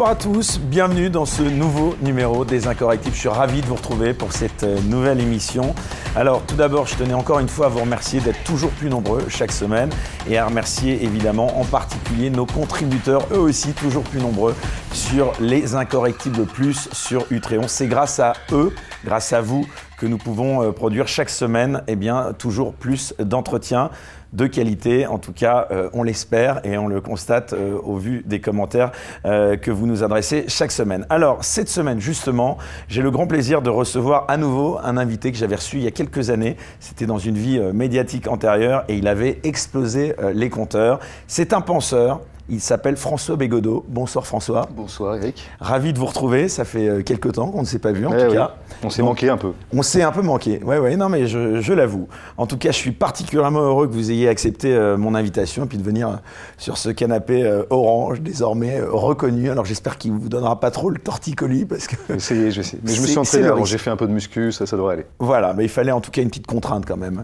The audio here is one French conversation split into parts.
Bonsoir à tous, bienvenue dans ce nouveau numéro des Incorrectibles. Je suis ravi de vous retrouver pour cette euh, nouvelle émission. Alors tout d'abord, je tenais encore une fois à vous remercier d'être toujours plus nombreux chaque semaine et à remercier évidemment en particulier nos contributeurs, eux aussi toujours plus nombreux sur les Incorrectibles Plus sur Utréon. C'est grâce à eux, grâce à vous, que nous pouvons euh, produire chaque semaine eh bien, toujours plus d'entretiens de qualité. En tout cas, euh, on l'espère et on le constate euh, au vu des commentaires que vous nous adressez chaque semaine. Alors, cette semaine, justement, j'ai le grand plaisir de recevoir à nouveau un invité que j'avais reçu il y a quelques années. C'était dans une vie médiatique antérieure et il avait explosé les compteurs. C'est un penseur. Il s'appelle François Bégodeau. Bonsoir François. Bonsoir Eric. Ravi de vous retrouver. Ça fait euh, quelques temps qu'on ne s'est pas vu en tout cas. On s'est manqué un peu. On s'est un peu manqué. Oui, oui, non mais je, l'avoue. En tout cas, je suis particulièrement heureux que vous ayez accepté euh, mon invitation et puis de venir euh, sur ce canapé orange désormais reconnu. Alors j'espère qu'il ne vous donnera pas trop le torticolis parce que. Essayez, je sais. Mais je me suis entraîné j'ai fait un peu de muscu, ça, ça devrait aller. Voilà, mais il fallait en tout cas une petite contrainte quand même.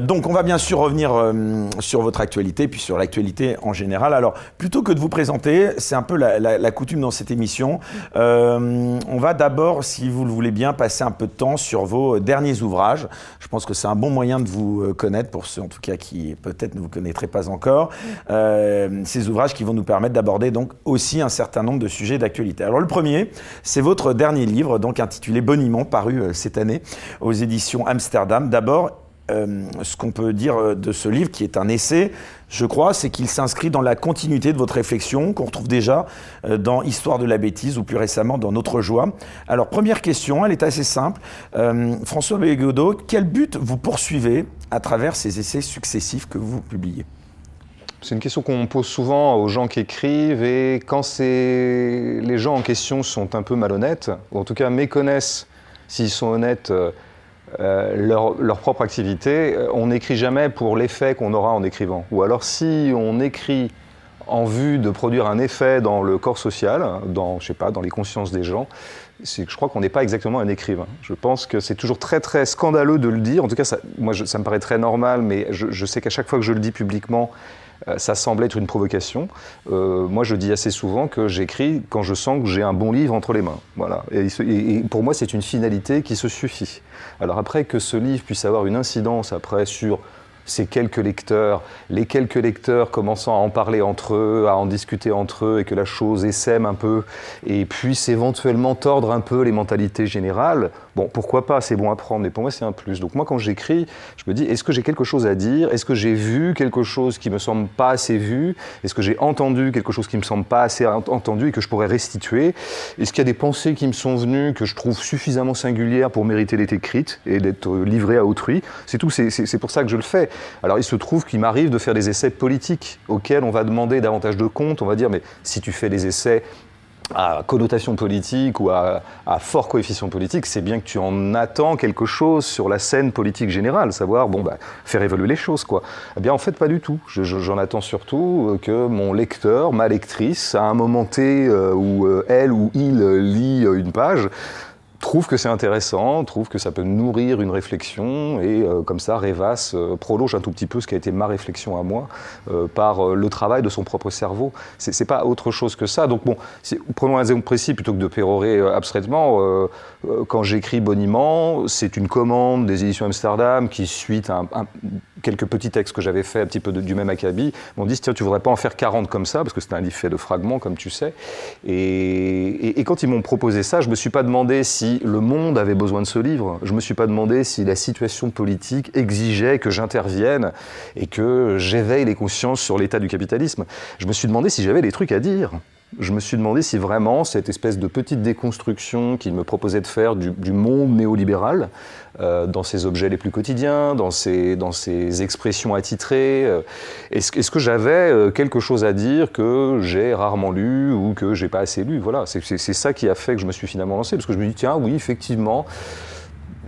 donc on va bien sûr revenir sur votre actualité puis sur l'actualité en général. Alors plutôt que de vous présenter, c'est un peu la, coutume dans cette émission, euh, on va d'abord, si vous le voulez bien, passer un peu de temps sur vos derniers ouvrages. Je pense que c'est un bon moyen de vous euh, connaître, pour ceux en tout cas qui peut-être ne vous connaîtraient pas encore, euh, ces ouvrages qui vont nous permettre d'aborder donc aussi un certain nombre de sujets d'actualité. Alors le premier, c'est votre dernier livre, donc intitulé Boniment, paru cette année aux éditions Amsterdam. D'abord, ce qu'on peut dire de ce livre, qui est un essai, je crois, c'est qu'il s'inscrit dans la continuité de votre réflexion qu'on retrouve déjà euh, dans Histoire de la bêtise ou plus récemment dans Notre joie. Alors, première question, elle est assez simple. Euh, François Bégodeau, quel but vous poursuivez à travers ces essais successifs que vous publiez? C'est une question qu'on pose souvent aux gens qui écrivent et quand les gens en question sont un peu malhonnêtes, ou en tout cas méconnaissent, s'ils sont honnêtes, euh, leur, propre activité, euh, on n'écrit jamais pour l'effet qu'on aura en écrivant. Ou alors si on écrit en vue de produire un effet dans le corps social, dans, je sais pas, dans les consciences des gens, je crois qu'on n'est pas exactement un écrivain. Je pense que c'est toujours très très scandaleux de le dire. En tout cas, ça, moi, ça me paraît très normal, mais je sais qu'à chaque fois que je le dis publiquement, ça semble être une provocation. Euh, moi, je dis assez souvent que j'écris quand je sens que j'ai un bon livre entre les mains. Voilà. Et, pour moi, c'est une finalité qui se suffit. Alors après, que ce livre puisse avoir une incidence après sur ces quelques lecteurs, les quelques lecteurs commençant à en parler entre eux, à en discuter entre eux, et que la chose essaime un peu, et puisse éventuellement tordre un peu les mentalités générales, bon, pourquoi pas, c'est bon à prendre, mais pour moi c'est un plus. Donc moi quand j'écris, je me dis, est-ce que j'ai quelque chose à dire? Est-ce que j'ai vu quelque chose qui me semble pas assez vu? Est-ce que j'ai entendu quelque chose qui me semble pas assez entendu et que je pourrais restituer? Est-ce qu'il y a des pensées qui me sont venues que je trouve suffisamment singulières pour mériter d'être écrites et d'être livrées à autrui? C'est tout, c'est pour ça que je le fais. Alors il se trouve qu'il m'arrive de faire des essais politiques auxquels on va demander davantage de comptes. On va dire, mais si tu fais des essais à connotation politique ou à, fort coefficient politique, c'est bien que tu en attends quelque chose sur la scène politique générale, savoir, bon, bah, faire évoluer les choses, quoi. Eh bien, en fait, pas du tout. J'en attends surtout euh, que mon lecteur, ma lectrice, à un moment T euh, où euh, elle ou il lit une page, trouve que c'est intéressant, trouve que ça peut nourrir une réflexion et euh, comme ça rêvasse, euh, prolonge un tout petit peu ce qui a été ma réflexion à moi euh, par le travail de son propre cerveau. C'est pas autre chose que ça. Donc bon, prenons un exemple précis plutôt que de pérorer abstraitement. Quand j'écris boniment, c'est une commande des éditions Amsterdam qui suit un, quelques petits textes que j'avais fait un petit peu du même acabit m'ont dit tiens tu voudrais pas en faire 40 comme ça parce que c'était un livre fait de fragments comme tu sais et, et quand ils m'ont proposé ça je me suis pas demandé si le monde avait besoin de ce livre. Je ne me suis pas demandé si la situation politique exigeait que j'intervienne et que j'éveille les consciences sur l'état du capitalisme. Je me suis demandé si j'avais des trucs à dire je me suis demandé si vraiment cette espèce de petite déconstruction qu'il me proposait de faire du, monde néolibéral, euh, dans ses objets les plus quotidiens, dans ses, dans expressions attitrées, euh, est-ce que j'avais euh, quelque chose à dire que j'ai rarement lu ou que j'ai pas assez lu? Voilà, c'est ça qui a fait que je me suis finalement lancé, parce que je me dis, tiens, oui, effectivement,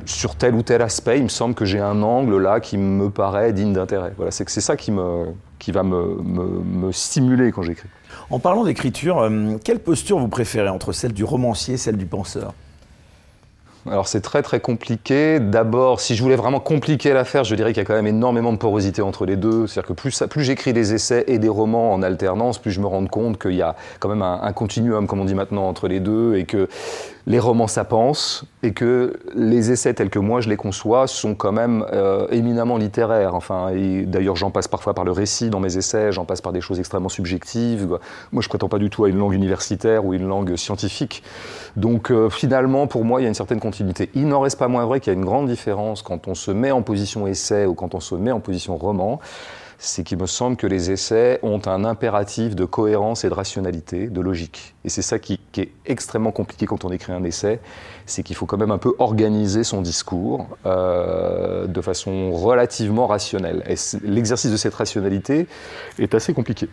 sur tel ou tel aspect, il me semble que j'ai un angle là qui me paraît digne d'intérêt. Voilà, c'est ça qui, me, qui va me, me stimuler quand j'écris. En parlant d'écriture, euh, quelle posture vous préférez entre celle du romancier et celle du penseur? Alors c'est très très compliqué. D'abord, si je voulais vraiment compliquer l'affaire, je dirais qu'il y a quand même énormément de porosité entre les deux. C'est-à-dire que plus, j'écris des essais et des romans en alternance, plus je me rends compte qu'il y a quand même un, continuum, comme on dit maintenant, entre les deux, et que les romans ça pense, et que les essais tels que moi je les conçois sont quand même euh, éminemment littéraires. Enfin, d'ailleurs j'en passe parfois par le récit dans mes essais, j'en passe par des choses extrêmement subjectives. Moi je prétends pas du tout à une langue universitaire ou une langue scientifique. Donc euh, finalement pour moi il y a une certaine continuité. Il n'en reste pas moins vrai qu'il y a une grande différence quand on se met en position essai ou quand on se met en position roman c'est qu'il me semble que les essais ont un impératif de cohérence et de rationalité, de logique. Et c'est ça qui, est extrêmement compliqué quand on écrit un essai, c'est qu'il faut quand même un peu organiser son discours euh, de façon relativement rationnelle. Et l'exercice de cette rationalité est assez compliqué.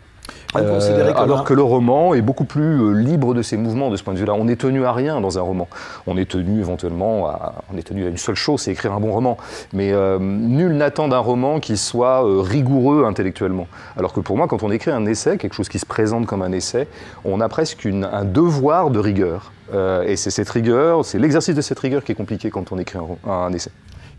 Euh, alors que le roman est beaucoup plus euh, libre de ses mouvements de ce point de vue-là. On n'est tenu à rien dans un roman. On est tenu éventuellement à, on est tenu à une seule chose, c'est écrire un bon roman. Mais euh, nul n'attend d'un roman qu'il soit rigoureux intellectuellement. Alors que pour moi, quand on écrit un essai, quelque chose qui se présente comme un essai, on a presque un devoir de rigueur. et c'est cette rigueur, c'est l'exercice de cette rigueur qui est compliqué quand on écrit un, essai.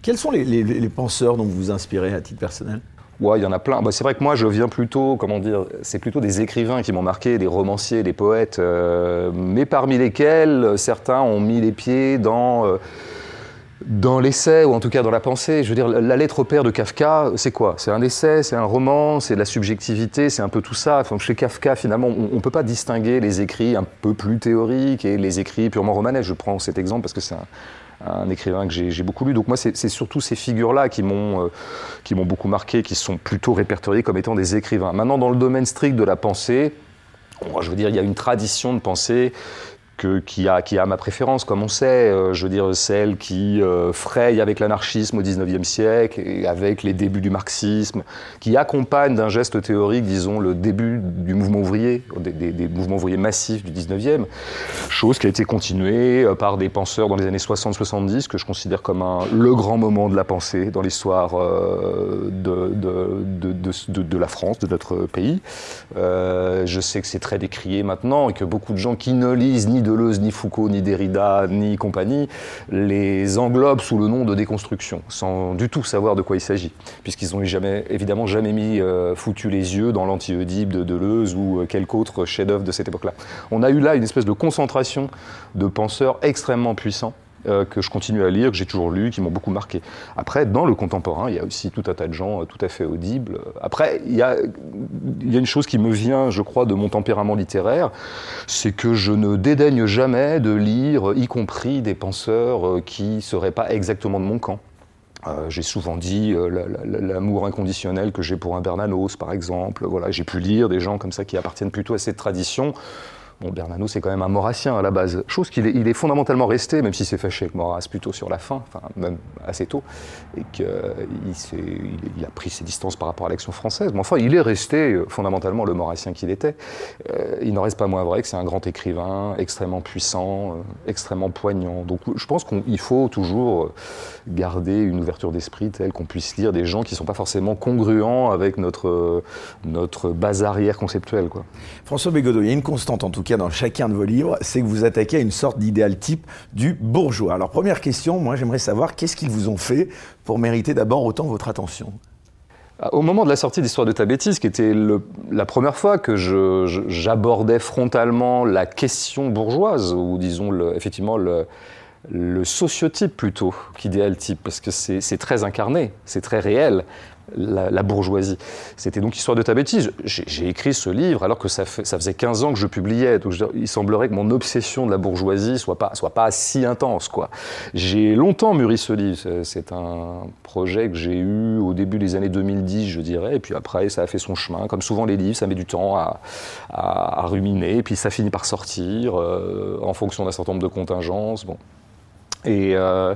Quels sont les, les penseurs dont vous vous inspirez à titre personnel? Ouais, il y en a plein. Bah, c'est vrai que moi, je viens plutôt, comment dire, c'est plutôt des écrivains qui m'ont marqué, des romanciers, des poètes, euh, mais parmi lesquels certains ont mis les pieds dans. Euh, dans l'essai, ou en tout cas dans la pensée, je veux dire, la lettre au père de Kafka, c'est quoi? C'est un essai, c'est un roman, c'est de la subjectivité, c'est un peu tout ça. Chez Kafka, finalement, on ne peut pas distinguer les écrits un peu plus théoriques et les écrits purement romanesques. Je prends cet exemple parce que c'est un, un écrivain que j'ai beaucoup lu. Donc moi, c'est surtout ces figures-là qui m'ont euh, qui m'ont beaucoup marqué, qui sont plutôt répertoriées comme étant des écrivains. Maintenant, dans le domaine strict de la pensée, je veux dire, il y a une tradition de pensée qui, a, ma préférence, comme on sait, euh, je veux dire celle qui euh, fraye avec l'anarchisme au XIXe siècle et avec les débuts du marxisme, qui accompagne d'un geste théorique, disons, le début du mouvement ouvrier, des, mouvements ouvriers massifs du XIXe, chose qui a été continuée euh, par des penseurs dans les années 60-70, que je considère comme le grand moment de la pensée dans l'histoire de, la France, de notre pays. je sais que c'est très décrié maintenant et que beaucoup de gens qui ne lisent ni de Deleuze, ni Foucault, ni Derrida, ni compagnie, les englobent sous le nom de déconstruction, sans du tout savoir de quoi il s'agit, puisqu'ils n'ont jamais, évidemment jamais mis euh, foutu les yeux dans l'anti-Oedipe de Deleuze ou euh, quelque autre chef-d'œuvre de cette époque-là. On a eu là une espèce de concentration de penseurs extrêmement puissants euh, que je continue à lire, que j'ai toujours lu, qui m'ont beaucoup marqué. Après, dans le contemporain, il y a aussi tout un tas de gens euh, tout à fait audibles. Après, il y, a, une chose qui me vient, je crois, de mon tempérament littéraire, c'est que je ne dédaigne jamais de lire, y compris des penseurs euh, qui ne seraient pas exactement de mon camp. j'ai souvent dit l'amour inconditionnel que j'ai pour un Bernanos, par exemple. Voilà, j'ai pu lire des gens comme ça qui appartiennent plutôt à cette tradition. Bon, Bernano, c'est quand même un maurassien à la base. Chose qu'il est, il est fondamentalement resté, même s'il s'est fâché avec Maurras plutôt sur la fin, enfin, même assez tôt, et qu'il il, il, a pris ses distances par rapport à l'action française. Mais enfin, il est resté euh, fondamentalement le maurassien qu'il était. Euh, il n'en reste pas moins vrai que c'est un grand écrivain, extrêmement puissant, euh, extrêmement poignant. Donc je pense qu'il faut toujours garder une ouverture d'esprit telle qu'on puisse lire des gens qui ne sont pas forcément congruents avec notre, notre base arrière conceptuelle. Quoi. François Bégodeau, il y a une constante en tout cas dans chacun de vos livres, c'est que vous attaquez à une sorte d'idéal type du bourgeois. Alors première question, moi j'aimerais savoir qu'est-ce qu'ils vous ont fait pour mériter d'abord autant votre attention? Ah, au moment de la sortie d'Histoire de ta bêtise, qui était la première fois que j'abordais frontalement la question bourgeoise, ou disons le, effectivement le, le sociotype plutôt qu'idéal type, parce que c'est très incarné, c'est très réel la, bourgeoisie. C'était donc Histoire de ta bêtise. J'ai écrit ce livre alors que ça, faisait 15 ans que je publiais. Il semblerait que mon obsession de la bourgeoisie soit pas, soit pas si intense. quoi. J'ai longtemps mûri ce livre. C'est un projet que j'ai eu au début des années 2010, je dirais. Et puis après, ça a fait son chemin. Comme souvent les livres, ça met du temps à, ruminer. Et puis ça finit par sortir euh, en fonction d'un certain nombre de contingences. Bon. Et. Euh,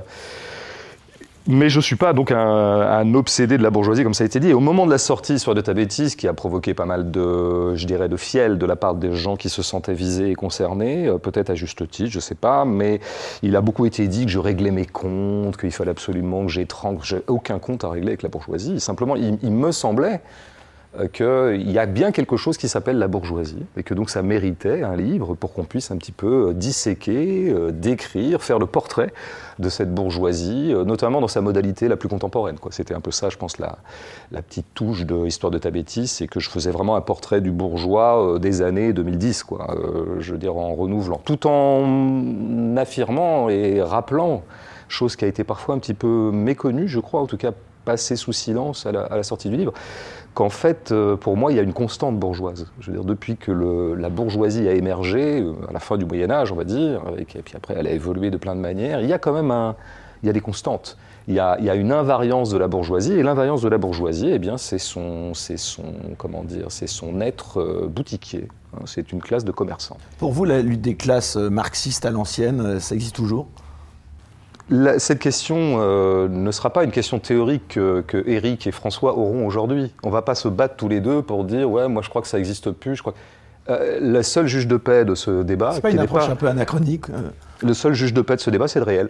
mais je suis pas donc un, obsédé de la bourgeoisie, comme ça a été dit. Et au moment de la sortie sur de ta bêtise, qui a provoqué pas mal de, je dirais, de fiel de la part des gens qui se sentaient visés et concernés, euh, peut-être à juste titre, je sais pas, mais il a beaucoup été dit que je réglais mes comptes, qu'il fallait absolument que j'étrangle. J'ai aucun compte à régler avec la bourgeoisie. Simplement, il, me semblait qu'il y a bien quelque chose qui s'appelle la bourgeoisie, et que donc ça méritait un livre pour qu'on puisse un petit peu euh, disséquer, euh, décrire, faire le portrait de cette bourgeoisie, notamment dans sa modalité la plus contemporaine. C'était un peu ça, je pense, la, petite touche de Histoire de Tabétis, c'est que je faisais vraiment un portrait du bourgeois des années 2010, quoi. je veux dire en renouvelant, tout en affirmant et rappelant, chose qui a été parfois un petit peu méconnue, je crois, en tout cas passé sous silence à la, sortie du livre, qu'en fait, euh, pour moi, il y a une constante bourgeoise. Je veux dire, depuis que la bourgeoisie a émergé, euh, à la fin du Moyen Âge, on va dire, et puis après, elle a évolué de plein de manières, il y a quand même un, il y a des constantes. Il y, a, une invariance de la bourgeoisie, et l'invariance de la bourgeoisie, eh bien, c'est son, c'est son, comment dire, c'est son être euh, boutiquier. Hein. c'est une classe de commerçants. Pour vous, la lutte des classes marxistes à l'ancienne, ça existe toujours? Cette question euh, ne sera pas une question théorique que, que, Eric et François auront aujourd'hui. On ne va pas se battre tous les deux pour dire ouais, moi je crois que ça n'existe plus. Je crois. Euh, le seul juge de paix de ce débat. C'est pas une approche un peu anachronique. Euh. Le seul juge de paix de ce débat, c'est le réel.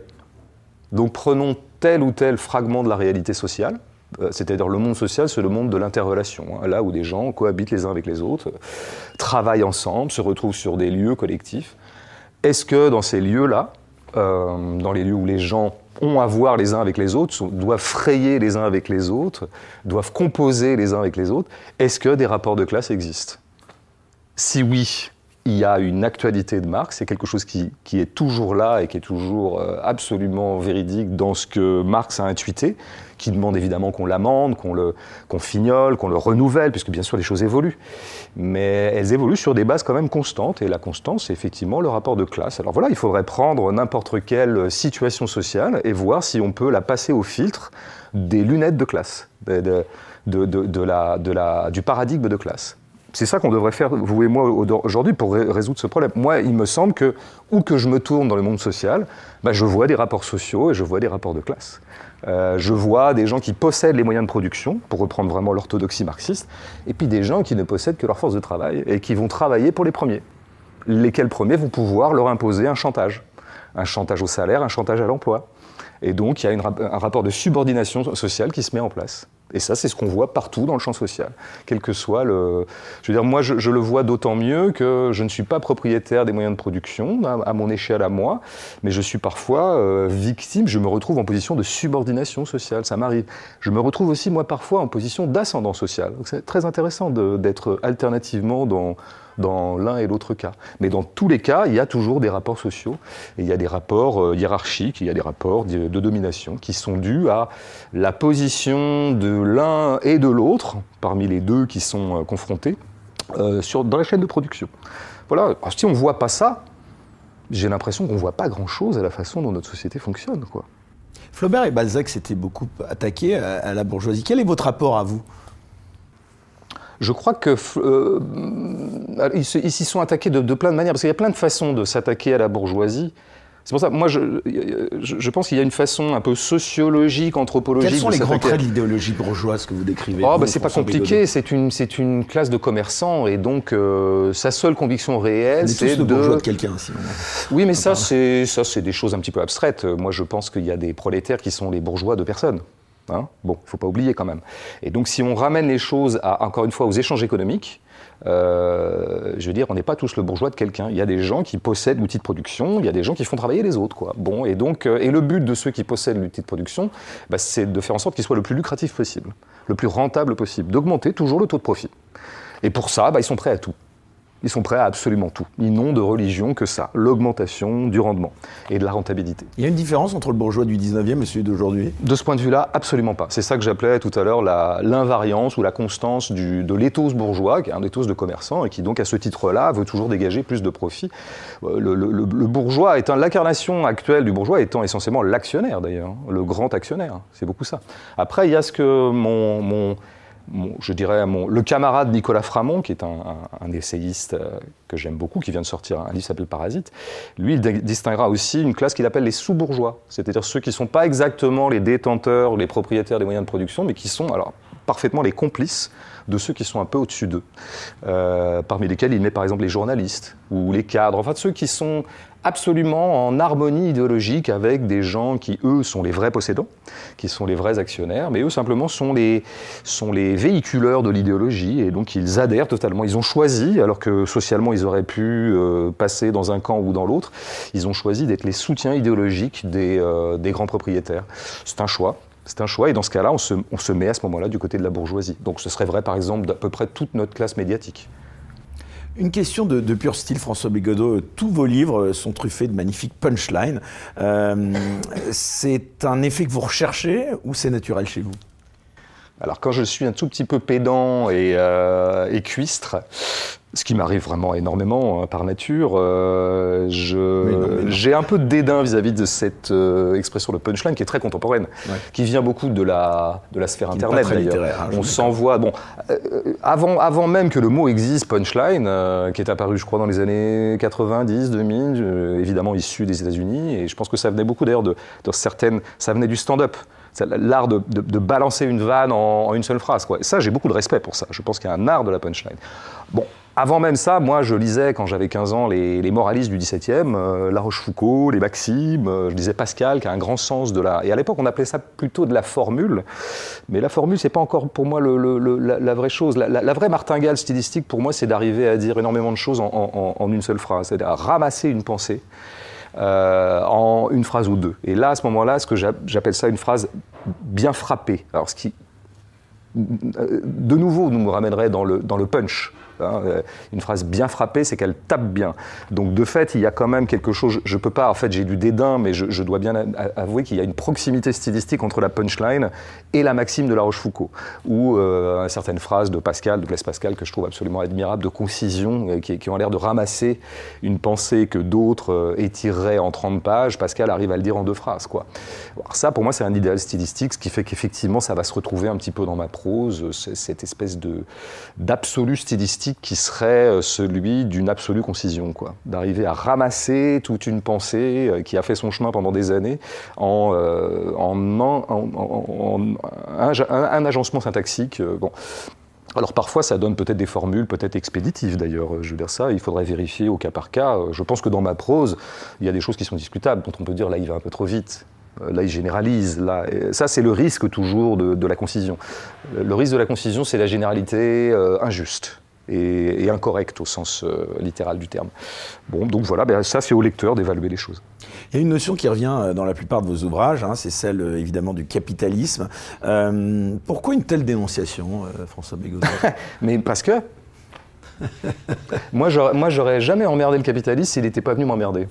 Donc prenons tel ou tel fragment de la réalité sociale. C'est-à-dire le monde social, c'est le monde de l'interrelation, hein, là où des gens cohabitent les uns avec les autres, travaillent ensemble, se retrouvent sur des lieux collectifs. Est-ce que dans ces lieux-là, euh, dans les lieux où les gens ont à voir les uns avec les autres, doivent frayer les uns avec les autres, doivent composer les uns avec les autres, est-ce que des rapports de classe existent? Si oui, il y a une actualité de Marx, c'est quelque chose qui, est toujours là et qui est toujours euh, absolument véridique dans ce que Marx a intuité, qui demande évidemment qu'on l'amende, qu'on le qu'on fignole, qu'on le renouvelle, puisque bien sûr les choses évoluent. Mais elles évoluent sur des bases quand même constantes, et la constance, c'est effectivement le rapport de classe. Alors voilà, il faudrait prendre n'importe quelle situation sociale et voir si on peut la passer au filtre des lunettes de classe, de, de, la, la, du paradigme de classe. C'est ça qu'on devrait faire, vous et moi, aujourd'hui, pour résoudre ce problème. Moi, il me semble que, où que je me tourne dans le monde social, bah, je vois des rapports sociaux et je vois des rapports de classe. Euh, je vois des gens qui possèdent les moyens de production, pour reprendre vraiment l'orthodoxie marxiste, et puis des gens qui ne possèdent que leur force de travail et qui vont travailler pour les premiers. Lesquels premiers vont pouvoir leur imposer un chantage. Un chantage au salaire, un chantage à l'emploi. Et donc, il y a un rapport de subordination sociale qui se met en place. Et ça, c'est ce qu'on voit partout dans le champ social, quel que soit le. Je veux dire, moi, je, le vois d'autant mieux que je ne suis pas propriétaire des moyens de production à, mon échelle à moi, mais je suis parfois euh, victime. Je me retrouve en position de subordination sociale. Ça m'arrive. Je me retrouve aussi moi parfois en position d'ascendant social. Donc c'est très intéressant d'être alternativement dans dans l'un et l'autre cas. Mais dans tous les cas, il y a toujours des rapports sociaux, et il y a des rapports euh, hiérarchiques, il y a des rapports de, domination qui sont dus à la position de l'un et de l'autre, parmi les deux qui sont euh, confrontés, euh, sur, dans la chaîne de production. Voilà, si on ne voit pas ça, j'ai l'impression qu'on ne voit pas grand-chose à la façon dont notre société fonctionne. Quoi. Flaubert et Balzac s'étaient beaucoup attaqués à la bourgeoisie. Quel est votre rapport à vous? Je crois que euh, ils s'y sont attaqués de, plein de manières, parce qu'il y a plein de façons de s'attaquer à la bourgeoisie. C'est pour ça, moi, je, je, pense qu'il y a une façon un peu sociologique, anthropologique. Quels sont les grands traits de l'idéologie bourgeoise que vous décrivez oh, bah, C'est pas compliqué, c'est une, c'est une classe de commerçants, et donc euh, sa seule conviction réelle, c'est de. bourgeois de quelqu'un, si Oui, mais ça, c'est, ça, c'est des choses un petit peu abstraites. Moi, je pense qu'il y a des prolétaires qui sont les bourgeois de personne. Hein bon, il ne faut pas oublier quand même. Et donc si on ramène les choses, à, encore une fois, aux échanges économiques, euh, je veux dire, on n'est pas tous le bourgeois de quelqu'un. Il y a des gens qui possèdent l'outil de production, il y a des gens qui font travailler les autres. Quoi. Bon, et, donc, euh, et le but de ceux qui possèdent l'outil de production, bah, c'est de faire en sorte qu'il soit le plus lucratif possible, le plus rentable possible, d'augmenter toujours le taux de profit. Et pour ça, bah, ils sont prêts à tout. Ils sont prêts à absolument tout. Ils n'ont de religion que ça, l'augmentation du rendement et de la rentabilité. Il y a une différence entre le bourgeois du 19e et celui d'aujourd'hui? De ce point de vue-là, absolument pas. C'est ça que j'appelais tout à l'heure l'invariance ou la constance du, de l'éthos bourgeois, qui est un éthos de commerçant et qui donc à ce titre-là veut toujours dégager plus de profit. Euh, le, bourgeois étant l'incarnation actuelle du bourgeois étant essentiellement l'actionnaire d'ailleurs, le grand actionnaire. C'est beaucoup ça. Après, il y a ce que mon, mon je dirais, mon, le camarade Nicolas Framont, qui est un, essayiste euh, que j'aime beaucoup, qui vient de sortir un livre qui s'appelle Parasite, lui, il distinguera aussi une classe qu'il appelle les sous-bourgeois, c'est-à-dire ceux qui ne sont pas exactement les détenteurs les propriétaires des moyens de production, mais qui sont alors parfaitement les complices de ceux qui sont un peu au-dessus d'eux, euh, parmi lesquels il met par exemple les journalistes ou les cadres, enfin ceux qui sont absolument en harmonie idéologique avec des gens qui, eux, sont les vrais possédants, qui sont les vrais actionnaires, mais eux, simplement, sont les, sont les véhiculeurs de l'idéologie, et donc ils adhèrent totalement. Ils ont choisi, alors que socialement, ils auraient pu euh, passer dans un camp ou dans l'autre, ils ont choisi d'être les soutiens idéologiques des, euh, des grands propriétaires. C'est un choix. C'est un choix, et dans ce cas-là, on se, on se met à ce moment-là du côté de la bourgeoisie. Donc ce serait vrai, par exemple, d'à peu près toute notre classe médiatique. Une question de, pur style, François Bégodeau. Tous vos livres sont truffés de magnifiques punchlines. Euh, c'est un effet que vous recherchez ou c'est naturel chez vous? Alors quand je suis un tout petit peu pédant et, euh, cuistre, ce qui m'arrive vraiment énormément hein, par nature, euh, j'ai un peu de dédain vis-à-vis de cette euh, expression de punchline qui est très contemporaine, qui vient beaucoup de la, de la sphère internet d'ailleurs. Hein, On s'envoie, bon, euh, avant, avant même que le mot existe, punchline, qui est apparu je crois dans les années 90, 2000, évidemment issu des États-Unis, et je pense que ça venait beaucoup d'ailleurs de, de certaines, ça venait du stand-up l'art de, balancer une vanne en, une seule phrase. Quoi. ça, j'ai beaucoup de respect pour ça. Je pense qu'il y a un art de la punchline. Bon, avant même ça, moi, je lisais, quand j'avais 15 ans, les, moralistes du XVIIe, euh, La Rochefoucauld, les Maximes, euh, je lisais Pascal, qui a un grand sens de la... Et à l'époque, on appelait ça plutôt de la formule. Mais la formule, c'est pas encore pour moi la, vraie chose. La, vraie martingale stylistique, pour moi, c'est d'arriver à dire énormément de choses en, une seule phrase. C'est-à-dire ramasser une pensée euh, en une phrase ou deux. Et là, à ce moment-là, ce que j'appelle ça une phrase bien frappée. Alors, ce qui, de nouveau, nous ramènerait dans le punch. Hein, euh, une phrase bien frappée, c'est qu'elle tape bien. Donc de fait, il y a quand même quelque chose. Je, ne peux pas. En fait, j'ai du dédain, mais je, dois bien avouer qu'il y a une proximité stylistique entre la punchline et la maxime de La Rochefoucauld, ou euh, certaines phrases de Pascal, de Blaise Pascal, que je trouve absolument admirable, de concision, euh, qui, ont l'air de ramasser une pensée que d'autres euh, étireraient en 30 pages. Pascal arrive à le dire en deux phrases. Alors ça, pour moi, c'est un idéal stylistique, ce qui fait qu'effectivement, ça va se retrouver un petit peu dans ma prose, cette espèce d'absolu stylistique qui serait euh, celui d'une absolue concision, quoi. D'arriver à ramasser toute une pensée euh, qui a fait son chemin pendant des années en, euh, un, agencement syntaxique. bon. Alors parfois, ça donne peut-être des formules, peut-être expéditives d'ailleurs. Je veux dire ça, il faudrait vérifier au cas par cas. Je pense que dans ma prose, il y a des choses qui sont discutables, dont on peut dire là, il va un peu trop vite. Là, il généralise. Là, ça, c'est le risque toujours de, la concision. Le risque de la concision, c'est la généralité injuste et, incorrect au sens euh, littéral du terme. Bon, donc voilà, ben, ça c'est au lecteur d'évaluer les choses. Il y a une notion qui revient euh, dans la plupart de vos ouvrages, hein, c'est celle euh, évidemment du capitalisme. pourquoi une telle dénonciation, François Bégodeau Mais parce que? Moi, j'aurais jamais emmerdé le capitaliste s'il n'était pas venu m'emmerder.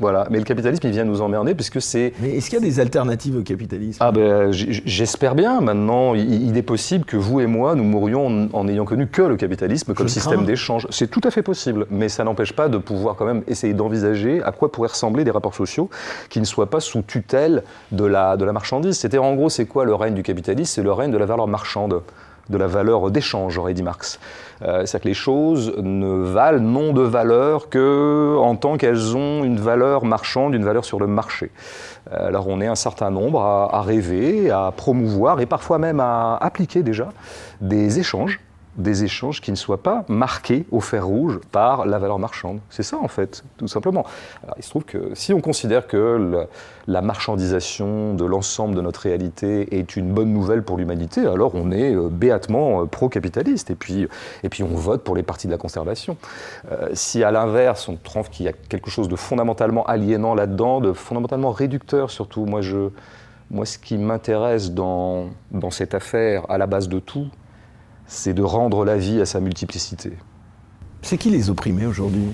Voilà, mais le capitalisme, il vient nous emmerder puisque c'est. Mais est-ce qu'il y a des alternatives au capitalisme? Ah ben, j'espère bien. Maintenant, il, est possible que vous et moi, nous mourions en n'ayant connu que le capitalisme comme système d'échange. C'est tout à fait possible, mais ça n'empêche pas de pouvoir quand même essayer d'envisager à quoi pourraient ressembler des rapports sociaux qui ne soient pas sous tutelle de la, de la marchandise. C'était en gros, c'est quoi le règne du capitalisme? C'est le règne de la valeur marchande de la valeur d'échange, aurait dit Marx. Euh, c'est-à-dire que les choses ne valent non de valeur que en tant qu'elles ont une valeur marchande, une valeur sur le marché. Euh, alors on est un certain nombre à, rêver, à promouvoir et parfois même à appliquer déjà des échanges des échanges qui ne soient pas marqués au fer rouge par la valeur marchande. C'est ça en fait, tout simplement. il se trouve que si on considère que la marchandisation de l'ensemble de notre réalité est une bonne nouvelle pour l'humanité, alors on est euh, béatement euh, pro-capitaliste et puis, et puis on vote pour les partis de la conservation. Euh, si à l'inverse on trouve qu'il y a quelque chose de fondamentalement aliénant là-dedans, de fondamentalement réducteur surtout, moi je... Moi, ce qui m'intéresse dans, dans cette affaire, à la base de tout, c'est de rendre la vie à sa multiplicité. C'est qui les opprimés aujourd'hui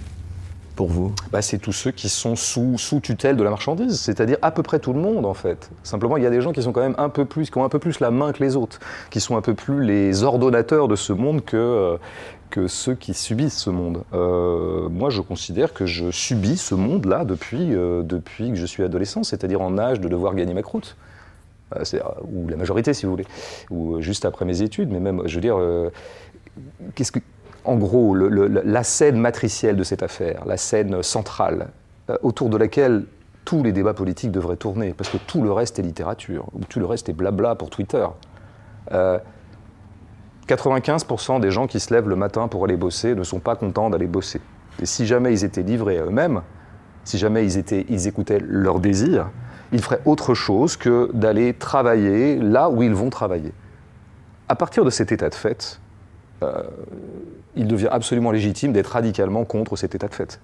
pour vous? Bah, C'est tous ceux qui sont sous, sous tutelle de la marchandise, c'est-à-dire à peu près tout le monde en fait. Simplement, il y a des gens qui sont quand même un peu plus, qui ont un peu plus la main que les autres, qui sont un peu plus les ordonnateurs de ce monde que, euh, que ceux qui subissent ce monde. Euh, moi, je considère que je subis ce monde-là depuis, euh, depuis que je suis adolescent, c'est-à-dire en âge de devoir gagner ma croûte. Euh, euh, ou la majorité si vous voulez, ou euh, juste après mes études, mais même, je veux dire, qu'est-ce que, en gros, la scène matricielle de cette affaire, la scène centrale, autour de laquelle tous les débats politiques devraient tourner, parce que tout le reste est littérature, ou tout le reste est blabla pour Twitter. 95% des gens qui se lèvent le matin pour aller bosser ne sont pas contents d'aller bosser. Et si jamais ils étaient livrés à eux-mêmes, si jamais ils, étaient, ils écoutaient leur désir, ils feraient autre chose que d'aller travailler là où ils vont travailler. À partir de cet état de fait, euh, il devient absolument légitime d'être radicalement contre cet état de fait.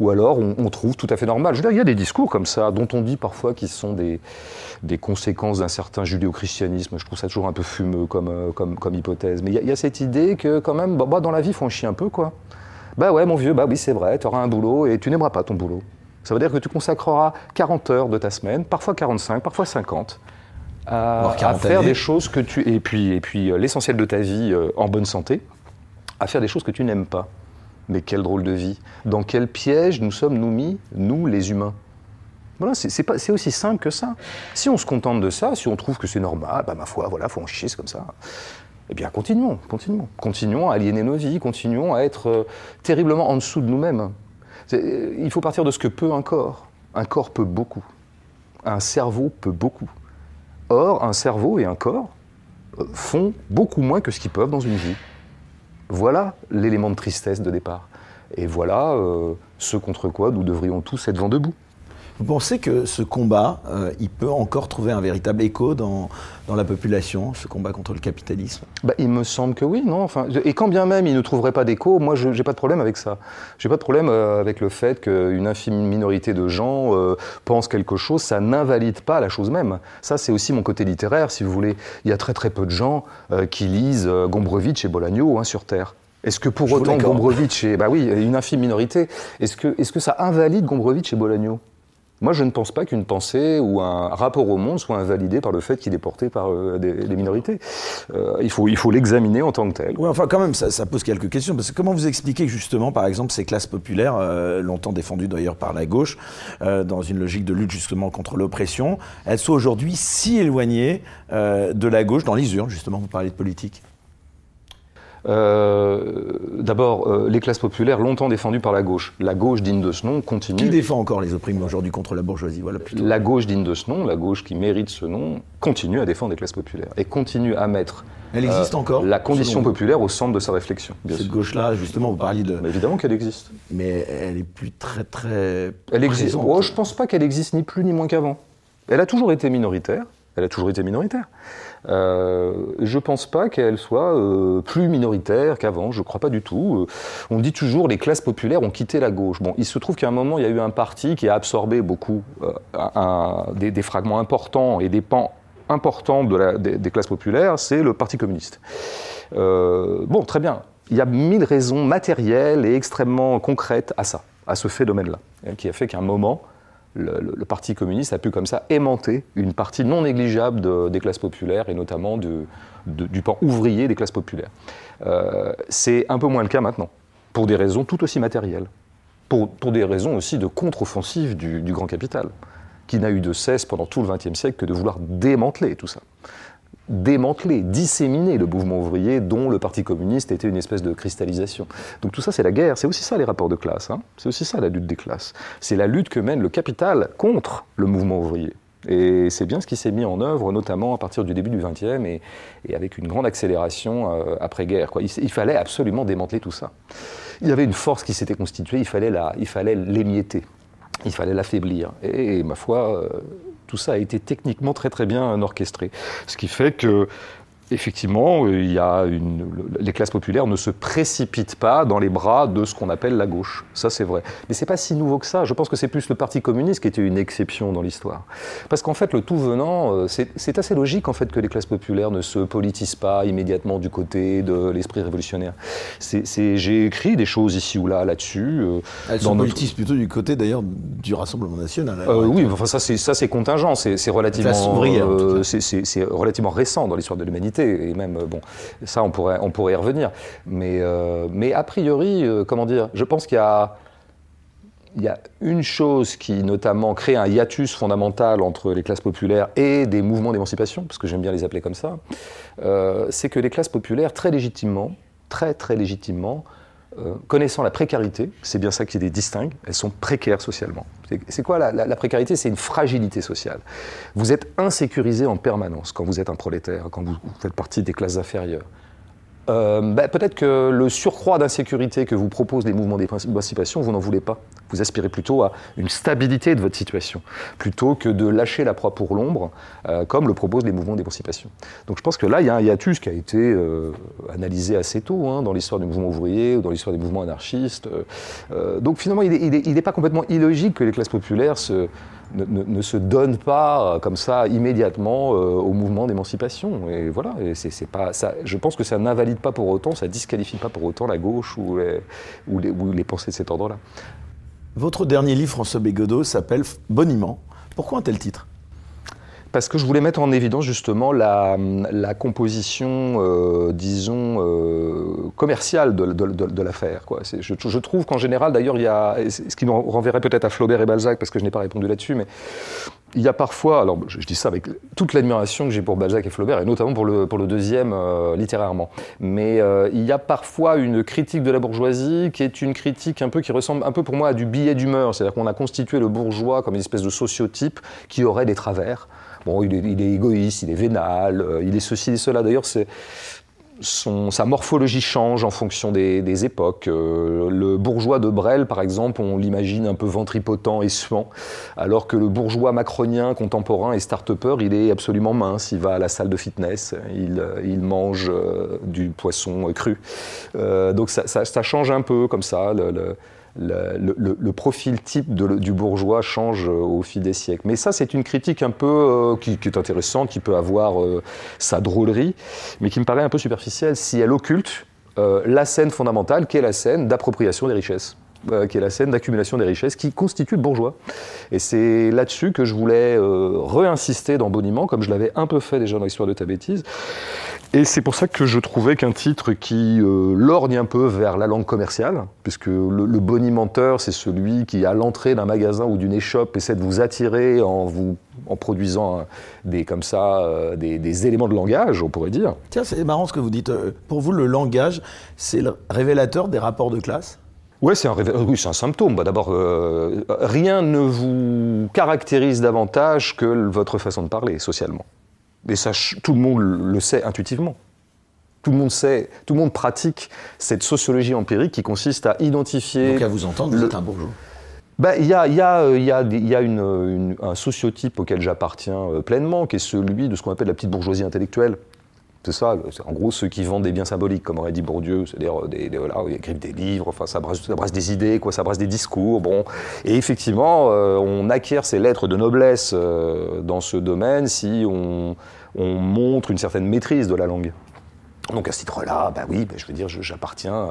ou alors on, trouve tout à fait normal. Je il y a des discours comme ça, dont on dit parfois qu'ils sont des, conséquences d'un certain judéo-christianisme. Je trouve ça toujours un peu fumeux comme, euh, hypothèse. Mais il y, a cette idée que quand même, bah, bah, dans la vie, il faut en chier un peu, quoi. Bah ouais, mon vieux, bah oui, c'est vrai, tu auras un boulot et tu n'aimeras pas ton boulot. Ça veut dire que tu consacreras 40 heures de ta semaine, parfois 45, parfois 50, à, faire des choses que tu. Et puis, et puis euh, l'essentiel de ta vie euh, en bonne santé, à faire des choses que tu n'aimes pas. Mais quel drôle de vie. Dans quel piège nous sommes nous mis, nous les humains? Voilà, c'est aussi simple que ça. Si on se contente de ça, si on trouve que c'est normal, bah ma foi, voilà, faut en chier, comme ça. Eh bien, continuons, continuons. Continuons à aliéner nos vies, continuons à être euh, terriblement en dessous de nous-mêmes. Il faut partir de ce que peut un corps. Un corps peut beaucoup. Un cerveau peut beaucoup. Or, un cerveau et un corps euh, font beaucoup moins que ce qu'ils peuvent dans une vie. Voilà l'élément de tristesse de départ. Et voilà euh, ce contre quoi nous devrions tous être vent debout. Vous pensez que ce combat, euh, il peut encore trouver un véritable écho dans, dans la population, ce combat contre le capitalisme? Bah, Il me semble que oui, non enfin, Et quand bien même il ne trouverait pas d'écho, moi je n'ai pas de problème avec ça. J'ai pas de problème euh, avec le fait qu'une infime minorité de gens euh, pense quelque chose, ça n'invalide pas la chose même. Ça c'est aussi mon côté littéraire, si vous voulez. Il y a très très peu de gens qui lisent Gombrowicz et Bolagno hein, sur Terre. Est-ce que pour autant Gombrowicz et bah oui, une infime minorité, est-ce que, est que ça invalide Gombrowicz et Bolagno moi, je ne pense pas qu'une pensée ou un rapport au monde soit invalidé par le fait qu'il est porté par euh, des, minorités. Euh, il faut l'examiner en tant que tel. Oui, enfin, quand même, ça, pose quelques questions. Comment vous expliquez que justement, par exemple, ces classes populaires, euh, longtemps défendues d'ailleurs par la gauche, dans une logique de lutte justement contre l'oppression, elles soient aujourd'hui si éloignées de la gauche dans les urnes, justement, vous parlez de politique d'abord, euh, les classes populaires, longtemps défendues par la gauche. La gauche digne de ce nom continue. Qui défend encore les opprimés aujourd'hui contre la bourgeoisie voilà, La gauche digne de ce nom, la gauche qui mérite ce nom, continue à défendre les classes populaires et continue à mettre elle existe euh, encore La condition populaire au centre de sa réflexion. Cette gauche-là, justement, vous parliez de. Mais évidemment qu'elle existe. Mais elle est plus très très. Elle existe. Oh, je pense pas qu'elle existe ni plus ni moins qu'avant. Elle a toujours été minoritaire. Elle a toujours été minoritaire. Euh, je pense pas qu'elle soit euh, plus minoritaire qu'avant, je crois pas du tout. Euh, on dit toujours les classes populaires ont quitté la gauche. Bon, il se trouve qu'à un moment, il y a eu un parti qui a absorbé beaucoup des, fragments importants et des pans importants de la, des, classes populaires, c'est le Parti communiste. bon, très bien. Il y a mille raisons matérielles et extrêmement concrètes à ça, à ce phénomène-là, hein, qui a fait qu'à un moment, le, Parti communiste a pu comme ça aimanter une partie non négligeable des classes populaires et notamment du pan ouvrier des classes populaires. Euh, c'est un peu moins le cas maintenant, pour des raisons tout aussi matérielles, pour, des raisons aussi de contre-offensive du, du grand capital, qui n'a eu de cesse pendant tout le XXe siècle que de vouloir démanteler tout ça démanteler, disséminer le mouvement ouvrier dont le Parti communiste était une espèce de cristallisation. Donc tout ça, c'est la guerre, c'est aussi ça les rapports de classe, hein. c'est aussi ça la lutte des classes. C'est la lutte que mène le capital contre le mouvement ouvrier. Et c'est bien ce qui s'est mis en œuvre, notamment à partir du début du XXe et, avec une grande accélération euh, après-guerre. Il, fallait absolument démanteler tout ça. Il y avait une force qui s'était constituée, il fallait l'émietter, il fallait l'affaiblir. Et, ma foi, euh, tout ça a été techniquement très très bien orchestré. Ce qui fait que effectivement, il y a une, les classes populaires ne se précipitent pas dans les bras de ce qu'on appelle la gauche. Ça, c'est vrai. Mais c'est pas si nouveau que ça. Je pense que c'est plus le Parti communiste qui était une exception dans l'histoire. Parce qu'en fait, le tout venant, euh, c'est assez logique en fait que les classes populaires ne se politisent pas immédiatement du côté de l'esprit révolutionnaire. J'ai écrit des choses ici ou là là-dessus. Euh, Elles se politisent plutôt du côté d'ailleurs du Rassemblement national. Euh, oui, enfin ça c'est contingent, c'est relativement, c'est relativement récent dans l'histoire de l'humanité et même, bon, ça, on pourrait, on pourrait y revenir. Mais, euh, mais a priori, euh, comment dire, je pense qu'il y a, il y a une chose qui, notamment, crée un hiatus fondamental entre les classes populaires et des mouvements d'émancipation, parce que j'aime bien les appeler comme ça, euh, c'est que les classes populaires, très légitimement, très très légitimement, euh, connaissant la précarité, c'est bien ça qui les distingue, elles sont précaires socialement. C'est quoi la, précarité? C'est une fragilité sociale. Vous êtes insécurisé en permanence quand vous êtes un prolétaire, quand vous, faites partie des classes inférieures. Bah, Peut-être que le surcroît d'insécurité que vous proposent les mouvements d'émancipation, vous n'en voulez pas. Vous aspirez plutôt à une stabilité de votre situation, plutôt que de lâcher la proie pour l'ombre, euh, comme le proposent les mouvements d'émancipation. Donc je pense que là, il y a un hiatus qui a été euh, analysé assez tôt hein, dans l'histoire du mouvement ouvrier ou dans l'histoire des mouvements anarchistes. Euh, donc finalement, il n'est pas complètement illogique que les classes populaires ne, se donnent pas comme ça immédiatement au mouvement d'émancipation. Et voilà, et pas, ça, je pense que ça n'invalide pas pour autant, ça disqualifie pas pour autant la gauche ou les, ou les, ou les pensées de cet ordre-là. Votre dernier livre, François Bégodeau, s'appelle Boniment. Pourquoi un tel titre? Parce que je voulais mettre en évidence justement la, composition, euh, disons, euh, commerciale de, l'affaire. Je, trouve qu'en général, d'ailleurs, il y a, ce qui nous renverrait peut-être à Flaubert et Balzac, parce que je n'ai pas répondu là-dessus, mais il y a parfois, alors je, dis ça avec toute l'admiration que j'ai pour Balzac et Flaubert, et notamment pour le, deuxième euh, littérairement, mais il y a parfois une critique de la bourgeoisie qui est une critique un peu qui ressemble un peu pour moi à du billet d'humeur, c'est-à-dire qu'on a constitué le bourgeois comme une espèce de sociotype qui aurait des travers. Bon, il est, égoïste, il est vénal, euh, il est ceci et cela. D'ailleurs, sa morphologie change en fonction des, époques. Euh, le bourgeois de Brel, par exemple, on l'imagine un peu ventripotent et suant, alors que le bourgeois macronien contemporain et start-upper, il est absolument mince. Il va à la salle de fitness, il, euh, mange du poisson cru. donc ça, change un peu comme ça. Profil type du bourgeois change euh, au fil des siècles. Mais ça, c'est une critique un peu euh, qui, est intéressante, qui peut avoir euh, sa drôlerie, mais qui me paraît un peu superficielle si elle occulte la scène fondamentale, qui est la scène d'appropriation des richesses. Qui est la scène d'accumulation des richesses, qui constitue le bourgeois. Et c'est là-dessus que je voulais réinsister dans Boniment, comme je l'avais un peu fait déjà dans l'histoire de ta bêtise, et c'est pour ça que je trouvais qu'un titre qui euh, lorgne un peu vers la langue commerciale, puisque le, bonimenteur, c'est celui qui, à l'entrée d'un magasin ou d'une échoppe, essaie de vous attirer en vous en produisant des, comme ça, euh, des, éléments de langage, on pourrait dire. Tiens, c'est marrant ce que vous dites. Euh, pour vous, le langage, c'est le révélateur des rapports de classe? Ouais, c'est un, oui, c'est un symptôme. Bah, d'abord, rien ne vous caractérise davantage que votre façon de parler socialement. Et ça, tout le monde le sait intuitivement. Tout le monde sait, tout le monde pratique cette sociologie empirique qui consiste à identifier. Donc à vous entendre, vous êtes un bourgeois. Ben, il y a, y a, y a, y a une, un sociotype auquel j'appartiens euh, pleinement, qui est celui de ce qu'on appelle la petite bourgeoisie intellectuelle. C'est ça, en gros ceux qui vendent des biens symboliques, comme aurait dit Bourdieu, c'est-à-dire des, des, voilà, ils écrivent des livres, enfin ça brasse, des idées, quoi, ça brasse des discours, bon. Et effectivement, euh, on acquiert ces lettres de noblesse euh, dans ce domaine si on, montre une certaine maîtrise de la langue. Donc à ce titre-là, bah oui, bah, je veux dire, j'appartiens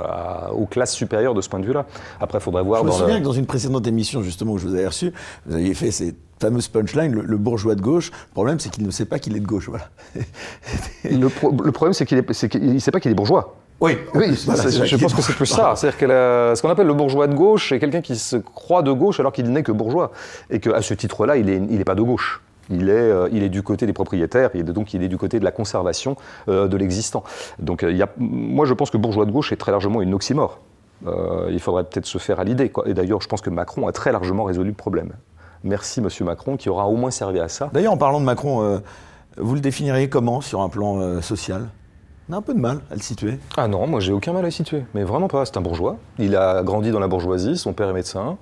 aux classes supérieures de ce point de vue-là. Après, il faudrait voir. Je me souviens que dans une précédente émission, justement, où je vous avais reçu, vous aviez fait ces fameuse punchline, le, bourgeois de gauche. Le problème, c'est qu'il ne sait pas qu'il est de gauche. Voilà. le, problème, c'est qu'il ne sait pas qu'il est bourgeois. Oui, oui je pense que c'est plus ça. C'est-à-dire que ce qu'on appelle le bourgeois de gauche, c'est quelqu'un qui se croit de gauche alors qu'il n'est que bourgeois. Et qu'à ce titre-là, il n'est il est pas de gauche. Il est, euh, il est, du côté des propriétaires et donc il est du côté de la conservation euh, de l'existant. Donc euh, il y a, moi je pense que bourgeois de gauche est très largement une oxymore. il faudrait peut-être se faire à l'idée. Et d'ailleurs je pense que Macron a très largement résolu le problème. Merci, Monsieur Macron, qui aura au moins servi à ça. D'ailleurs, en parlant de Macron, euh, vous le définiriez comment sur un plan euh, social? On a un peu de mal à le situer. Ah non, moi j'ai aucun mal à le situer, mais vraiment pas. C'est un bourgeois. Il a grandi dans la bourgeoisie, son père est médecin.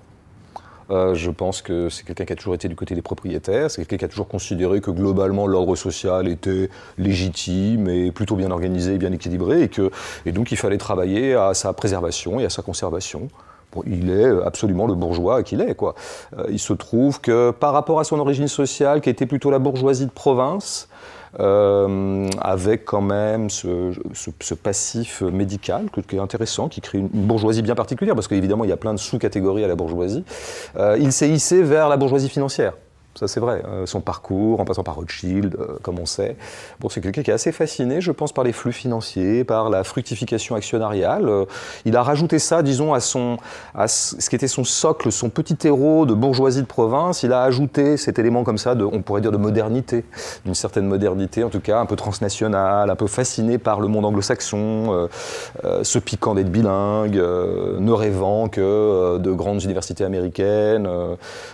Euh, je pense que c'est quelqu'un qui a toujours été du côté des propriétaires, c'est quelqu'un qui a toujours considéré que globalement l'ordre social était légitime et plutôt bien organisé et bien équilibré, et, que, et donc il fallait travailler à sa préservation et à sa conservation il est absolument le bourgeois qu'il est. Quoi. Euh, il se trouve que par rapport à son origine sociale, qui était plutôt la bourgeoisie de province, euh, avec quand même ce, passif médical qui est intéressant, qui crée une, bourgeoisie bien particulière, parce qu'évidemment il y a plein de sous-catégories à la bourgeoisie, euh, il s'est hissé vers la bourgeoisie financière ça c'est vrai. Euh, son parcours, en passant par Rothschild, euh, comme on sait. Bon, c'est quelqu'un qui est assez fasciné, je pense, par les flux financiers, par la fructification actionnariale. Euh, il a rajouté ça, disons, à, son, à ce qui était son socle, son petit héros de bourgeoisie de province. Il a ajouté cet élément comme ça, de, on pourrait dire de modernité, d'une certaine modernité, en tout cas un peu transnationale, un peu fasciné par le monde anglo-saxon, se piquant d'être bilingue, ne rêvant que de grandes universités américaines.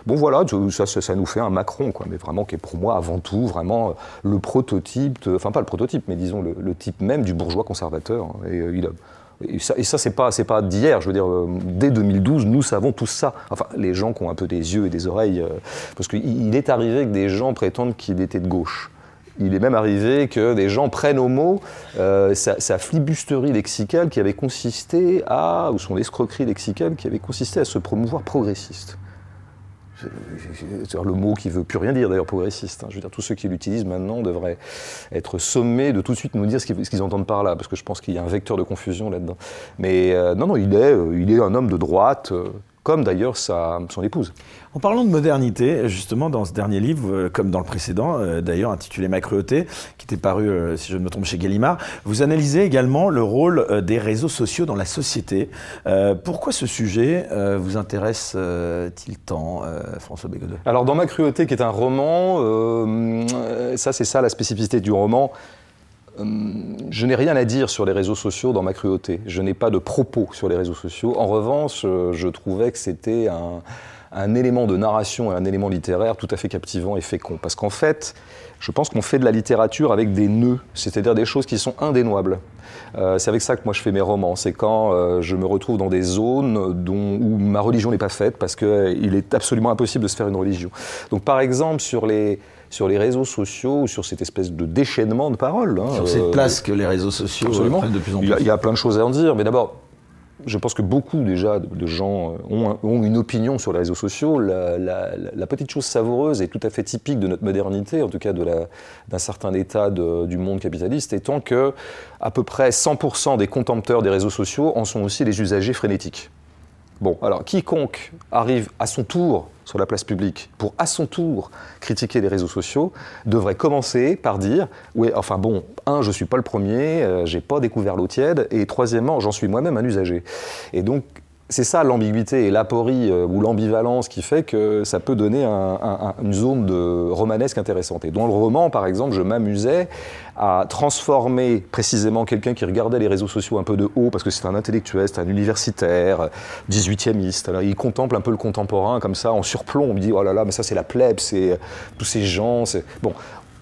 bon voilà, ça, ça nous fait Macron, quoi, mais vraiment qui est pour moi avant tout vraiment le prototype, enfin pas le prototype, mais disons le, type même du bourgeois conservateur. Et, il a, et ça, et ça c'est pas, d'hier. Je veux dire, dès 2012, nous savons tout ça. Enfin, les gens qui ont un peu des yeux et des oreilles, parce qu'il est arrivé que des gens prétendent qu'il était de gauche. Il est même arrivé que des gens prennent au mot euh, sa, flibusterie lexicale qui avait consisté à, ou son escroquerie lexicale qui avait consisté à se promouvoir progressiste. C'est le mot qui veut plus rien dire d'ailleurs progressiste. Hein. Je veux dire, tous ceux qui l'utilisent maintenant devraient être sommés de tout de suite nous dire ce qu'ils entendent par là, parce que je pense qu'il y a un vecteur de confusion là-dedans. Mais euh, non, non, il est, euh, il est un homme de droite comme d'ailleurs son épouse. En parlant de modernité, justement, dans ce dernier livre, euh, comme dans le précédent, euh, d'ailleurs intitulé Ma cruauté, qui était paru, euh, si je ne me trompe, chez Gallimard, vous analysez également le rôle des réseaux sociaux dans la société. pourquoi ce sujet vous intéresse-t-il tant, François Bégodeau Alors, dans Ma cruauté, qui est un roman, ça, c'est ça la spécificité du roman. Hum, je n'ai rien à dire sur les réseaux sociaux dans ma cruauté. Je n'ai pas de propos sur les réseaux sociaux. En revanche, euh, je trouvais que c'était un, élément de narration et un élément littéraire tout à fait captivant et fécond. Parce qu'en fait, je pense qu'on fait de la littérature avec des nœuds, c'est-à-dire des choses qui sont indénoables. Euh, c'est avec ça que moi je fais mes romans. C'est quand euh, je me retrouve dans des zones où ma religion n'est pas faite parce qu'il est absolument impossible de se faire une religion. Donc par exemple sur les, sur les réseaux sociaux ou sur cette espèce de déchaînement de paroles. Hein, sur cette euh, place que les réseaux sociaux prennent de plus en plus. Il y, a, plein de choses à en dire, mais d'abord, je pense que beaucoup déjà de gens euh, ont, une opinion sur les réseaux sociaux. La, petite chose savoureuse et tout à fait typique de notre modernité, en tout cas d'un certain état du monde capitaliste, étant que à peu près 100% des contempteurs des réseaux sociaux en sont aussi les usagers frénétiques. Bon, alors quiconque arrive à son tour sur la place publique pour à son tour critiquer les réseaux sociaux devrait commencer par dire oui enfin bon un je suis pas le premier euh, j'ai pas découvert l'eau tiède et troisièmement j'en suis moi-même un usager. Et donc c'est ça l'ambiguïté et l'aporie euh, ou l'ambivalence qui fait que ça peut donner une zone de romanesque intéressante. Et dans le roman, par exemple, je m'amusais à transformer précisément quelqu'un qui regardait les réseaux sociaux un peu de haut, parce que c'est un intellectuel, c'est un universitaire, 18e Alors il contemple un peu le contemporain comme ça, en surplomb. On me dit, oh là là, mais ça c'est la plèbe, c'est tous ces gens. Bon,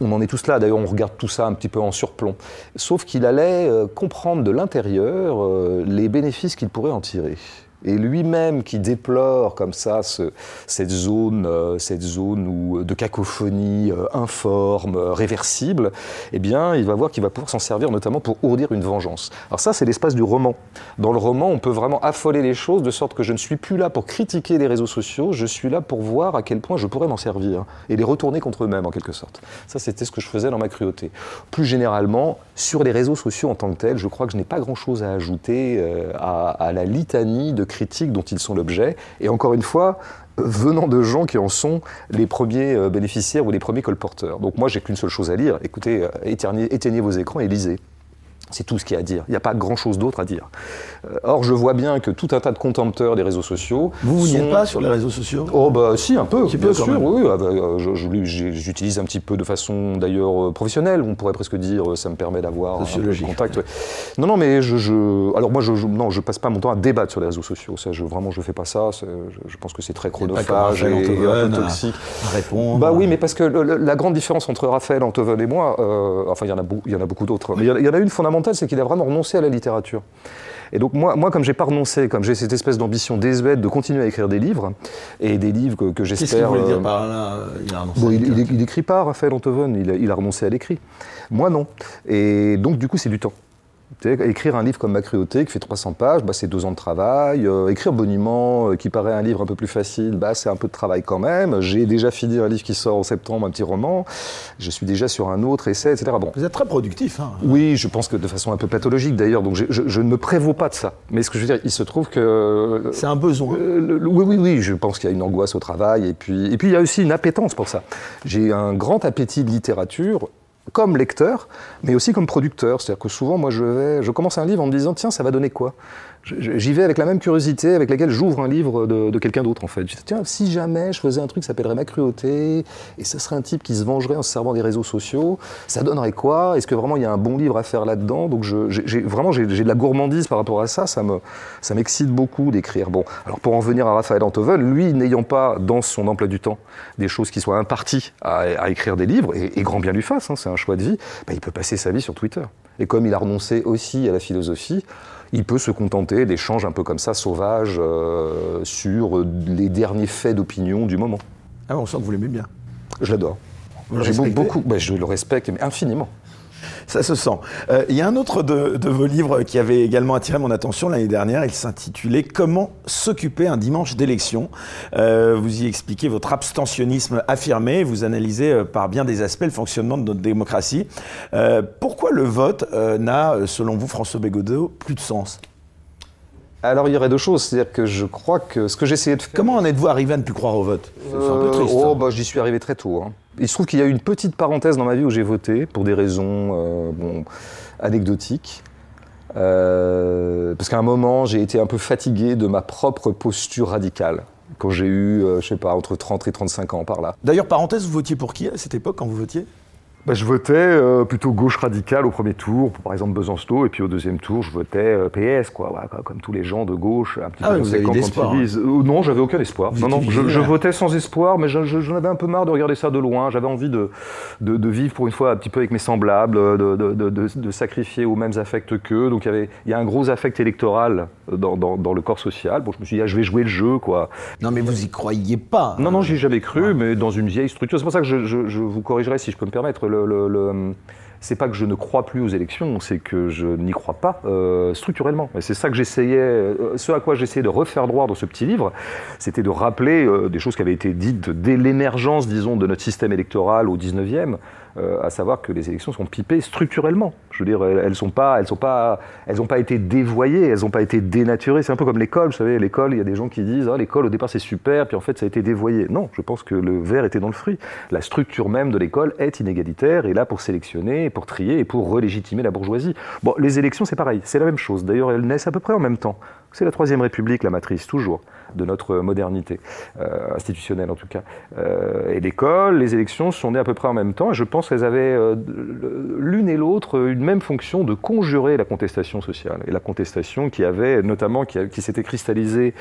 on en est tous là, d'ailleurs on regarde tout ça un petit peu en surplomb. Sauf qu'il allait euh, comprendre de l'intérieur euh, les bénéfices qu'il pourrait en tirer et lui-même qui déplore comme ça cette zone, euh, cette zone où, de cacophonie euh, informe, euh, réversible, eh bien, il va voir qu'il va pouvoir s'en servir notamment pour ourdir une vengeance. Alors ça, c'est l'espace du roman. Dans le roman, on peut vraiment affoler les choses de sorte que je ne suis plus là pour critiquer les réseaux sociaux, je suis là pour voir à quel point je pourrais m'en servir et les retourner contre eux-mêmes en quelque sorte. Ça, c'était ce que je faisais dans ma cruauté. Plus généralement, sur les réseaux sociaux en tant que tels, je crois que je n'ai pas grand-chose à ajouter à, à la litanie de critiques dont ils sont l'objet. Et encore une fois, venant de gens qui en sont les premiers euh, bénéficiaires ou les premiers colporteurs. Donc moi, j'ai qu'une seule chose à lire. Écoutez, euh, éteignez vos écrans et lisez. C'est tout ce qu'il y a à dire. Il n'y a pas grand-chose d'autre à dire. Euh, or, je vois bien que tout un tas de contempteurs des réseaux sociaux. Vous, vous n'êtes pas sur les réseaux sociaux? Oh, bah si, un peu, bien sûr. Oui, ah, bah, j'utilise un petit peu de façon d'ailleurs euh, professionnelle. On pourrait presque dire, ça me permet d'avoir un contact. Non, non, mais je. alors, moi, je, non, je passe pas mon temps à débattre sur les réseaux sociaux. Ça, je, vraiment, je fais pas ça. Je, pense que c'est très chronophage et, un peu toxique. répondre. Bah oui, mais parce que la grande différence entre Raphaël Antoven et moi, euh, enfin, il y en a, il y en a beaucoup d'autres, mais il y, en a une fondamentale c'est qu'il a vraiment renoncé à la littérature. Et donc moi, moi comme j'ai pas renoncé, comme j'ai cette espèce d'ambition désuète de continuer à écrire des livres, et des livres que, j'espère... Qu'est-ce qu'il voulait dire euh, par là Il a renoncé bon, il, écrit pas, Raphaël Antoven, il il a renoncé à l'écrit. Moi non. Et donc du coup c'est du temps écrire un livre comme Ma cruauté, qui fait 300 pages, bah, c'est deux ans de travail. Euh, écrire Boniment, euh, qui paraît un livre un peu plus facile, bah, c'est un peu de travail quand même. J'ai déjà fini un livre qui sort en septembre, un petit roman. Je suis déjà sur un autre essai, etc. Bon. Vous êtes très productif. Hein. Oui, je pense que de façon un peu pathologique d'ailleurs. Donc je, ne me prévaux pas de ça. Mais ce que je veux dire, il se trouve que. C'est un besoin. Euh, oui, oui, oui. Je pense qu'il y a une angoisse au travail. Et puis, et puis il y a aussi une appétence pour ça. J'ai un grand appétit de littérature comme lecteur, mais aussi comme producteur. C'est-à-dire que souvent, moi, je vais, je commence un livre en me disant, tiens, ça va donner quoi? J'y vais avec la même curiosité avec laquelle j'ouvre un livre de, quelqu'un d'autre, en fait. Je tiens, si jamais je faisais un truc qui s'appellerait Ma cruauté, et ce serait un type qui se vengerait en se servant des réseaux sociaux, ça donnerait quoi? Est-ce que vraiment il y a un bon livre à faire là-dedans? Donc, j'ai, vraiment, j'ai, de la gourmandise par rapport à ça. Ça, me, ça m'excite beaucoup d'écrire. Bon, alors pour en venir à Raphaël Antoven, lui, n'ayant pas dans son emploi du temps des choses qui soient imparties à, écrire des livres, et, grand bien lui fasse, hein, c'est un choix de vie, bah, il peut passer sa vie sur Twitter. Et comme il a renoncé aussi à la philosophie, il peut se contenter d'échanges un peu comme ça, sauvages, euh, sur les derniers faits d'opinion du moment. Ah, on sent que vous l'aimez bien. Je l'adore. J'ai beaucoup, bah, je le respecte infiniment. Ça se sent. Euh, il y a un autre de, vos livres qui avait également attiré mon attention l'année dernière. Il s'intitulait Comment s'occuper un dimanche d'élection. Euh, vous y expliquez votre abstentionnisme affirmé. Vous analysez euh, par bien des aspects le fonctionnement de notre démocratie. pourquoi le vote n'a, selon vous, François Bégodeau, plus de sens? Alors il y aurait deux choses, c'est-à-dire que je crois que ce que j'essayais de faire... Comment en êtes-vous arrivé à ne plus croire au vote? C'est un peu triste. Oh, bah, j'y suis arrivé très tôt. Hein. Il se trouve qu'il y a eu une petite parenthèse dans ma vie où j'ai voté pour des raisons euh, anecdotiques. Euh, parce qu'à un moment, j'ai été un peu fatigué de ma propre posture radicale. Quand j'ai eu, euh, je sais pas, entre 30 et 35 ans par là. D'ailleurs, parenthèse, vous votiez pour qui à cette époque quand vous votiez? Bah, je votais euh, plutôt gauche radicale au premier tour, par exemple Besançon, et puis au deuxième tour, je votais euh, PS, quoi, comme tous les gens de gauche, un petit ah, peu vous avez quand ils euh, non, j'avais aucun espoir. non, non, je, votais sans espoir, mais j'en avais un peu marre de regarder ça de loin. J'avais envie de, de, vivre pour une fois un petit peu avec mes semblables, de, de sacrifier aux mêmes affects qu'eux. Donc il y, a un gros affect électoral dans, dans, dans, le corps social. Bon, je me suis dit, ah, je vais jouer le jeu, quoi. Non, mais vous y croyez pas. Non, non, j'y ai jamais cru, mais dans une vieille structure. C'est pour ça que je, je, vous corrigerai, si je peux me permettre, c'est pas que je ne crois plus aux élections, c'est que je n'y crois pas euh, structurellement. Et c'est ça que j'essayais, euh, ce à quoi j'essayais de refaire droit dans ce petit livre, c'était de rappeler euh, des choses qui avaient été dites dès l'émergence, disons, de notre système électoral au 19e, euh, à savoir que les élections sont pipées structurellement. Je veux dire, elles n'ont pas, pas, pas été dévoyées, elles n'ont pas été dénaturées. C'est un peu comme l'école, vous savez, l'école, il y a des gens qui disent, ah, l'école au départ c'est super, puis en fait ça a été dévoyé. Non, je pense que le verre était dans le fruit. La structure même de l'école est inégalitaire et là pour sélectionner, pour trier et pour relégitimer la bourgeoisie. Bon, les élections c'est pareil, c'est la même chose. D'ailleurs, elles naissent à peu près en même temps. C'est la Troisième République, la matrice, toujours de notre modernité, euh, institutionnelle en tout cas. Euh, et l'école, les élections sont nées à peu près en même temps, et je pense qu'elles avaient euh, l'une et l'autre une même fonction de conjurer la contestation sociale. Et la contestation qui avait notamment, qui, qui s'était cristallisée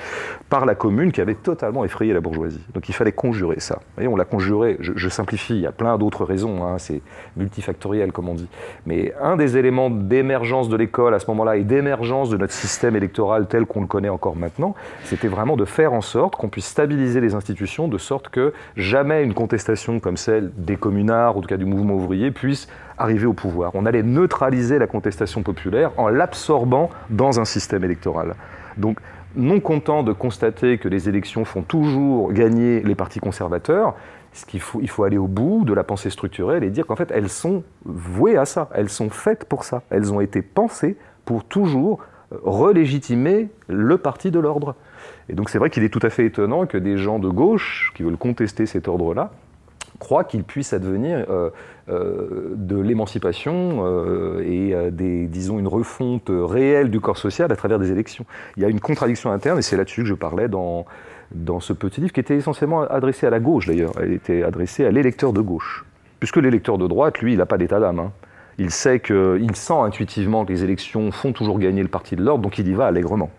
par la commune, qui avait totalement effrayé la bourgeoisie. Donc il fallait conjurer ça. Et on l'a conjuré, je, simplifie, il y a plein d'autres raisons, hein, c'est multifactoriel comme on dit. Mais un des éléments d'émergence de l'école à ce moment-là et d'émergence de notre système électoral tel qu'on le connaît encore maintenant, c'était vraiment de de faire en sorte qu'on puisse stabiliser les institutions de sorte que jamais une contestation comme celle des communards, ou en tout cas du mouvement ouvrier, puisse arriver au pouvoir. On allait neutraliser la contestation populaire en l'absorbant dans un système électoral. Donc, non content de constater que les élections font toujours gagner les partis conservateurs, ce il faut aller au bout de la pensée structurelle et dire qu'en fait, elles sont vouées à ça, elles sont faites pour ça, elles ont été pensées pour toujours relégitimer le parti de l'ordre. Et donc c'est vrai qu'il est tout à fait étonnant que des gens de gauche qui veulent contester cet ordre-là croient qu'il puisse advenir euh, euh, de l'émancipation euh, et disons, une refonte réelle du corps social à travers des élections. Il y a une contradiction interne, et c'est là-dessus que je parlais dans, dans ce petit livre, qui était essentiellement adressé à la gauche d'ailleurs. Elle était adressée à l'électeur de gauche. Puisque l'électeur de droite, lui, il n'a pas d'état d'âme. Hein. Il sait que, il sent intuitivement que les élections font toujours gagner le parti de l'ordre, donc il y va allègrement.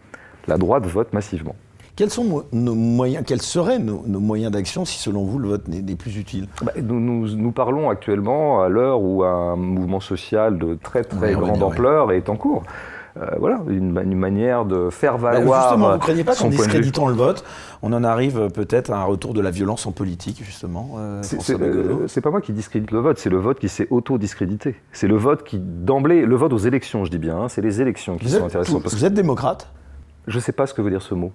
La droite vote massivement. Quels sont nos moyens, quels seraient nos, moyens d'action si, selon vous, le vote n'est plus utile? Bah, nous, parlons actuellement à l'heure où un mouvement social de très très grande ampleur est en cours. Euh, voilà, une, manière de faire bah, valoir. justement, vous ne craignez pas qu'en discréditant le vote, on en arrive peut-être à un retour de la violence en politique, justement euh, euh, C'est pas moi qui discrédite le vote, c'est le vote qui s'est auto-discrédité. C'est le vote qui, d'emblée, le vote aux élections, je dis bien, hein, c'est les élections qui sont intéressantes. Vous êtes démocrate Je ne sais pas ce que veut dire ce mot.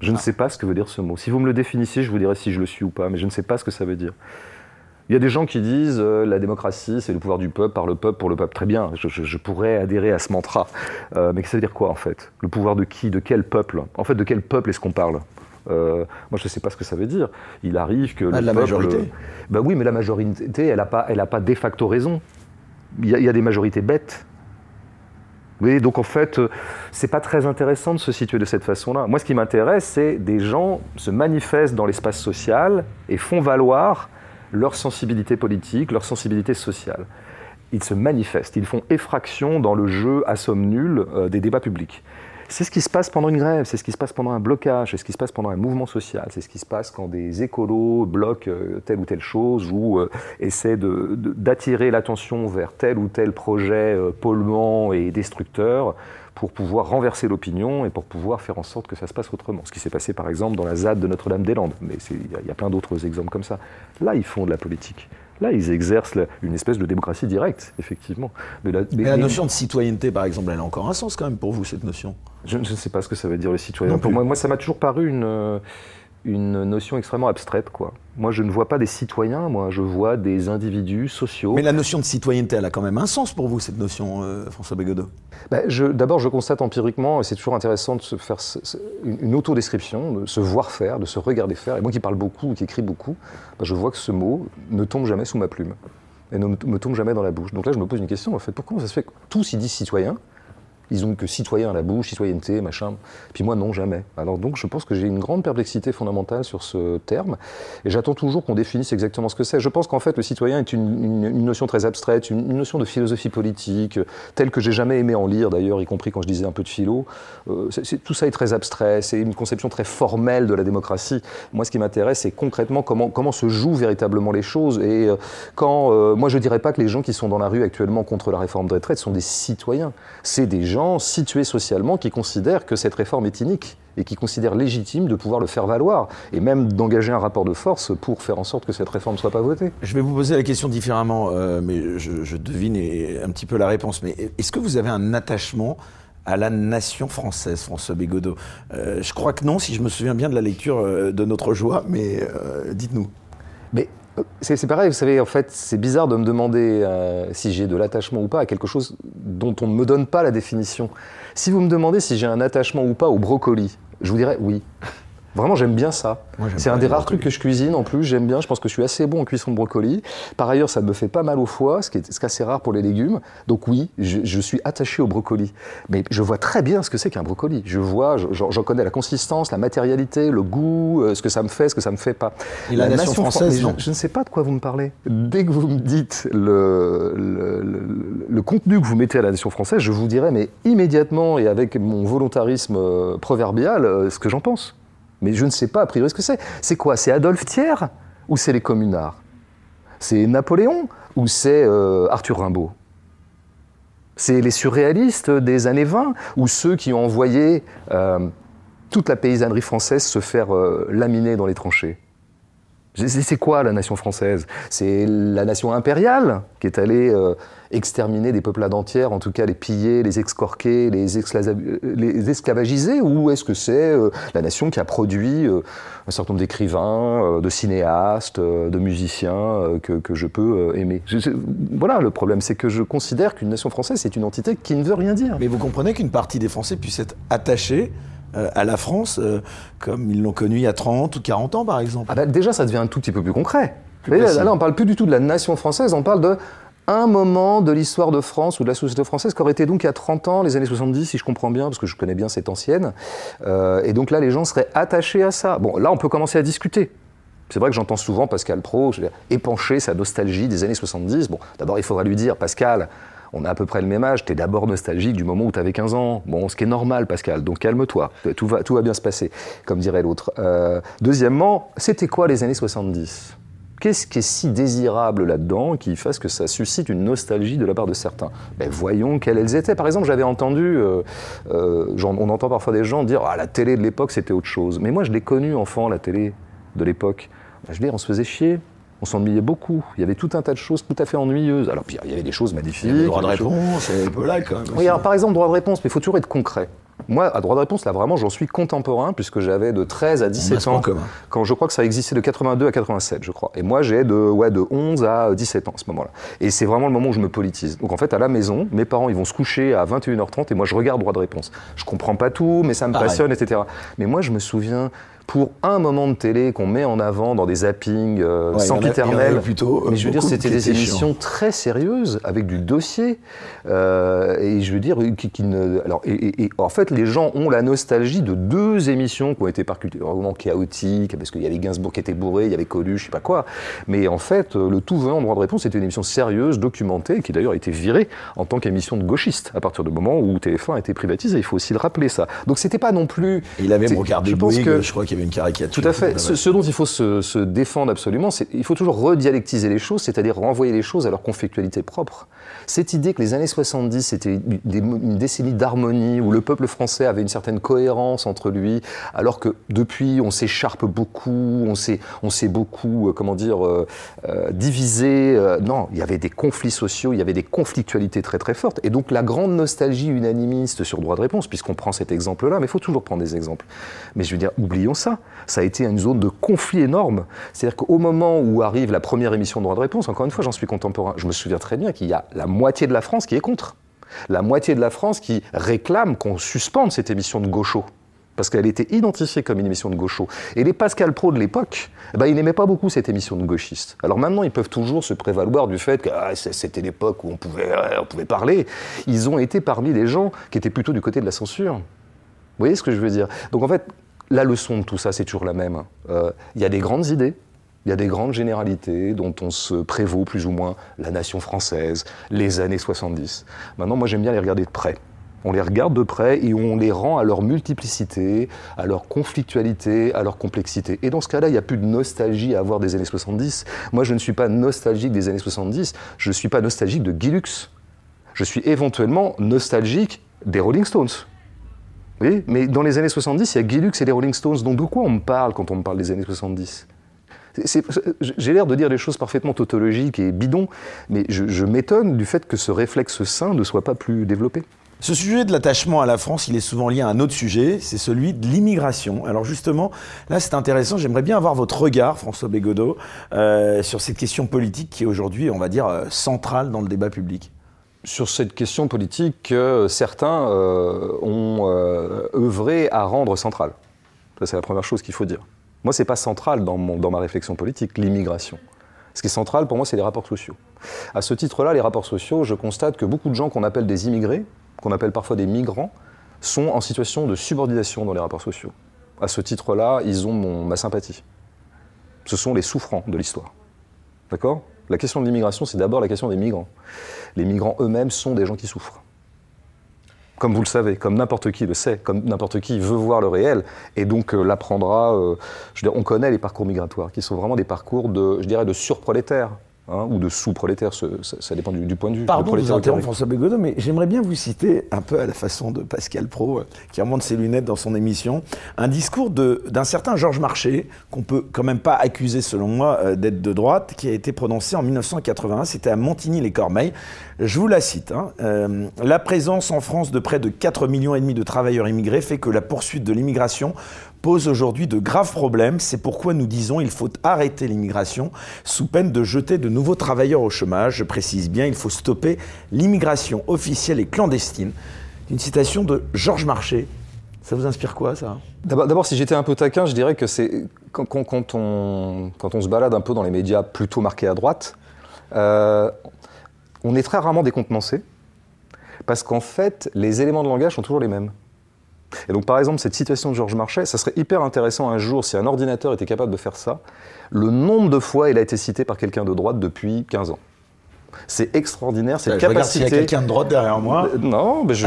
Je ne sais pas ce que veut dire ce mot. Si vous me le définissiez, je vous dirais si je le suis ou pas, mais je ne sais pas ce que ça veut dire. Il y a des gens qui disent euh, la démocratie, c'est le pouvoir du peuple, par le peuple, pour le peuple. Très bien, je, pourrais adhérer à ce mantra. Euh, mais ça veut dire quoi en fait? Le pouvoir de qui? De quel peuple? En fait, de quel peuple est-ce qu'on parle? Euh, moi, je ne sais pas ce que ça veut dire. Il arrive que ah, le la majorité. Ben oui, mais la majorité, elle n'a pas, elle a pas de facto raison. Il y, a, il y a des majorités bêtes. Oui, donc en fait, euh, c'est pas très intéressant de se situer de cette façon-là. Moi, ce qui m'intéresse, c'est des gens se manifestent dans l'espace social et font valoir leur sensibilité politique, leur sensibilité sociale. Ils se manifestent, ils font effraction dans le jeu à somme nulle euh, des débats publics. C'est ce qui se passe pendant une grève, c'est ce qui se passe pendant un blocage, c'est ce qui se passe pendant un mouvement social, c'est ce qui se passe quand des écolos bloquent euh, telle ou telle chose ou euh, essaient d'attirer l'attention vers tel ou tel projet euh, polluant et destructeur pour pouvoir renverser l'opinion et pour pouvoir faire en sorte que ça se passe autrement. Ce qui s'est passé par exemple dans la ZAD de Notre-Dame-des-Landes, mais il y, a plein d'autres exemples comme ça. Là, ils font de la politique. Là, ils exercent une espèce de démocratie directe, effectivement. Mais la, mais la notion de citoyenneté, par exemple, elle a encore un sens quand même pour vous, cette notion? Je, ne sais pas ce que ça veut dire le citoyen. Pour moi, moi, ça m'a toujours paru une, euh, une notion extrêmement abstraite. Quoi. Moi, je ne vois pas des citoyens, moi, je vois des individus sociaux. Mais la notion de citoyenneté, elle a quand même un sens pour vous, cette notion, euh, François Bégodeau? Bah, D'abord, je constate empiriquement, et c'est toujours intéressant de se faire une autodescription, de se voir faire, de se regarder faire. Et moi qui parle beaucoup, qui écris beaucoup, bah, je vois que ce mot ne tombe jamais sous ma plume et ne me tombe jamais dans la bouche. Donc là, je me pose une question, en fait, pourquoi ça se fait que tous y disent citoyens ils ont que citoyen à la bouche, citoyenneté, machin. Puis moi, non, jamais. Alors donc, je pense que j'ai une grande perplexité fondamentale sur ce terme. Et j'attends toujours qu'on définisse exactement ce que c'est. Je pense qu'en fait, le citoyen est une, notion très abstraite, une, notion de philosophie politique, telle que j'ai jamais aimé en lire, d'ailleurs, y compris quand je disais un peu de philo. Euh, tout ça est très abstrait. C'est une conception très formelle de la démocratie. Moi, ce qui m'intéresse, c'est concrètement comment, se jouent véritablement les choses. Et euh, quand. Euh, moi, je dirais pas que les gens qui sont dans la rue actuellement contre la réforme de retraite sont des citoyens. C'est des situés socialement qui considèrent que cette réforme est inique et qui considèrent légitime de pouvoir le faire valoir et même d'engager un rapport de force pour faire en sorte que cette réforme ne soit pas votée. Je vais vous poser la question différemment, euh, mais je, devine un petit peu la réponse. Mais est-ce que vous avez un attachement à la nation française, François Bégodeau? Euh, Je crois que non, si je me souviens bien de la lecture euh, de Notre Joie, mais dites-nous. Mais c'est pareil, vous savez, en fait, c'est bizarre de me demander euh, si j'ai de l'attachement ou pas à quelque chose dont on ne me donne pas la définition. Si vous me demandez si j'ai un attachement ou pas au brocoli, je vous dirais oui. Vraiment, j'aime bien ça. C'est un des rares trucs que je cuisine en plus. J'aime bien. Je pense que je suis assez bon en cuisson de brocoli. Par ailleurs, ça me fait pas mal au foie, ce qui est, assez rare pour les légumes. Donc oui, je, suis attaché au brocoli. Mais je vois très bien ce que c'est qu'un brocoli. Je vois, j'en connais la consistance, la matérialité, le goût, euh, ce que ça me fait, ce que ça me fait pas. Et la, nation, française, je, je, ne sais pas de quoi vous me parlez. Dès que vous me dites le, le, contenu que vous mettez à la nation française, je vous dirai, mais immédiatement et avec mon volontarisme euh, proverbial, euh, ce que j'en pense. Mais je ne sais pas a priori ce que c'est. C'est quoi? C'est Adolphe Thiers ou c'est les communards? C'est Napoléon ou c'est euh, Arthur Rimbaud? C'est les surréalistes des années 20 ou ceux qui ont envoyé euh, toute la paysannerie française se faire euh, laminer dans les tranchées? C'est quoi la nation française? C'est la nation impériale qui est allée euh, exterminer des peuplades entières, en tout cas les piller, les excorquer, les, esclavagiser Ou est-ce que c'est euh, la nation qui a produit euh, un certain nombre d'écrivains, de cinéastes, de musiciens que, que, je peux aimer? Voilà, le problème, c'est que je considère qu'une nation française, c'est une entité qui ne veut rien dire. Mais vous comprenez qu'une partie des Français puisse être attachée euh, à la France euh, comme ils l'ont connu il y a 30 ou 40 ans, par exemple ah bah, Déjà, ça devient un tout petit peu plus concret. Mais là, là, on parle plus du tout de la nation française, on parle de un moment de l'histoire de France ou de la société française qui aurait été donc il y a 30 ans, les années 70, si je comprends bien, parce que je connais bien cette ancienne. Euh, et donc là, les gens seraient attachés à ça. Bon, là, on peut commencer à discuter. C'est vrai que j'entends souvent Pascal Pro épancher sa nostalgie des années 70. Bon, d'abord, il faudra lui dire, Pascal, on a à peu près le même âge, tu es d'abord nostalgique du moment où tu avais 15 ans. Bon, ce qui est normal, Pascal, donc calme-toi, tout va, tout va bien se passer, comme dirait l'autre. Euh, deuxièmement, c'était quoi les années 70 Qu'est-ce qui est si désirable là-dedans qui fasse que ça suscite une nostalgie de la part de certains? Ben, Voyons quelles elles étaient. Par exemple, j'avais entendu, euh, euh, on entend parfois des gens dire Ah, la télé de l'époque, c'était autre chose. Mais moi, je l'ai connu enfant, la télé de l'époque. Ben, je veux dire, on se faisait chier on s'ennuyait beaucoup. Il y avait tout un tas de choses tout à fait ennuyeuses. Alors, puis, il y avait des choses magnifiques. Le droit de réponse, un peu là quand même. Oui, alors par exemple, droit de réponse, mais il faut toujours être concret. Moi, à droit de réponse, là vraiment, j'en suis contemporain, puisque j'avais de 13 à 17 ans. Quand je crois que ça existait de 82 à 87, je crois. Et moi, j'ai de, ouais, de 11 à 17 ans à ce moment-là. Et c'est vraiment le moment où je me politise. Donc en fait, à la maison, mes parents, ils vont se coucher à 21h30 et moi, je regarde droit de réponse. Je comprends pas tout, mais ça me passionne, etc. Mais moi, je me souviens pour un moment de télé qu'on met en avant dans des zappings euh, sempiternels. plutôt. mais je veux dire, c'était des émissions très sérieuses avec du dossier. Euh, et je veux dire, qui, ne, alors, et, en fait, les gens ont la nostalgie de deux émissions qui ont été particulièrement chaotiques, parce qu'il y avait Gainsbourg qui était bourré, il y avait Coluche, je sais pas quoi. Mais en fait, le tout venant droit de réponse, c'était une émission sérieuse, documentée, qui d'ailleurs a été virée en tant qu'émission de gauchiste à partir du moment où TF1 a été privatisé. Il faut aussi le rappeler ça. Donc c'était pas non plus. il avait regardé je pense que je crois qu'il y avait une caricature. Tout à fait. Ce, dont il faut se, défendre absolument, c'est il faut toujours redialectiser les choses, c'est-à-dire renvoyer les choses à leur conflictualité propre. Cette idée que les années 70 c'était une décennie d'harmonie où le peuple français avait une certaine cohérence entre lui, alors que depuis on s'écharpe beaucoup, on s'est on s'est beaucoup euh, comment dire euh, euh, divisé. non, il y avait des conflits sociaux, il y avait des conflictualités très très fortes, et donc la grande nostalgie unanimiste sur droit de réponse, puisqu'on prend cet exemple-là, mais il faut toujours prendre des exemples. Mais je veux dire, oublions ça. Ça a été une zone de conflit énorme. C'est-à-dire qu'au moment où arrive la première émission de droit de réponse, encore une fois, j'en suis contemporain, je me souviens très bien qu'il y a la moitié de la France qui est contre. La moitié de la France qui réclame qu'on suspende cette émission de gaucho parce qu'elle était identifiée comme une émission de gaucho. Et les Pascal Pro de l'époque, eh ben, ils n'aimaient pas beaucoup cette émission de gauchiste. Alors maintenant, ils peuvent toujours se prévaloir du fait que ah, c'était l'époque où on pouvait, on pouvait parler. Ils ont été parmi les gens qui étaient plutôt du côté de la censure. Vous voyez ce que je veux dire? Donc en fait, la leçon de tout ça, c'est toujours la même. Euh, il y a des grandes idées, il y a des grandes généralités dont on se prévaut plus ou moins, la nation française, les années 70. Maintenant, moi j'aime bien les regarder de près. On les regarde de près et on les rend à leur multiplicité, à leur conflictualité, à leur complexité. Et dans ce cas-là, il n'y a plus de nostalgie à avoir des années 70. Moi, je ne suis pas nostalgique des années 70, je ne suis pas nostalgique de Guy Je suis éventuellement nostalgique des Rolling Stones. Mais dans les années 70, il y a Guy et les Rolling Stones. Donc de quoi on me parle quand on me parle des années 70 j'ai l'air de dire des choses parfaitement tautologiques et bidons, mais je, m'étonne du fait que ce réflexe sain ne soit pas plus développé. Ce sujet de l'attachement à la France, il est souvent lié à un autre sujet, c'est celui de l'immigration. Alors justement, là c'est intéressant, j'aimerais bien avoir votre regard, François Bégodeau, euh, sur cette question politique qui est aujourd'hui, on va dire, euh, centrale dans le débat public sur cette question politique que certains euh, ont euh, œuvré à rendre centrale. Ça, c'est la première chose qu'il faut dire. Moi, ce n'est pas central dans, ma réflexion politique, l'immigration. Ce qui est central pour moi, c'est les rapports sociaux. À ce titre-là, les rapports sociaux, je constate que beaucoup de gens qu'on appelle des immigrés, qu'on appelle parfois des migrants, sont en situation de subordination dans les rapports sociaux. À ce titre-là, ils ont ma sympathie. Ce sont les souffrants de l'histoire. D'accord? La question de l'immigration, c'est d'abord la question des migrants les migrants eux-mêmes sont des gens qui souffrent. Comme vous le savez, comme n'importe qui le sait, comme n'importe qui veut voir le réel, et donc euh, l'apprendra. Euh, on connaît les parcours migratoires, qui sont vraiment des parcours de, je dirais, de surprolétaires. Hein, ou de sous-prolétaires, ça, dépend du, point de vue. Pardon de vous interrompre François Bégodeau, mais j'aimerais bien vous citer, un peu à la façon de Pascal Pro, euh, qui remonte ses lunettes dans son émission, un discours d'un certain Georges Marché, qu'on peut quand même pas accuser, selon moi, euh, d'être de droite, qui a été prononcé en 1981, c'était à Montigny-les-Cormeilles. Je vous la cite. Hein. Euh, la présence en France de près de 4 millions et demi de travailleurs immigrés fait que la poursuite de l'immigration pose aujourd'hui de graves problèmes. C'est pourquoi nous disons qu'il faut arrêter l'immigration sous peine de jeter de nouveaux travailleurs au chômage. Je précise bien, il faut stopper l'immigration officielle et clandestine. Une citation de Georges Marchais. Ça vous inspire quoi, ça? D'abord, si j'étais un peu taquin, je dirais que c'est quand, on, quand on se balade un peu dans les médias plutôt marqués à droite, euh, on est très rarement décontenancé, parce qu'en fait, les éléments de langage sont toujours les mêmes. Et donc, par exemple, cette situation de Georges Marchais, ça serait hyper intéressant un jour, si un ordinateur était capable de faire ça, le nombre de fois il a été cité par quelqu'un de droite depuis 15 ans. C'est extraordinaire, cette je capacité. S'il y a quelqu'un de droite derrière moi. Euh, non, mais je,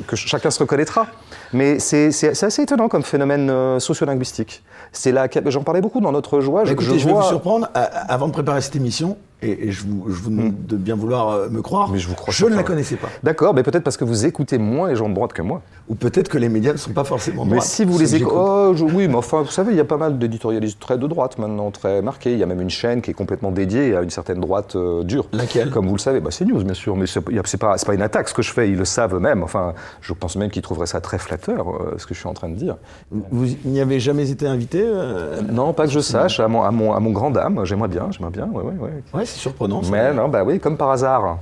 que chacun se reconnaîtra. Mais c'est assez étonnant comme phénomène euh, sociolinguistique. C'est là, j'en parlais beaucoup dans notre joie. je, je vais vous surprendre. Avant de préparer cette émission, et, je, vous, je, vous, demande hmm. de bien vouloir euh, me croire. Mais je vous crois. Je ne la connaissais pas. D'accord, mais peut-être parce que vous écoutez moins les gens de droite que moi. Ou peut-être que les médias ne sont pas forcément de droite. Mais si vous les écoutez. Oh, oui, mais enfin, vous savez, il y a pas mal d'éditorialistes très de droite maintenant, très marqués. Il y a même une chaîne qui est complètement dédiée à une certaine droite euh, dure. Laquelle? Comme vous le savez, bah, c'est News, bien sûr. Mais ce n'est pas, pas une attaque ce que je fais, ils le savent eux-mêmes. Enfin, je pense même qu'ils trouveraient ça très flatteur, euh, ce que je suis en train de dire. Vous n'y avez jamais été invité Non, pas que je sache, à mon, à mon, grand dame. J'aimerais bien, j'aimerais bien, ouais, ouais, ouais. C'est surprenant. Mais non, bah oui, comme par hasard.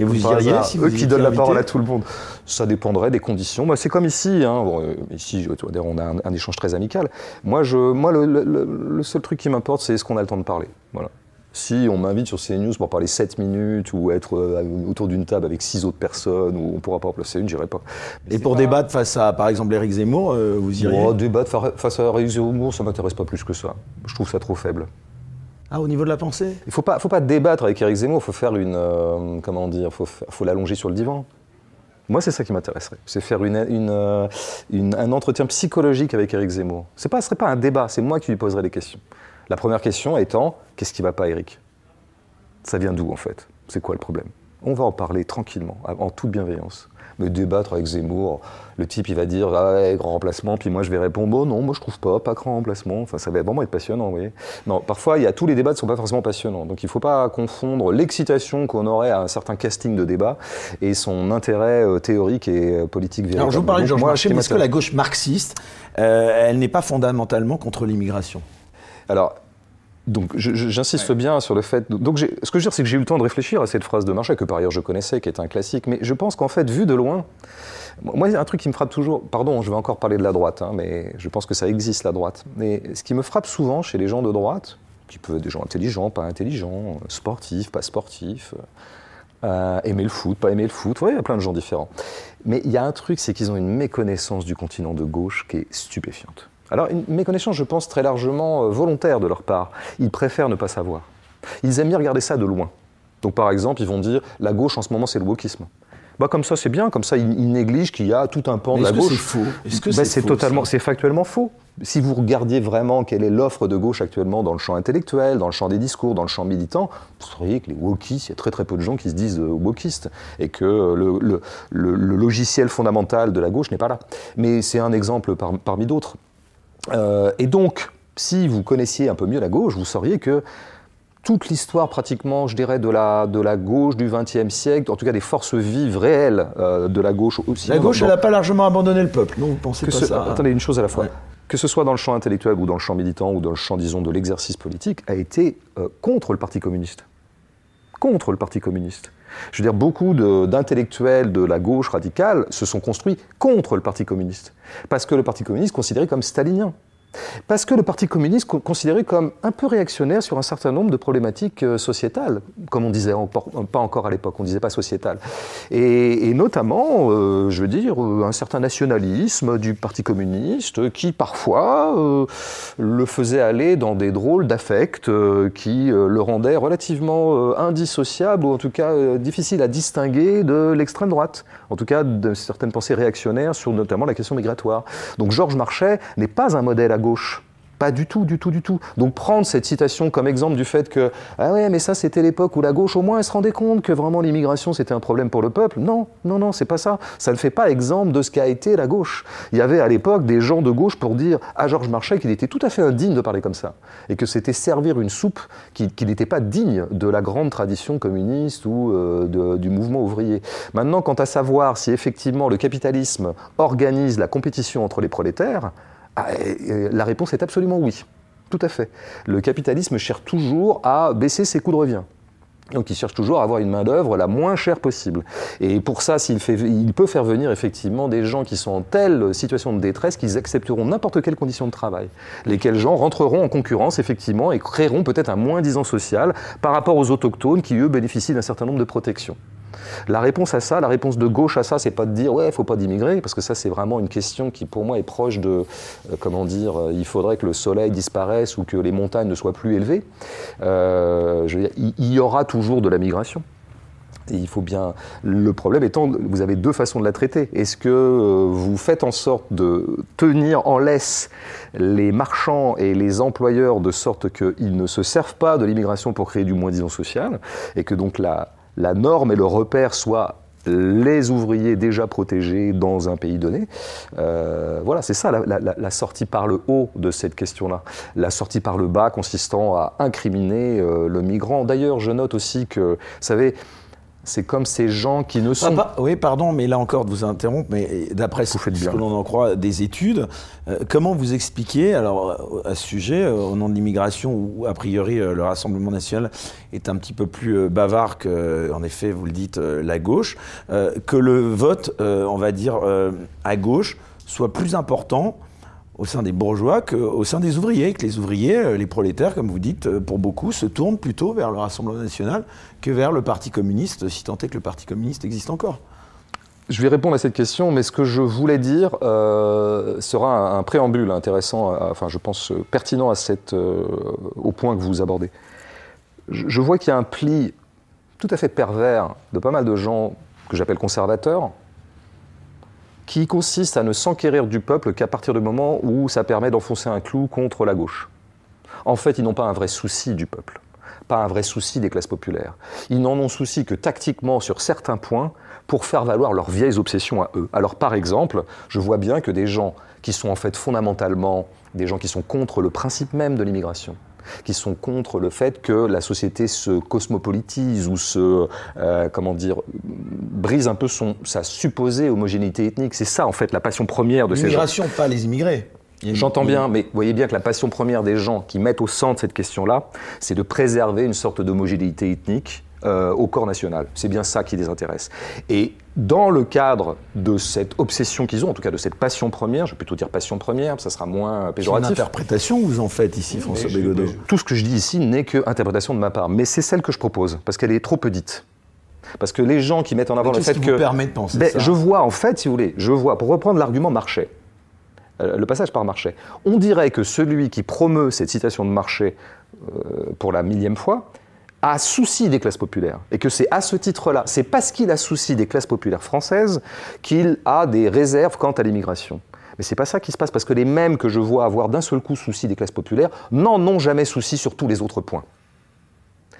Et vous Par iriez hasard, si vous Eux qui donnent la parole à tout le monde. Ça dépendrait des conditions. Bah, c'est comme ici. Hein. Bon, euh, ici, on a un, un échange très amical. Moi, je, moi le, le- le- le seul truc qui m'importe, c'est est-ce qu'on a le temps de parler? Voilà. Si on m'invite sur CNews pour parler 7 minutes ou être euh, autour d'une table avec 6 autres personnes où on pourra pas en placer une, j'irai pas. Mais Et pour pas- débattre face à, par exemple, Éric Zemmour, euh, vous iriez Oh, débattre fa- face à Éric Zemmour, ça m'intéresse pas plus que ça. Je trouve ça trop faible. Ah, au niveau de la pensée? Il faut pas, faut pas débattre avec Éric Zemmour, il faut faire une, euh, comment dire, faut, fa- faut l'allonger sur le divan. Moi, c'est ça qui m'intéresserait. C'est faire une, une, euh, un entretien psychologique avec Éric Zemmour. Ce ne serait pas un débat, c'est moi qui lui poserai des questions. La première question étant, qu'est-ce qui va pas, Éric? Ça vient d'où, en fait? C'est quoi le problème? On va en parler tranquillement, en toute bienveillance. Me débattre avec Zemmour, le type, il va dire, ah ouais, grand remplacement, puis moi, je vais répondre, bon, non, moi, je trouve pas, pas grand remplacement. Enfin, ça va vraiment être passionnant, vous voyez. Non, parfois, il y a, tous les débats ne sont pas forcément passionnants. Donc, il ne faut pas confondre l'excitation qu'on aurait à un certain casting de débat et son intérêt euh, théorique et euh, politique véritable. Alors, je vous parlais de Georges Marchais, mais est-ce que la gauche marxiste, euh, elle n'est pas fondamentalement contre l'immigration? Alors, donc j'insiste bien sur le fait. Donc, ce que je veux dire, c'est que j'ai eu le temps de réfléchir à cette phrase de Marchais, que par ailleurs je connaissais, qui est un classique. Mais je pense qu'en fait, vu de loin, moi, il y a un truc qui me frappe toujours. Pardon, je vais encore parler de la droite, hein, mais je pense que ça existe, la droite. Mais ce qui me frappe souvent chez les gens de droite, qui peuvent être des gens intelligents, pas intelligents, sportifs, pas sportifs, euh, aimer le foot, pas aimer le foot, ouais, il y a plein de gens différents. Mais il y a un truc, c'est qu'ils ont une méconnaissance du continent de gauche qui est stupéfiante. Alors, une méconnaissance, je pense, très largement euh, volontaire de leur part. Ils préfèrent ne pas savoir. Ils aiment bien regarder ça de loin. Donc, par exemple, ils vont dire la gauche en ce moment, c'est le wokisme. Bah, comme ça, c'est bien, comme ça, ils, ils négligent qu'il y a tout un pan Mais de la gauche. c'est faux? Est-ce que Bah, c'est totalement, c'est factuellement faux. Si vous regardiez vraiment quelle est l'offre de gauche actuellement dans le champ intellectuel, dans le champ des discours, dans le champ militant, vous sauriez que les wokistes, il y a très très peu de gens qui se disent euh, wokistes et que euh, le, le- le- le logiciel fondamental de la gauche n'est pas là. Mais c'est un exemple par- parmi d'autres. Euh, et donc, si vous connaissiez un peu mieux la gauche, vous sauriez que toute l'histoire pratiquement, je dirais, de la, de la gauche du XXe siècle, en tout cas des forces vives réelles euh, de la gauche aussi. La gauche, dans- elle n'a pas largement abandonné le peuple, non Vous pensez que pas ce- ça hein attendez, une chose à la fois. Ouais. Que ce soit dans le champ intellectuel ou dans le champ militant ou dans le champ, disons, de l'exercice politique, a été euh, contre le Parti communiste. Contre le Parti communiste. Je veux dire, beaucoup d'intellectuels de, la gauche radicale se sont construits contre le Parti communiste. Parce que le Parti communiste considéré comme stalinien. Parce que le Parti communiste co- considéré comme un peu réactionnaire sur un certain nombre de problématiques euh, sociétales, comme on disait, pas encore à l'époque, on disait pas sociétales. Et, notamment, euh, je veux dire, euh, un certain nationalisme du Parti communiste qui parfois le faisait aller dans des drôles d'affects qui le rendaient relativement indissociable ou en tout cas difficile à distinguer de l'extrême droite, en tout cas de certaines pensées réactionnaires sur notamment la question migratoire. Donc Georges Marchais n'est pas un modèle à gauche. Pas du tout, du tout, du tout. Donc prendre cette citation comme exemple du fait que ah ouais, mais ça c'était l'époque où la gauche au moins elle se rendait compte que vraiment l'immigration c'était un problème pour le peuple. Non, non, non, c'est pas ça. Ça ne fait pas exemple de ce qu'a été la gauche. Il y avait à l'époque des gens de gauche pour dire à Georges Marchais qu'il était tout à fait indigne de parler comme ça et que c'était servir une soupe qui, n'était pas digne de la grande tradition communiste ou euh, du mouvement ouvrier. Maintenant, quant à savoir si effectivement le capitalisme organise la compétition entre les prolétaires, la réponse est absolument oui. Tout à fait. Le capitalisme cherche toujours à baisser ses coûts de revient. Donc il cherche toujours à avoir une main-d'œuvre la moins chère possible. Et pour ça, il peut faire venir effectivement des gens qui sont en telle situation de détresse qu'ils accepteront n'importe quelle condition de travail. Lesquels gens rentreront en concurrence effectivement et créeront peut-être un moins-disant social par rapport aux autochtones qui, eux, bénéficient d'un certain nombre de protections. La réponse à ça, la réponse de gauche à ça, c'est pas de dire ouais, faut pas d'immigrer, parce que ça c'est vraiment une question qui pour moi est proche de euh, comment dire, euh, il faudrait que le soleil disparaisse ou que les montagnes ne soient plus élevées. Euh, je veux dire, il il y aura toujours de la migration. Et il faut bien. Le problème étant, vous avez deux façons de la traiter. Est-ce que vous faites en sorte de tenir en laisse les marchands et les employeurs de sorte qu'ils ne se servent pas de l'immigration pour créer du moins-disant social et que donc la, la norme et le repère soient les ouvriers déjà protégés dans un pays donné. Euh, voilà, c'est ça la, sortie par le haut de cette question-là. La sortie par le bas consistant à incriminer euh, le migrant. D'ailleurs, je note aussi que, vous savez, c'est comme ces gens qui ne sont pas. Oui, pardon, mais là encore de vous interrompre, mais d'après ce, que l'on en croit des études, euh, comment vous expliquez, alors à ce sujet, euh, au nom de l'immigration, où a priori euh, le Rassemblement national est un petit peu plus bavard que, en effet, vous le dites, la gauche, que le vote, on va dire, à gauche soit plus important au sein des bourgeois qu'au sein des ouvriers, que les ouvriers, euh, les prolétaires, comme vous dites, euh, pour beaucoup, se tournent plutôt vers le Rassemblement national que vers le Parti communiste, si tant est que le Parti communiste existe encore. Je vais répondre à cette question, mais ce que je voulais dire euh, sera un, préambule intéressant, enfin je pense pertinent à cette, au point que vous abordez. Je, je vois qu'il y a un pli tout à fait pervers de pas mal de gens que j'appelle conservateurs, qui consiste à ne s'enquérir du peuple qu'à partir du moment où ça permet d'enfoncer un clou contre la gauche. En fait, ils n'ont pas un vrai souci du peuple, pas un vrai souci des classes populaires. Ils n'en ont souci que tactiquement sur certains points pour faire valoir leurs vieilles obsessions à eux. Alors par exemple, je vois bien que des gens qui sont en fait fondamentalement des gens qui sont contre le principe même de l'immigration, qui sont contre le fait que la société se cosmopolitise ou se, euh, comment dire, brise un peu son, sa supposée homogénéité ethnique. C'est ça, en fait, la passion première de ces gens. L'immigration, pas les immigrés. J'entends bien, mais vous voyez bien que la passion première des gens qui mettent au centre cette question-là, c'est de préserver une sorte d'homogénéité ethnique euh, au corps national. C'est bien ça qui les intéresse. Et dans le cadre de cette obsession qu'ils ont, en tout cas de cette passion première, je vais plutôt dire passion première, ça sera moins péjoratif. Une interprétation vous en faites ici, François Bégodeau Tout ce que je dis ici n'est que interprétation de ma part, mais c'est celle que je propose, parce qu'elle est trop petite. Parce que les gens qui mettent en avant le fait qui que. Vous permet de penser ben, ça? Je vois, en fait, si vous voulez, je vois, pour reprendre l'argument Marchais, euh, le passage par Marchais, on dirait que celui qui promeut cette citation de Marchais euh, pour la millième fois, a souci des classes populaires. Et que c'est à ce titre-là, c'est parce qu'il a souci des classes populaires françaises qu'il a des réserves quant à l'immigration. Mais c'est pas ça qui se passe, parce que les mêmes que je vois avoir d'un seul coup souci des classes populaires n'en ont jamais souci sur tous les autres points.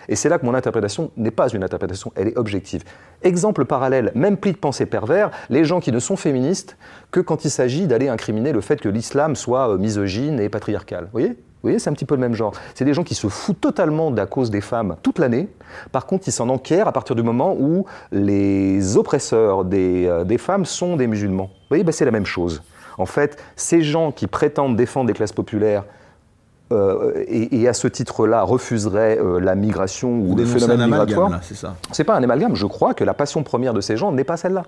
Et c'est là que mon interprétation n'est pas une interprétation, elle est objective. Exemple parallèle, même pli de pensée pervers, les gens qui ne sont féministes que quand il s'agit d'aller incriminer le fait que l'islam soit euh, misogyne et patriarcal. Voyez? Vous voyez, c'est un petit peu le même genre. C'est des gens qui se foutent totalement de la cause des femmes toute l'année. Par contre, ils s'en enquièrent à partir du moment où les oppresseurs des, euh, femmes sont des musulmans. Vous voyez, ben, c'est la même chose. En fait, ces gens qui prétendent défendre des classes populaires euh, et, à ce titre-là refuseraient euh, la migration ou les phénomènes migratoires. C'est ça. C'est pas un amalgame. Je crois que la passion première de ces gens n'est pas celle-là.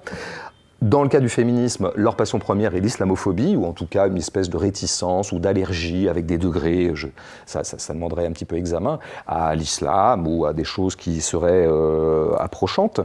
Dans le cas du féminisme, leur passion première est l'islamophobie, ou en tout cas une espèce de réticence ou d'allergie avec des degrés, ça, demanderait un petit peu examen, à l'islam ou à des choses qui seraient euh, approchantes.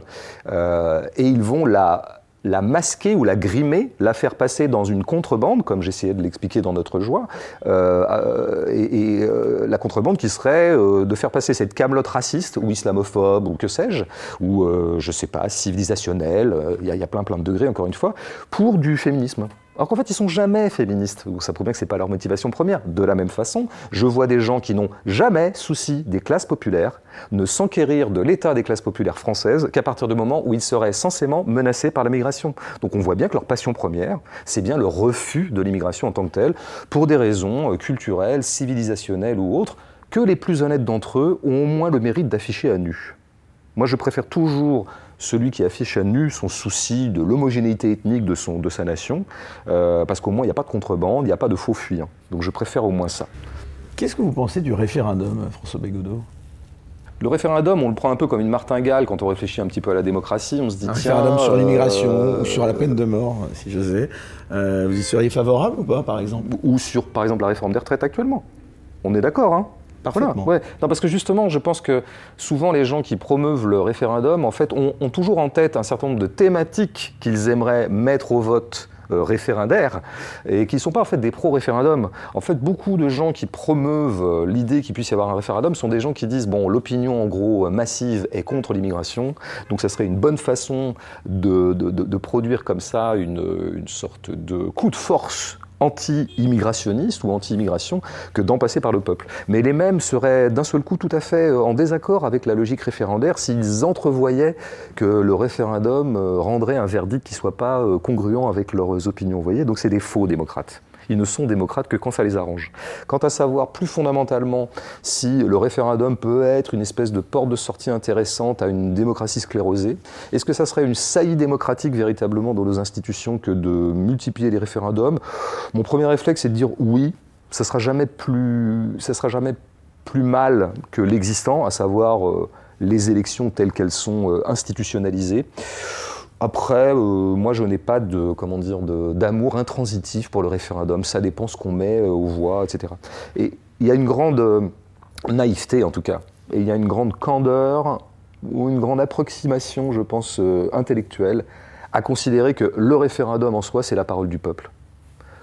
Euh, et ils vont la la masquer ou la grimer, la faire passer dans une contrebande, comme j'essayais de l'expliquer dans notre joie, euh, euh, et, euh, la contrebande qui serait de faire passer cette camelote raciste ou islamophobe ou que sais-je, ou je sais pas, civilisationnelle, il y, a plein plein de degrés encore une fois, pour du féminisme. Alors qu'en fait, ils sont jamais féministes. Donc ça prouve bien que c'est pas leur motivation première. De la même façon, je vois des gens qui n'ont jamais souci des classes populaires ne s'enquérir de l'état des classes populaires françaises qu'à partir du moment où ils seraient censément menacés par la migration. Donc on voit bien que leur passion première, c'est bien le refus de l'immigration en tant que telle, pour des raisons euh, culturelles, civilisationnelles ou autres, que les plus honnêtes d'entre eux ont au moins le mérite d'afficher à nu. Moi, je préfère toujours celui qui affiche à nu son souci de l'homogénéité ethnique de, son, de sa nation, euh, parce qu'au moins il n'y a pas de contrebande, il n'y a pas de faux fuyants. Donc je préfère au moins ça. Qu'est-ce que vous pensez du référendum, François Bégodeau? Le référendum, on le prend un peu comme une martingale quand on réfléchit un petit peu à la démocratie. On se dit un référendum sur l'immigration euh, ou sur la peine de mort, si j'osais. Euh, vous y seriez favorable ou pas, par exemple? Ou sur, par exemple, la réforme des retraites actuellement. On est d'accord, hein Non, parce que justement, je pense que souvent les gens qui promeuvent le référendum, en fait, ont, toujours en tête un certain nombre de thématiques qu'ils aimeraient mettre au vote euh, référendaire et qui ne sont pas en fait des pro-référendum. En fait, beaucoup de gens qui promeuvent euh, l'idée qu'il puisse y avoir un référendum sont des gens qui disent bon, l'opinion en gros massive est contre l'immigration, donc ça serait une bonne façon de, de, produire comme ça une, une sorte de coup de force anti-immigrationniste ou anti-immigration que d'en passer par le peuple. Mais les mêmes seraient d'un seul coup tout à fait euh, en désaccord avec la logique référendaire s'ils entrevoyaient que le référendum euh, rendrait un verdict qui ne soit pas euh, congruent avec leurs opinions. Vous voyez Donc c'est des faux démocrates. Ils ne sont démocrates que quand ça les arrange. Quant à savoir plus fondamentalement si le référendum peut être une espèce de porte de sortie intéressante à une démocratie sclérosée, est-ce que ça serait une saillie démocratique véritablement dans nos institutions que de multiplier les référendums? Mon premier réflexe est de dire oui, ça sera jamais plus, sera jamais plus mal que l'existant, à savoir euh, les élections telles qu'elles sont euh, institutionnalisées. Après, euh, moi, je n'ai pas de, comment dire, d'amour intransitif pour le référendum. Ça dépend ce qu'on met aux voix, etc. Et il y a une grande naïveté, en tout cas, et il y a une grande candeur ou une grande approximation, je pense, intellectuelle, à considérer que le référendum en soi, c'est la parole du peuple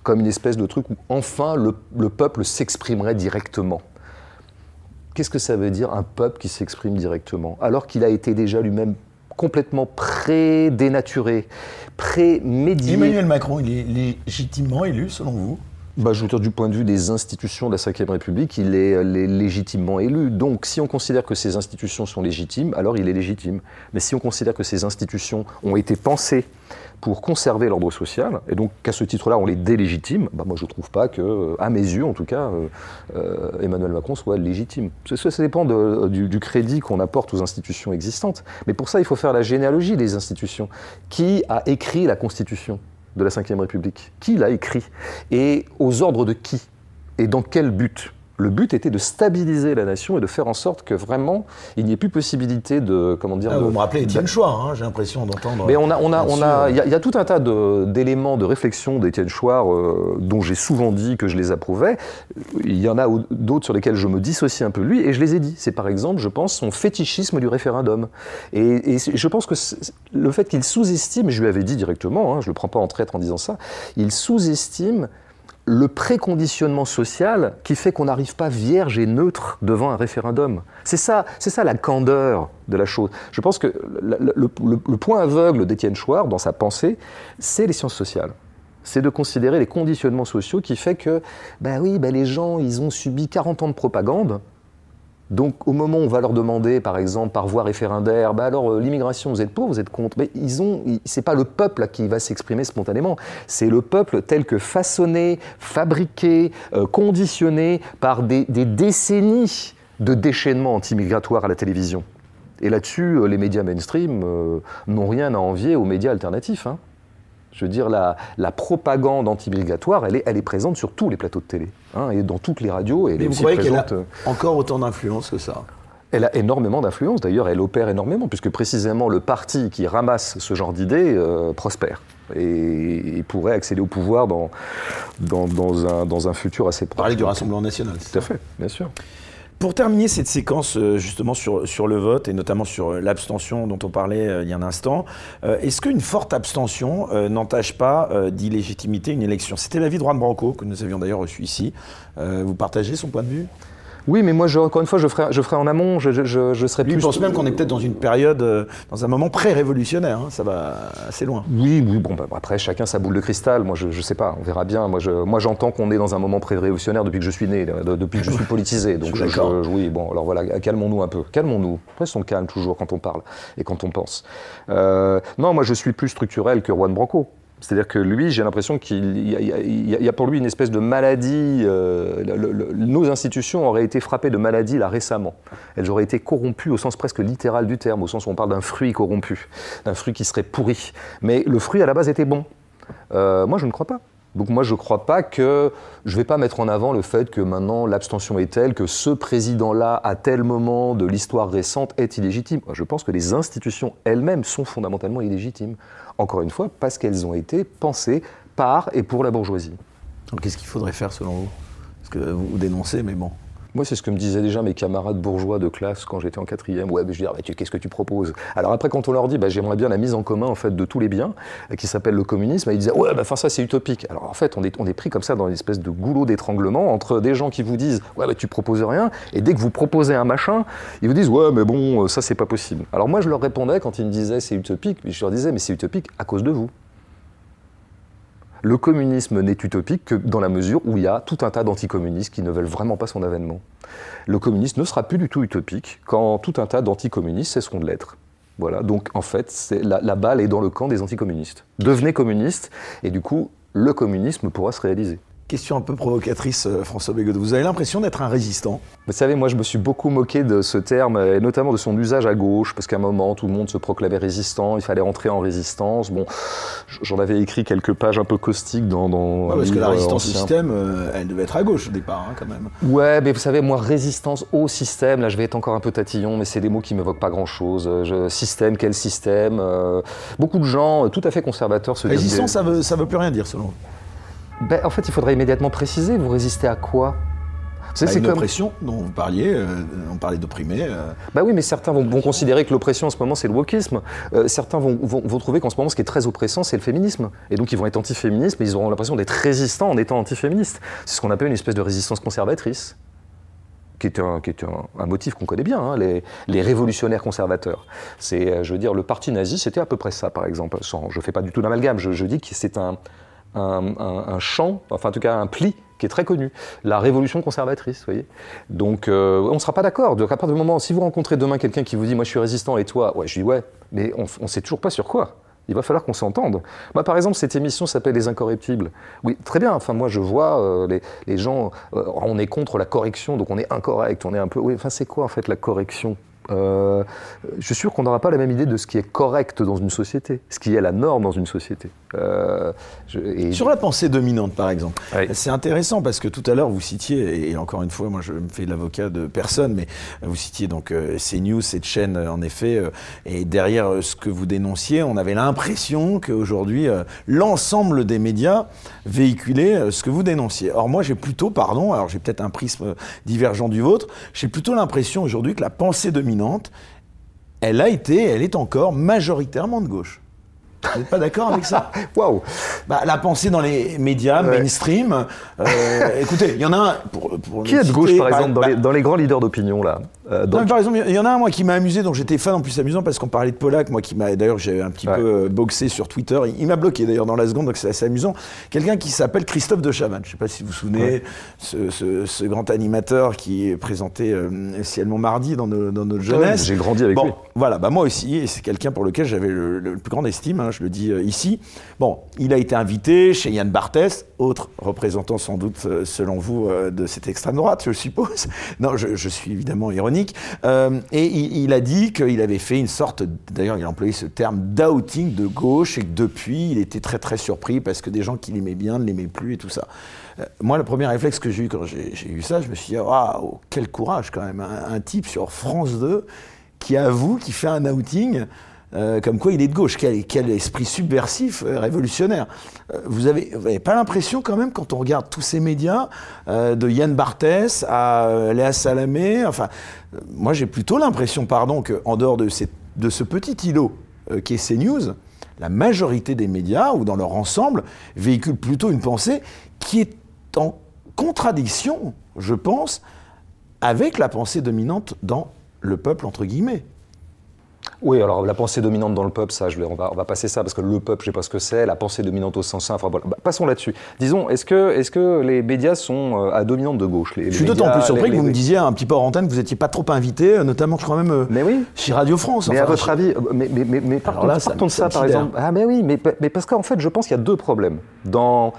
comme une espèce de truc où enfin le, peuple s'exprimerait directement. Qu'est-ce que ça veut dire un peuple qui s'exprime directement alors qu'il a été déjà lui-même complètement pré-dénaturé, pré-médié Emmanuel Macron, il est légitimement élu selon vous? Bah, je veux dire, du point de vue des institutions de la Ve République, il est, légitimement élu. Donc, si on considère que ces institutions sont légitimes, alors il est légitime. Mais si on considère que ces institutions ont été pensées pour conserver l'ordre social, et donc qu'à ce titre-là, on les délégitime, bah moi je ne trouve pas que, à mes yeux en tout cas, euh, euh, Emmanuel Macron soit légitime. Ça, ça dépend du, du, crédit qu'on apporte aux institutions existantes. Mais pour ça, il faut faire la généalogie des institutions. Qui a écrit la Constitution de la Ve République? Qui l'a écrit? Et aux ordres de qui? Et dans quel but? Le but était de stabiliser la nation et de faire en sorte que vraiment il n'y ait plus possibilité de comment dire. Ah, vous me rappelez Étienne Chouard, hein, j'ai l'impression d'entendre. Mais on a, on a, on a, il y, a tout un tas d'éléments de, réflexion d'Étienne Chouard euh, dont j'ai souvent dit que je les approuvais. Il y en a d'autres sur lesquels je me dissocie un peu lui et je les ai dit. C'est par exemple, je pense, son fétichisme du référendum. Et, je pense que le fait qu'il sous-estime, je lui avais dit directement, hein, je le prends pas en traître en disant ça, il sous-estime le préconditionnement social qui fait qu'on n'arrive pas vierge et neutre devant un référendum. C'est ça, c'est ça la candeur de la chose. Je pense que le, point aveugle d'Étienne Chouard dans sa pensée, c'est les sciences sociales. C'est de considérer les conditionnements sociaux qui fait que, ben oui, ben les gens, ils ont subi 40 ans de propagande, donc, au moment où on va leur demander, par exemple, par voie référendaire, bah alors euh, l'immigration, vous êtes pour, vous êtes contre, mais ils ont, c'est pas le peuple qui va s'exprimer spontanément, c'est le peuple tel que façonné, fabriqué, euh, conditionné par des, décennies de déchaînement anti-migratoire à la télévision. Et là-dessus, euh, les médias mainstream n'ont rien à envier aux médias alternatifs. Hein. Je veux dire, la, propagande anti-migratoire, elle est, elle est présente sur tous les plateaux de télé, hein, et dans toutes les radios. Et Mais vous croyez qu'elle a euh, encore autant d'influence que ça? Elle a énormément d'influence, d'ailleurs elle opère énormément, puisque précisément le parti qui ramasse ce genre d'idées euh, prospère et, pourrait accéder au pouvoir dans, dans, un, dans un futur assez proche. Parler du Rassemblement national. Tout à fait, bien sûr. Pour terminer cette séquence euh, justement sur, le vote et notamment sur euh, l'abstention dont on parlait euh, il y a un instant, est-ce qu'une forte abstention n'entache pas d'illégitimité une élection? C'était l'avis de Juan Branco que nous avions d'ailleurs reçu ici. vous partagez son point de vue? Oui, mais moi, encore une fois, je ferai, je ferai en amont. Je, je, je serai Lui, plus. pense même qu'on est peut-être dans une période, euh, dans un moment pré-révolutionnaire. Hein, ça va assez loin. Oui, oui. Bon, bah, après, chacun sa boule de cristal. Moi, je, ne sais pas. On verra bien. Moi, moi, j'entends qu'on est dans un moment pré-révolutionnaire depuis que je suis né, depuis que je suis politisé. Donc, je, oui. Bon, alors voilà. Calmons-nous un peu. Calmons-nous. Restons calmes toujours quand on parle et quand on pense. Euh, non, moi, je suis plus structurel que Juan Branco. C'est-à-dire que lui, j'ai l'impression qu'il y, a pour lui une espèce de maladie. Euh, nos institutions auraient été frappées de maladie là récemment. Elles auraient été corrompues au sens presque littéral du terme, au sens où on parle d'un fruit corrompu, d'un fruit qui serait pourri. Mais le fruit à la base était bon. Euh, moi, je ne crois pas. Donc moi, je ne crois pas que je ne vais pas mettre en avant le fait que maintenant l'abstention est telle que ce président-là, à tel moment de l'histoire récente, est illégitime. Je pense que les institutions elles-mêmes sont fondamentalement illégitimes. Encore une fois, parce qu'elles ont été pensées par et pour la bourgeoisie. Qu'est-ce qu'il faudrait faire selon vous vous dénoncez, mais bon. Moi, c'est ce que me disaient déjà mes camarades bourgeois de classe quand j'étais en quatrième. Ouais, mais je dis, ah, qu'est-ce que tu proposes? Alors après, quand on leur dit, bah, j'aimerais bien la mise en commun en fait de tous les biens, euh, qui s'appelle le communisme, ils disaient, ouais, bah, enfin ça c'est utopique. Alors en fait, on est, on est pris comme ça dans une espèce de goulot d'étranglement entre des gens qui vous disent, ouais, bah, tu proposes rien, et dès que vous proposez un machin, ils vous disent, ouais, mais bon, euh, ça c'est pas possible. Alors moi, je leur répondais quand ils me disaient c'est utopique, je leur disais, mais c'est utopique à cause de vous le communisme n'est utopique que dans la mesure où il y a tout un tas d'anticommunistes qui ne veulent vraiment pas son avènement. Le communisme ne sera plus du tout utopique quand tout un tas d'anticommunistes cesseront de l'être. Voilà, donc en fait, la, balle est dans le camp des anticommunistes. Devenez communiste, et du coup, le communisme pourra se réaliser. Question un peu provocatrice, euh, François Bégodeau. Vous avez l'impression d'être un résistant? Vous savez, moi, je me suis beaucoup moqué de ce terme, et notamment de son usage à gauche, parce qu'à un moment, tout le monde se proclamait résistant, il fallait rentrer en résistance. Bon, j'en avais écrit quelques pages un peu caustiques dans. dans parce que la résistance au système, euh, elle devait être à gauche au départ, hein, quand même. Ouais, mais vous savez, moi, résistance au système, là, je vais être encore un peu tatillon, mais c'est des mots qui m'évoquent pas grand-chose. Système, quel système Beaucoup de gens, tout à fait conservateurs, se Résistance, ça veut, ça veut plus rien dire, selon vous? Ben, En fait, il faudrait immédiatement préciser, vous résistez à quoi? C'est bah, une comme... oppression dont vous parliez, euh, on parlait d'opprimés. Euh. Bah oui, mais certains vont, considérer que l'oppression en ce moment c'est le wokisme. Euh, certains vont, vont, trouver qu'en ce moment ce qui est très oppressant c'est le féminisme. Et donc ils vont être anti-féministes, mais ils auront l'impression d'être résistants en étant anti-féministes. C'est ce qu'on appelle une espèce de résistance conservatrice. Qui est un, qui est un, motif qu'on connaît bien, hein, les, les, révolutionnaires conservateurs. C'est, je veux dire, le parti nazi, c'était à peu près ça, par exemple. Sans, je ne fais pas du tout d'amalgame, je, je dis que c'est un, un, champ, enfin en tout cas un pli qui est très connu, la révolution conservatrice, vous voyez. Donc euh, on ne sera pas d'accord. Donc à partir du moment, si vous rencontrez demain quelqu'un qui vous dit moi je suis résistant et toi, ouais, je dis ouais, mais on ne sait toujours pas sur quoi. Il va falloir qu'on s'entende. Moi, par exemple, cette émission s'appelle Les Incorruptibles. Oui, très bien. Enfin, moi, je vois euh, les, les, gens. Euh, on est contre la correction, donc on est incorrect. On est un peu. Oui, enfin, c'est quoi en fait la correction? Euh, je suis sûr qu'on n'aura pas la même idée de ce qui est correct dans une société, ce qui est la norme dans une société. Euh, Sur la pensée dominante, par exemple, c'est intéressant parce que tout à l'heure vous citiez, et encore une fois, moi je me fais l'avocat de personne, mais vous citiez donc euh, CNews, cette chaîne en effet, et derrière ce que vous dénonciez, on avait l'impression qu'aujourd'hui l'ensemble des médias véhiculaient ce que vous dénonciez. Or moi j'ai plutôt, pardon, alors j'ai peut-être un prisme divergent du vôtre, j'ai plutôt l'impression aujourd'hui que la pensée dominante elle a été, elle est encore majoritairement de gauche. Vous n'êtes pas d'accord avec ça Waouh bah, La pensée dans les médias mainstream. Euh, écoutez, il y en a un. Pour, qui est de gauche, par, exemple, bah dans, les, grands leaders d'opinion, là? Euh, Par exemple, il y en a un, moi, qui m'a amusé, dont j'étais fan, en plus amusant, parce qu'on parlait de Polak, moi, qui m'a. D'ailleurs, j'ai un petit peu euh, boxé sur Twitter. Il, m'a bloqué, d'ailleurs, dans la seconde, donc c'est assez amusant. Quelqu'un qui s'appelle Christophe de Chavannes. Je ne sais pas si vous vous souvenez, ce, grand animateur qui est présenté ciellement mardi dans, notre jeunesse. j'ai grandi avec lui. Voilà, bah, moi aussi, et c'est quelqu'un pour lequel j'avais le, plus grande estime. Hein, je le dis euh, ici. Bon, il a été invité chez Yann Barthès, autre représentant sans doute, euh, selon vous, euh, de cette extrême droite, je suppose. Non, je, suis évidemment ironique. Et il, a dit qu'il avait fait une sorte, d'ailleurs il a employé ce terme d'outing de gauche, et que depuis, il était très très surpris parce que des gens qui l'aimaient bien ne l'aimaient plus et tout ça. moi, le premier réflexe que j'ai eu quand j'ai eu ça, je me suis dit, waouh, quel courage quand même, un, un type sur France 2 qui avoue, qui fait un outing. Euh, comme quoi il est de gauche. Quel, esprit subversif, euh, révolutionnaire. Euh, vous n'avez pas l'impression quand même, quand on regarde tous ces médias, de Yann Barthès à Léa Salamé, enfin, moi j'ai plutôt l'impression, pardon, qu'en dehors de, de, ce petit îlot qui est CNews, la majorité des médias, ou dans leur ensemble, véhiculent plutôt une pensée qui est en contradiction, je pense, avec la pensée dominante dans le peuple, entre guillemets. Oui, alors la pensée dominante dans le peuple, ça, je vais, on, va, on va passer ça parce que le peuple, je ne sais pas ce que c'est, la pensée dominante au sens enfin voilà, bah, passons là-dessus. Disons, est-ce que, est que les médias sont euh, à dominante de gauche les, Je suis d'autant plus surpris que vous me disiez un petit peu en antenne que vous n'étiez pas trop invité, euh, notamment, je crois même, euh, mais oui. chez Radio France. Mais à votre avis, mais, mais, mais, partons, là, partons de ça, par exemple. Ah, mais oui, mais, mais parce qu'en fait, je pense qu'il y a deux problèmes. Dans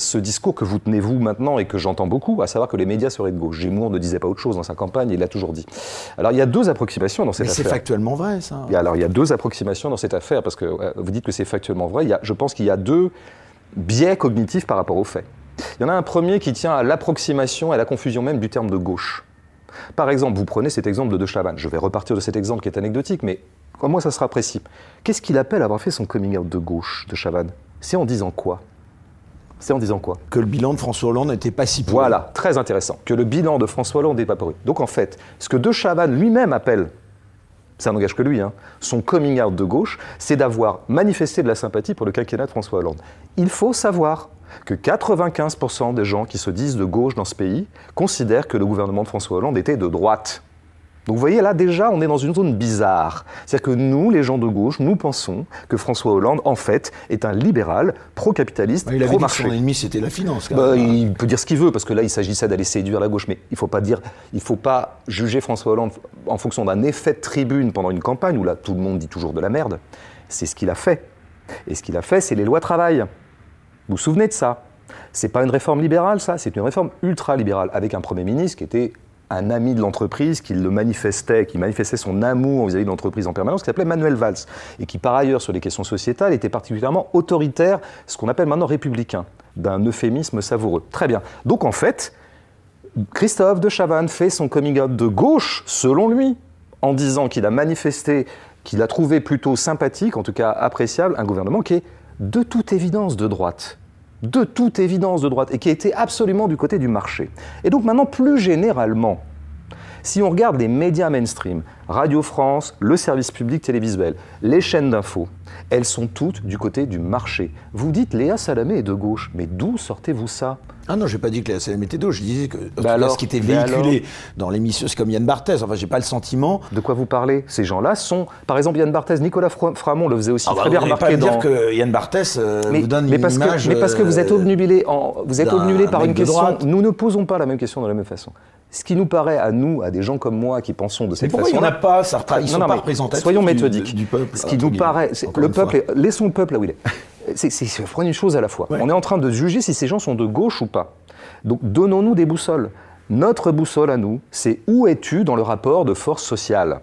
ce discours que vous tenez vous maintenant et que j'entends beaucoup, à savoir que les médias seraient de gauche. Zemmour ne disait pas autre chose dans sa campagne, il l'a toujours dit. Alors il y a deux approximations dans cette affaire. Mais c'est factuellement vrai ça. alors il y a deux approximations dans cette affaire, parce que vous dites que c'est factuellement vrai, il y a, je pense qu'il y a deux biais cognitifs par rapport aux faits. Il y en a un premier qui tient à l'approximation et à la confusion même du terme de gauche. Par exemple, vous prenez cet exemple de De Chavannes. Je vais repartir de cet exemple qui est anecdotique, mais au moins ça sera précis. Qu'est-ce qu'il appelle avoir fait son coming out de gauche, De Chavannes C'est en disant quoi? C'est en disant quoi Que le bilan de François Hollande n'était pas si pourri. Voilà, très intéressant. Que le bilan de François Hollande n'est pas pourri. Donc en fait, ce que De Chavannes lui-même appelle, ça n'engage que lui, hein, son coming out de gauche, c'est d'avoir manifesté de la sympathie pour le quinquennat de François Hollande. Il faut savoir que 95% des gens qui se disent de gauche dans ce pays considèrent que le gouvernement de François Hollande était de droite. Donc vous voyez, là déjà, on est dans une zone bizarre. C'est-à-dire que nous, les gens de gauche, nous pensons que François Hollande, en fait, est un libéral, pro-capitaliste, pro-marché. Son ennemi, c'était la finance. Bah, il peut dire ce qu'il veut, parce que là, il s'agissait d'aller séduire la gauche. Mais il ne faut pas dire, il faut pas juger François Hollande en fonction d'un effet de tribune pendant une campagne où là, tout le monde dit toujours de la merde. C'est ce qu'il a fait. Et ce qu'il a fait, c'est les lois travail. Vous vous souvenez de ça? C'est pas une réforme libérale, ça, c'est une réforme ultra-libérale, avec un Premier ministre qui était un ami de l'entreprise, qui le manifestait, qui manifestait son amour vis-à-vis de l'entreprise en permanence, qui s'appelait Manuel Valls, et qui par ailleurs sur les questions sociétales était particulièrement autoritaire, ce qu'on appelle maintenant républicain, d'un euphémisme savoureux. Très bien. Donc en fait, Christophe de Chavannes fait son coming out de gauche, selon lui, en disant qu'il a manifesté, qu'il a trouvé plutôt sympathique, en tout cas appréciable, un gouvernement qui est de toute évidence de droite de toute évidence de droite et qui était absolument du côté du marché. Et donc maintenant, plus généralement, si on regarde les médias mainstream, Radio France, le service public télévisuel, les chaînes d'infos, elles sont toutes du côté du marché. Vous dites Léa Salamé est de gauche, mais d'où sortez-vous ça? Ah non, je n'ai pas dit que Léa Salamé était de gauche, je disais que bah ce qui était véhiculé dans l'émission, c'est comme Yann Barthès. Enfin, j'ai pas le sentiment. De quoi vous parlez? Ces gens-là sont, par exemple, Yann Barthès, Nicolas Framont le faisait aussi ah bah, très bien remarquer. Pas dans... dire que Yann Barthès euh, vous donne mais une parce image. Que, mais parce que vous êtes euh, obnubilé, en, vous êtes obnubilé par une question. Nous ne posons pas la même question de la même façon ce qui nous paraît à nous, à des gens comme moi qui pensons de cette façon. Pourquoi il n'y en a pas ça, Ils ne sont pas Soyons méthodiques. Du, peuple. Ce qui nous paraît, le peuple, laissons le peuple là où il est. C'est prendre une chose à la fois. On est en train de juger si ces gens sont de gauche ou pas. Donc donnons-nous des boussoles. Notre boussole à nous, c'est où es-tu dans le rapport de force sociale?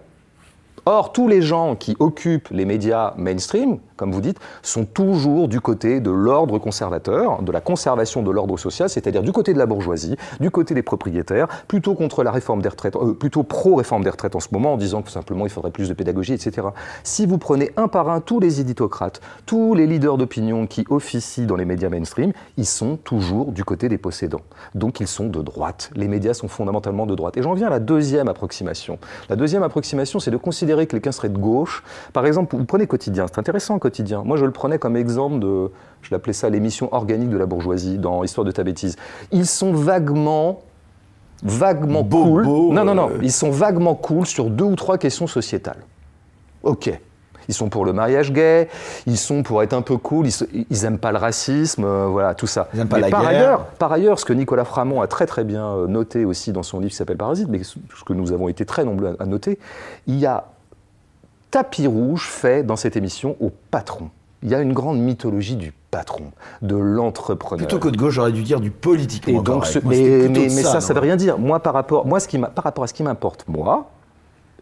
Or, tous les gens qui occupent les médias mainstream, comme vous dites, sont toujours du côté de l'ordre conservateur, de la conservation de l'ordre social, c'est-à-dire du côté de la bourgeoisie, du côté des propriétaires, plutôt contre la réforme des retraites, euh, plutôt pro-réforme des retraites en ce moment, en disant que simplement il faudrait plus de pédagogie, etc. Si vous prenez un par un tous les éditocrates, tous les leaders d'opinion qui officient dans les médias mainstream, ils sont toujours du côté des possédants. Donc ils sont de droite. Les médias sont fondamentalement de droite. Et j'en viens à la deuxième approximation. La deuxième approximation, c'est de considérer que quelqu'un serait de gauche. Par exemple, vous prenez Quotidien, c'est intéressant Quotidien. Moi, je le prenais comme exemple de, je l'appelais ça l'émission organique de la bourgeoisie dans Histoire de ta bêtise. Ils sont vaguement vaguement cool. non, non, non. Euh. Ils sont vaguement cool sur deux ou trois questions sociétales. Ok. Ils sont pour le mariage gay, ils sont pour être un peu cool, ils, ils aiment pas le racisme, euh, voilà, tout ça. Ils aiment pas la par guerre. Ailleurs, par ailleurs, ce que Nicolas Framont a très très bien euh, noté aussi dans son livre qui s'appelle Parasite, mais ce que nous avons été très nombreux à noter, il y a tapis rouge fait dans cette émission au patron. Il y a une grande mythologie du patron, de l'entrepreneur. Plutôt que de gauche, j'aurais dû dire du politique. Et donc, mais, ça, ça, ne veut rien dire. Moi, par rapport, moi, ce qui par rapport à ce qui m'importe, moi,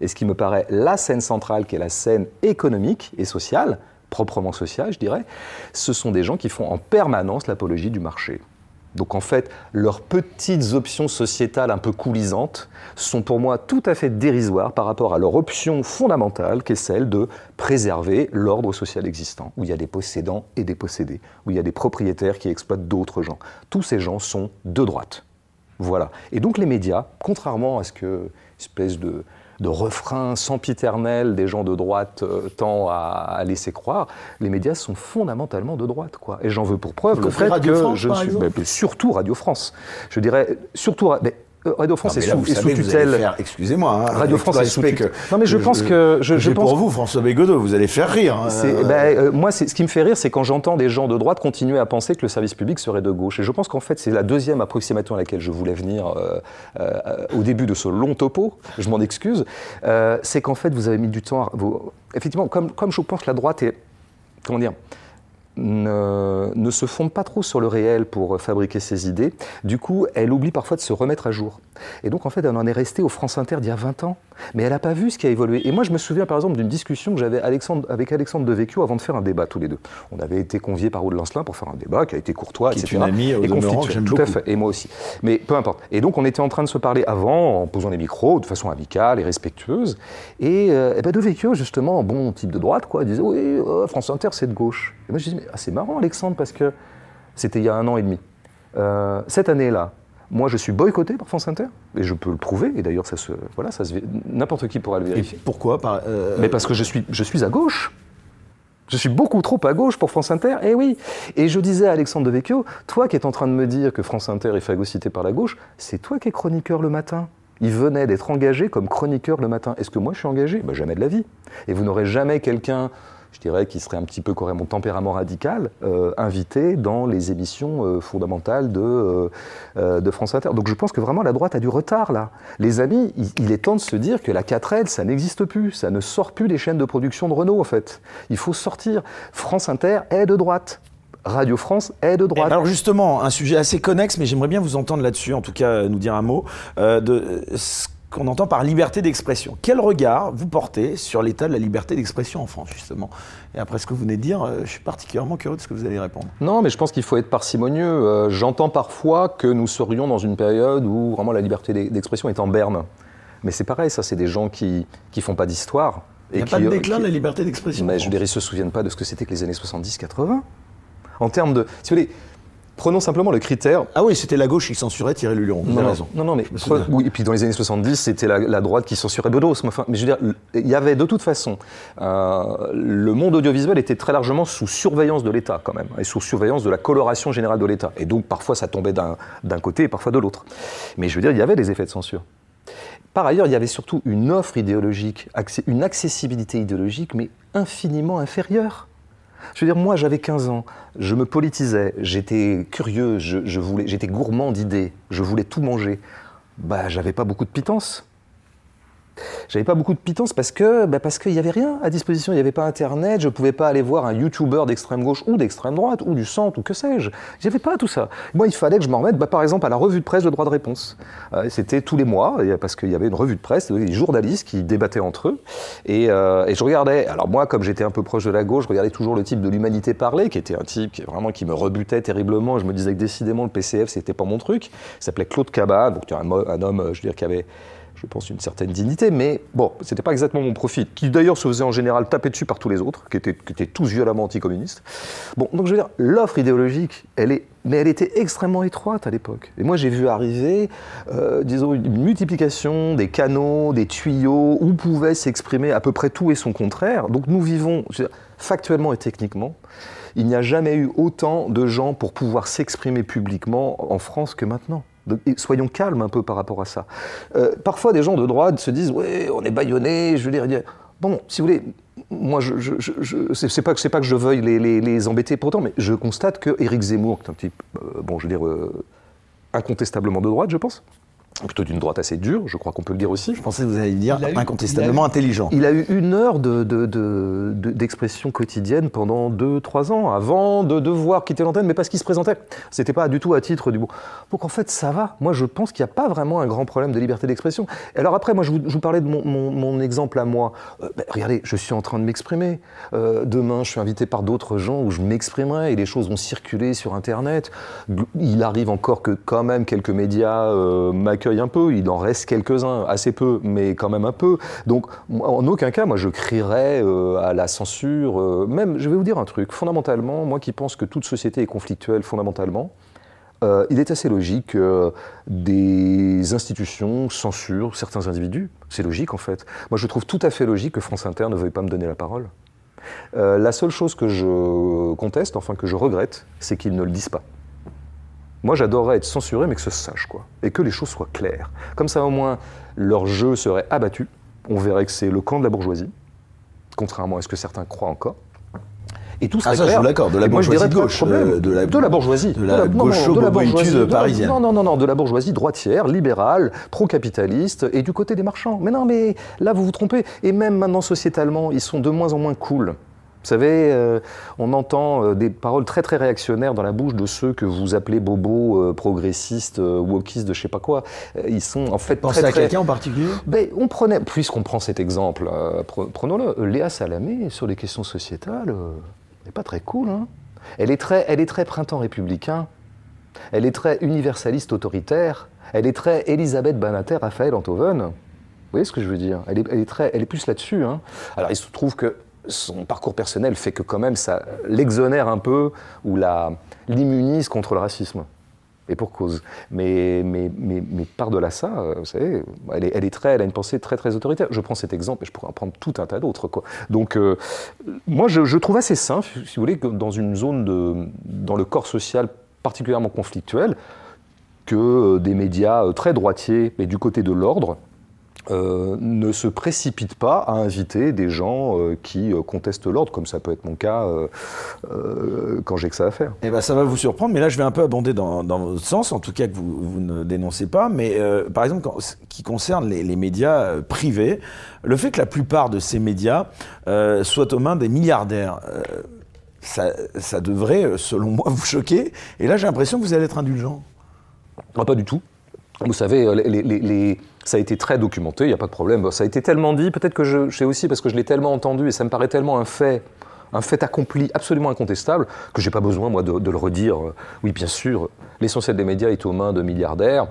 et ce qui me paraît la scène centrale, qui est la scène économique et sociale, proprement sociale, je dirais, ce sont des gens qui font en permanence l'apologie du marché. Donc en fait, leurs petites options sociétales un peu coulisantes sont pour moi tout à fait dérisoires par rapport à leur option fondamentale qui est celle de préserver l'ordre social existant, où il y a des possédants et des possédés, où il y a des propriétaires qui exploitent d'autres gens. Tous ces gens sont de droite. Voilà. Et donc les médias, contrairement à ce que espèce de de refrains sempiternels des gens de droite euh, tend à, laisser croire, les médias sont fondamentalement de droite. Quoi. Et j'en veux pour preuve le fait que je suis. surtout Radio France. Je dirais surtout. Radio France est sous, tutelle. Excusez-moi. Hein, Radio France est sous tutelle. Non, mais je, pense que. Je, je pense pour vous, François Bégodeau, vous allez faire rire. Hein. Ben, euh, moi, ce qui me fait rire, c'est quand j'entends des gens de droite continuer à penser que le service public serait de gauche. Et je pense qu'en fait, c'est la deuxième approximation à laquelle je voulais venir euh, au début de ce long topo. Je m'en excuse. c'est qu'en fait, vous avez mis du temps à. Effectivement, comme, comme je pense que la droite est. Comment dire ne, se fonde pas trop sur le réel pour fabriquer ses idées. Du coup, elle oublie parfois de se remettre à jour. Et donc, en fait, elle en est restée au France Inter d'il y a 20 ans. Mais elle n'a pas vu ce qui a évolué. Et moi, je me souviens, par exemple, d'une discussion que j'avais avec Alexandre Devecchio avant de faire un débat, tous les deux. On avait été conviés par Aude Lancelin pour faire un débat qui a été courtois, qui etc. Est une amie, et constitué. Tout à fait. Et moi aussi. Mais peu importe. Et donc, on était en train de se parler avant, en posant les micros, de façon amicale et respectueuse. Et, euh, et ben Devecchio, justement, bon type de droite, quoi, disait Oui, euh, France Inter, c'est de gauche. Et moi, je disais Mais ah, c'est marrant, Alexandre, parce que c'était il y a un an et demi. Euh, cette année-là, moi, je suis boycotté par France Inter, et je peux le prouver. Et d'ailleurs, ça se, voilà, ça se, n'importe qui pourra le vérifier. Et pourquoi euh, Mais parce que je suis, je suis à gauche. Je suis beaucoup trop à gauche pour France Inter, et eh oui. Et je disais à Alexandre Devecchio, toi qui es en train de me dire que France Inter est phagocyté par la gauche, c'est toi qui es chroniqueur le matin. Il venait d'être engagé comme chroniqueur le matin. Est-ce que moi je suis engagé? Ben, Jamais de la vie. Et vous n'aurez jamais quelqu'un je dirais, qui serait un petit peu qui mon tempérament radical, euh, invité dans les émissions euh, fondamentales de, euh, de France Inter. Donc je pense que vraiment la droite a du retard là. Les amis, il, est temps de se dire que la 4L, ça n'existe plus, ça ne sort plus des chaînes de production de Renault en fait. Il faut sortir. France Inter est de droite. Radio France est de droite. Alors justement, un sujet assez connexe, mais j'aimerais bien vous entendre là-dessus, en tout cas nous dire un mot, de ce qu'on entend par liberté d'expression. Quel regard vous portez sur l'état de la liberté d'expression en France, justement? Et après ce que vous venez de dire, euh, je suis particulièrement curieux de ce que vous allez répondre. Non, mais je pense qu'il faut être parcimonieux. Euh, j'entends parfois que nous serions dans une période où vraiment la liberté d'expression est en berne. Mais c'est pareil, ça, c'est des gens qui ne font pas d'histoire. Il n'y a pas de déclin de la liberté d'expression. Mais je dire, ils ne se souviennent pas de ce que c'était que les années 70-80. En termes de. Si vous voulez, Prenons simplement le critère. Ah oui, c'était la gauche qui censurait Thierry Luron. Raison. Non, non, mais oui, et puis dans les années 70, c'était la, droite qui censurait Bedos. Enfin, mais je veux dire, il y avait de toute façon, euh, le monde audiovisuel était très largement sous surveillance de l'État quand même, et sous surveillance de la coloration générale de l'État. Et donc parfois ça tombait d'un côté et parfois de l'autre. Mais je veux dire, il y avait des effets de censure. Par ailleurs, il y avait surtout une offre idéologique, une accessibilité idéologique, mais infiniment inférieure. Je veux dire, moi, j'avais 15 ans, je me politisais, j'étais curieux, j'étais gourmand d'idées, je voulais tout manger. Bah, j'avais pas beaucoup de pitance. J'avais pas beaucoup de pitance parce que bah parce qu'il y avait rien à disposition, il n'y avait pas internet, je pouvais pas aller voir un YouTuber d'extrême gauche ou d'extrême droite ou du centre ou que sais-je. J'avais pas tout ça. Moi, il fallait que je m'en remette, bah, par exemple, à la revue de presse de droit de réponse. Euh, c'était tous les mois parce qu'il y avait une revue de presse, des journalistes qui débattaient entre eux et, euh, et je regardais. Alors moi, comme j'étais un peu proche de la gauche, je regardais toujours le type de l'humanité parlée, qui était un type qui vraiment qui me rebutait terriblement. Je me disais que décidément le PCF c'était pas mon truc. Il s'appelait Claude Cabane, donc un, un homme, je veux qui avait je pense, une certaine dignité, mais bon, c'était pas exactement mon profil, qui d'ailleurs se faisait en général taper dessus par tous les autres, qui étaient, tous violemment anticommunistes. Bon, donc je veux dire, l'offre idéologique, elle est, mais elle était extrêmement étroite à l'époque. Et moi, j'ai vu arriver, euh, disons, une multiplication des canaux, des tuyaux, où pouvait s'exprimer à peu près tout et son contraire. Donc nous vivons, factuellement et techniquement, il n'y a jamais eu autant de gens pour pouvoir s'exprimer publiquement en France que maintenant soyons calmes un peu par rapport à ça. Euh, parfois, des gens de droite se disent Oui, on est baïonné, je veux dire. Bon, si vous voulez, moi, je, c'est pas, que je veuille les, embêter pourtant, mais je constate que Éric Zemmour, qui est un type, euh, bon, je veux dire, euh, incontestablement de droite, je pense, plutôt d'une droite assez dure, je crois qu'on peut le dire aussi. Je pensais que vous alliez dire incontestablement intelligent. Il a eu une heure d'expression de, de, quotidienne pendant 2-3 ans, avant de devoir quitter l'antenne, mais parce qu'il se présentait. C'était pas du tout à titre du bon. Donc en fait, ça va. Moi, je pense qu'il n'y a pas vraiment un grand problème de liberté d'expression. Alors après, moi, je vous, parlais de mon, exemple à moi. Euh, ben, regardez, je suis en train de m'exprimer. Euh, demain, je suis invité par d'autres gens où je m'exprimerai et les choses vont circuler sur Internet. Il arrive encore que quand même quelques médias euh, il en reste quelques-uns, assez peu, mais quand même un peu. Donc, en aucun cas, moi, je crierais euh, à la censure. Euh, même, je vais vous dire un truc, fondamentalement, moi qui pense que toute société est conflictuelle fondamentalement, euh, il est assez logique que des institutions censurent certains individus. C'est logique en fait. Moi je trouve tout à fait logique que France Inter ne veuille pas me donner la parole. la seule chose que je conteste, enfin que je regrette, c'est qu'ils ne le disent pas. Moi, j'adorerais être censuré, mais que ce se sache, quoi. Et que les choses soient claires. Comme ça, au moins, leur jeu serait abattu. On verrait que c'est le camp de la bourgeoisie, contrairement à ce que certains croient encore. Et tout serait ah, ça, je suis d'accord, de la bourgeoisie de gauche. Euh, de, la, de, la, bourgeoisie. De la, gauche de la bourgeoisie parisienne. Non, non, non, non, de la bourgeoisie droitière, libérale, pro-capitaliste et du côté des marchands. Mais non, mais là, vous vous trompez. Et même maintenant, sociétalement, ils sont de moins en moins cool. Vous savez, euh, on entend euh, des paroles très très réactionnaires dans la bouche de ceux que vous appelez bobos, euh, progressistes, wokistes, de je sais pas quoi. Ils sont en fait Pensez très, à quelqu'un en particulier? Ben, On prenait, puisqu'on prend cet exemple, prenons-le. Léa Salamé sur les questions sociétales, n'est pas très cool. Hein elle est très, elle est très printemps républicain. Elle est très universaliste autoritaire. Elle est très Elisabeth Banater, Raphaël Antoven. Vous voyez ce que je veux dire? Elle est, elle est, très, elle est plus là-dessus. Hein Alors il se trouve que son parcours personnel fait que quand même ça l'exonère un peu ou l'immunise contre le racisme. Et pour cause. Mais, mais, mais, mais par-delà ça, euh, vous savez, elle, est, elle, est, très, elle a une pensée très très autoritaire. Je prends cet exemple et je pourrais en prendre tout un tas d'autres. Donc, euh, moi, je, je, trouve assez sain, si vous voulez, que dans une zone de, dans le corps social particulièrement conflictuel, que euh, des médias très droitiers, mais du côté de l'ordre, euh, ne se précipite pas à inviter des gens euh, qui euh, contestent l'ordre, comme ça peut être mon cas quand j'ai que ça à faire. Eh ben, ça va vous surprendre, mais là je vais un peu abonder dans, dans votre sens, en tout cas que vous, vous ne dénoncez pas, mais par exemple, qui concerne les, les médias privés, le fait que la plupart de ces médias soient aux mains des milliardaires ça, ça, devrait, selon moi, vous choquer. Et là, j'ai l'impression que vous allez être indulgent. Ah, pas du tout. Vous savez, les, ça a été très documenté, il n'y a pas de problème. Ça a été tellement dit, peut-être que je, sais aussi parce que je l'ai tellement entendu et ça me paraît tellement un fait, un fait accompli, absolument incontestable, que j'ai pas besoin, moi, de, le redire. Oui, bien sûr, l'essentiel des médias est aux mains de milliardaires.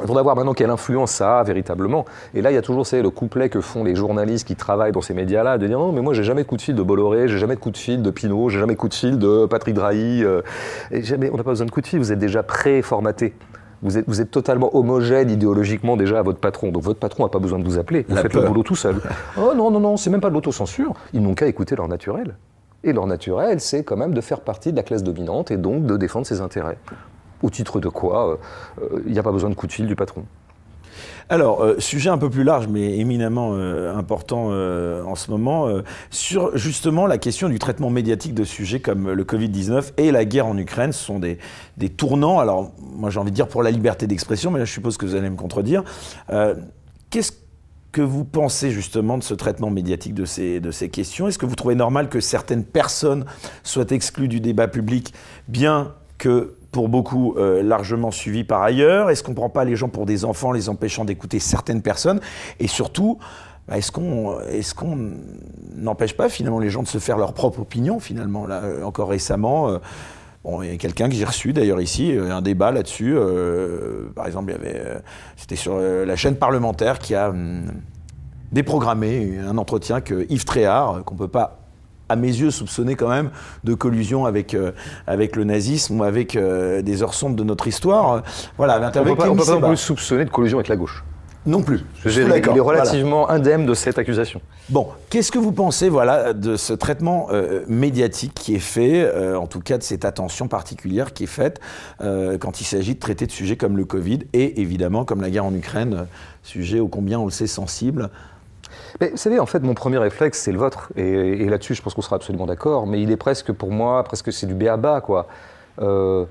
Il faudra voir maintenant quelle influence ça a véritablement. Et là, il y a toujours le couplet que font les journalistes qui travaillent dans ces médias-là, de dire non, mais moi, j'ai jamais de coup de fil de Bolloré, j'ai jamais de coup de fil de Pinot, j'ai jamais de coup de fil de Patrick Drahi. Euh, on n'a pas besoin de coup de fil, vous êtes déjà préformaté. Vous êtes, vous êtes, totalement homogène idéologiquement déjà à votre patron. Donc votre patron n'a pas besoin de vous appeler. Vous faites le boulot tout seul. oh non, non, non, c'est même pas de l'autocensure. Ils n'ont qu'à écouter leur naturel. Et leur naturel, c'est quand même de faire partie de la classe dominante et donc de défendre ses intérêts. Au titre de quoi, euh, euh, il n'y a pas besoin de coup de fil du patron. Alors, euh, sujet un peu plus large, mais éminemment important en ce moment, sur justement la question du traitement médiatique de sujets comme le Covid-19 et la guerre en Ukraine. Ce sont des, des tournants, alors moi j'ai envie de dire pour la liberté d'expression, mais là je suppose que vous allez me contredire. Qu'est-ce que vous pensez justement de ce traitement médiatique de ces, de ces questions? Est-ce que vous trouvez normal que certaines personnes soient exclues du débat public, bien que pour beaucoup euh, largement suivi par ailleurs Est-ce qu'on ne prend pas les gens pour des enfants, les empêchant d'écouter certaines personnes? Et surtout, bah, est-ce qu'on n'empêche pas finalement les gens de se faire leur propre opinion finalement Là, euh, encore récemment, euh, bon, il y a quelqu'un que j'ai reçu d'ailleurs ici, un débat là-dessus. par exemple, c'était sur la chaîne parlementaire qui a hum, déprogrammé un entretien que Yves Tréhard, qu'on ne peut pas à mes yeux, soupçonné quand même de collusion avec, euh, avec le nazisme ou avec euh, des heures sombres de notre histoire. Voilà, on ne peut pas, pas soupçonner de collusion avec la gauche. Non plus. Je il est relativement indemne de cette accusation. Bon, qu'est-ce que vous pensez voilà, de ce traitement euh, médiatique qui est fait, en tout cas de cette attention particulière qui est faite quand il s'agit de traiter de sujets comme le Covid et évidemment comme la guerre en Ukraine, sujet ô combien on le sait sensible mais, vous savez, en fait, mon premier réflexe, c'est le vôtre. Et, là-dessus, je pense qu'on sera absolument d'accord. Mais il est presque, pour moi, presque c'est du béaba, quoi. Euh,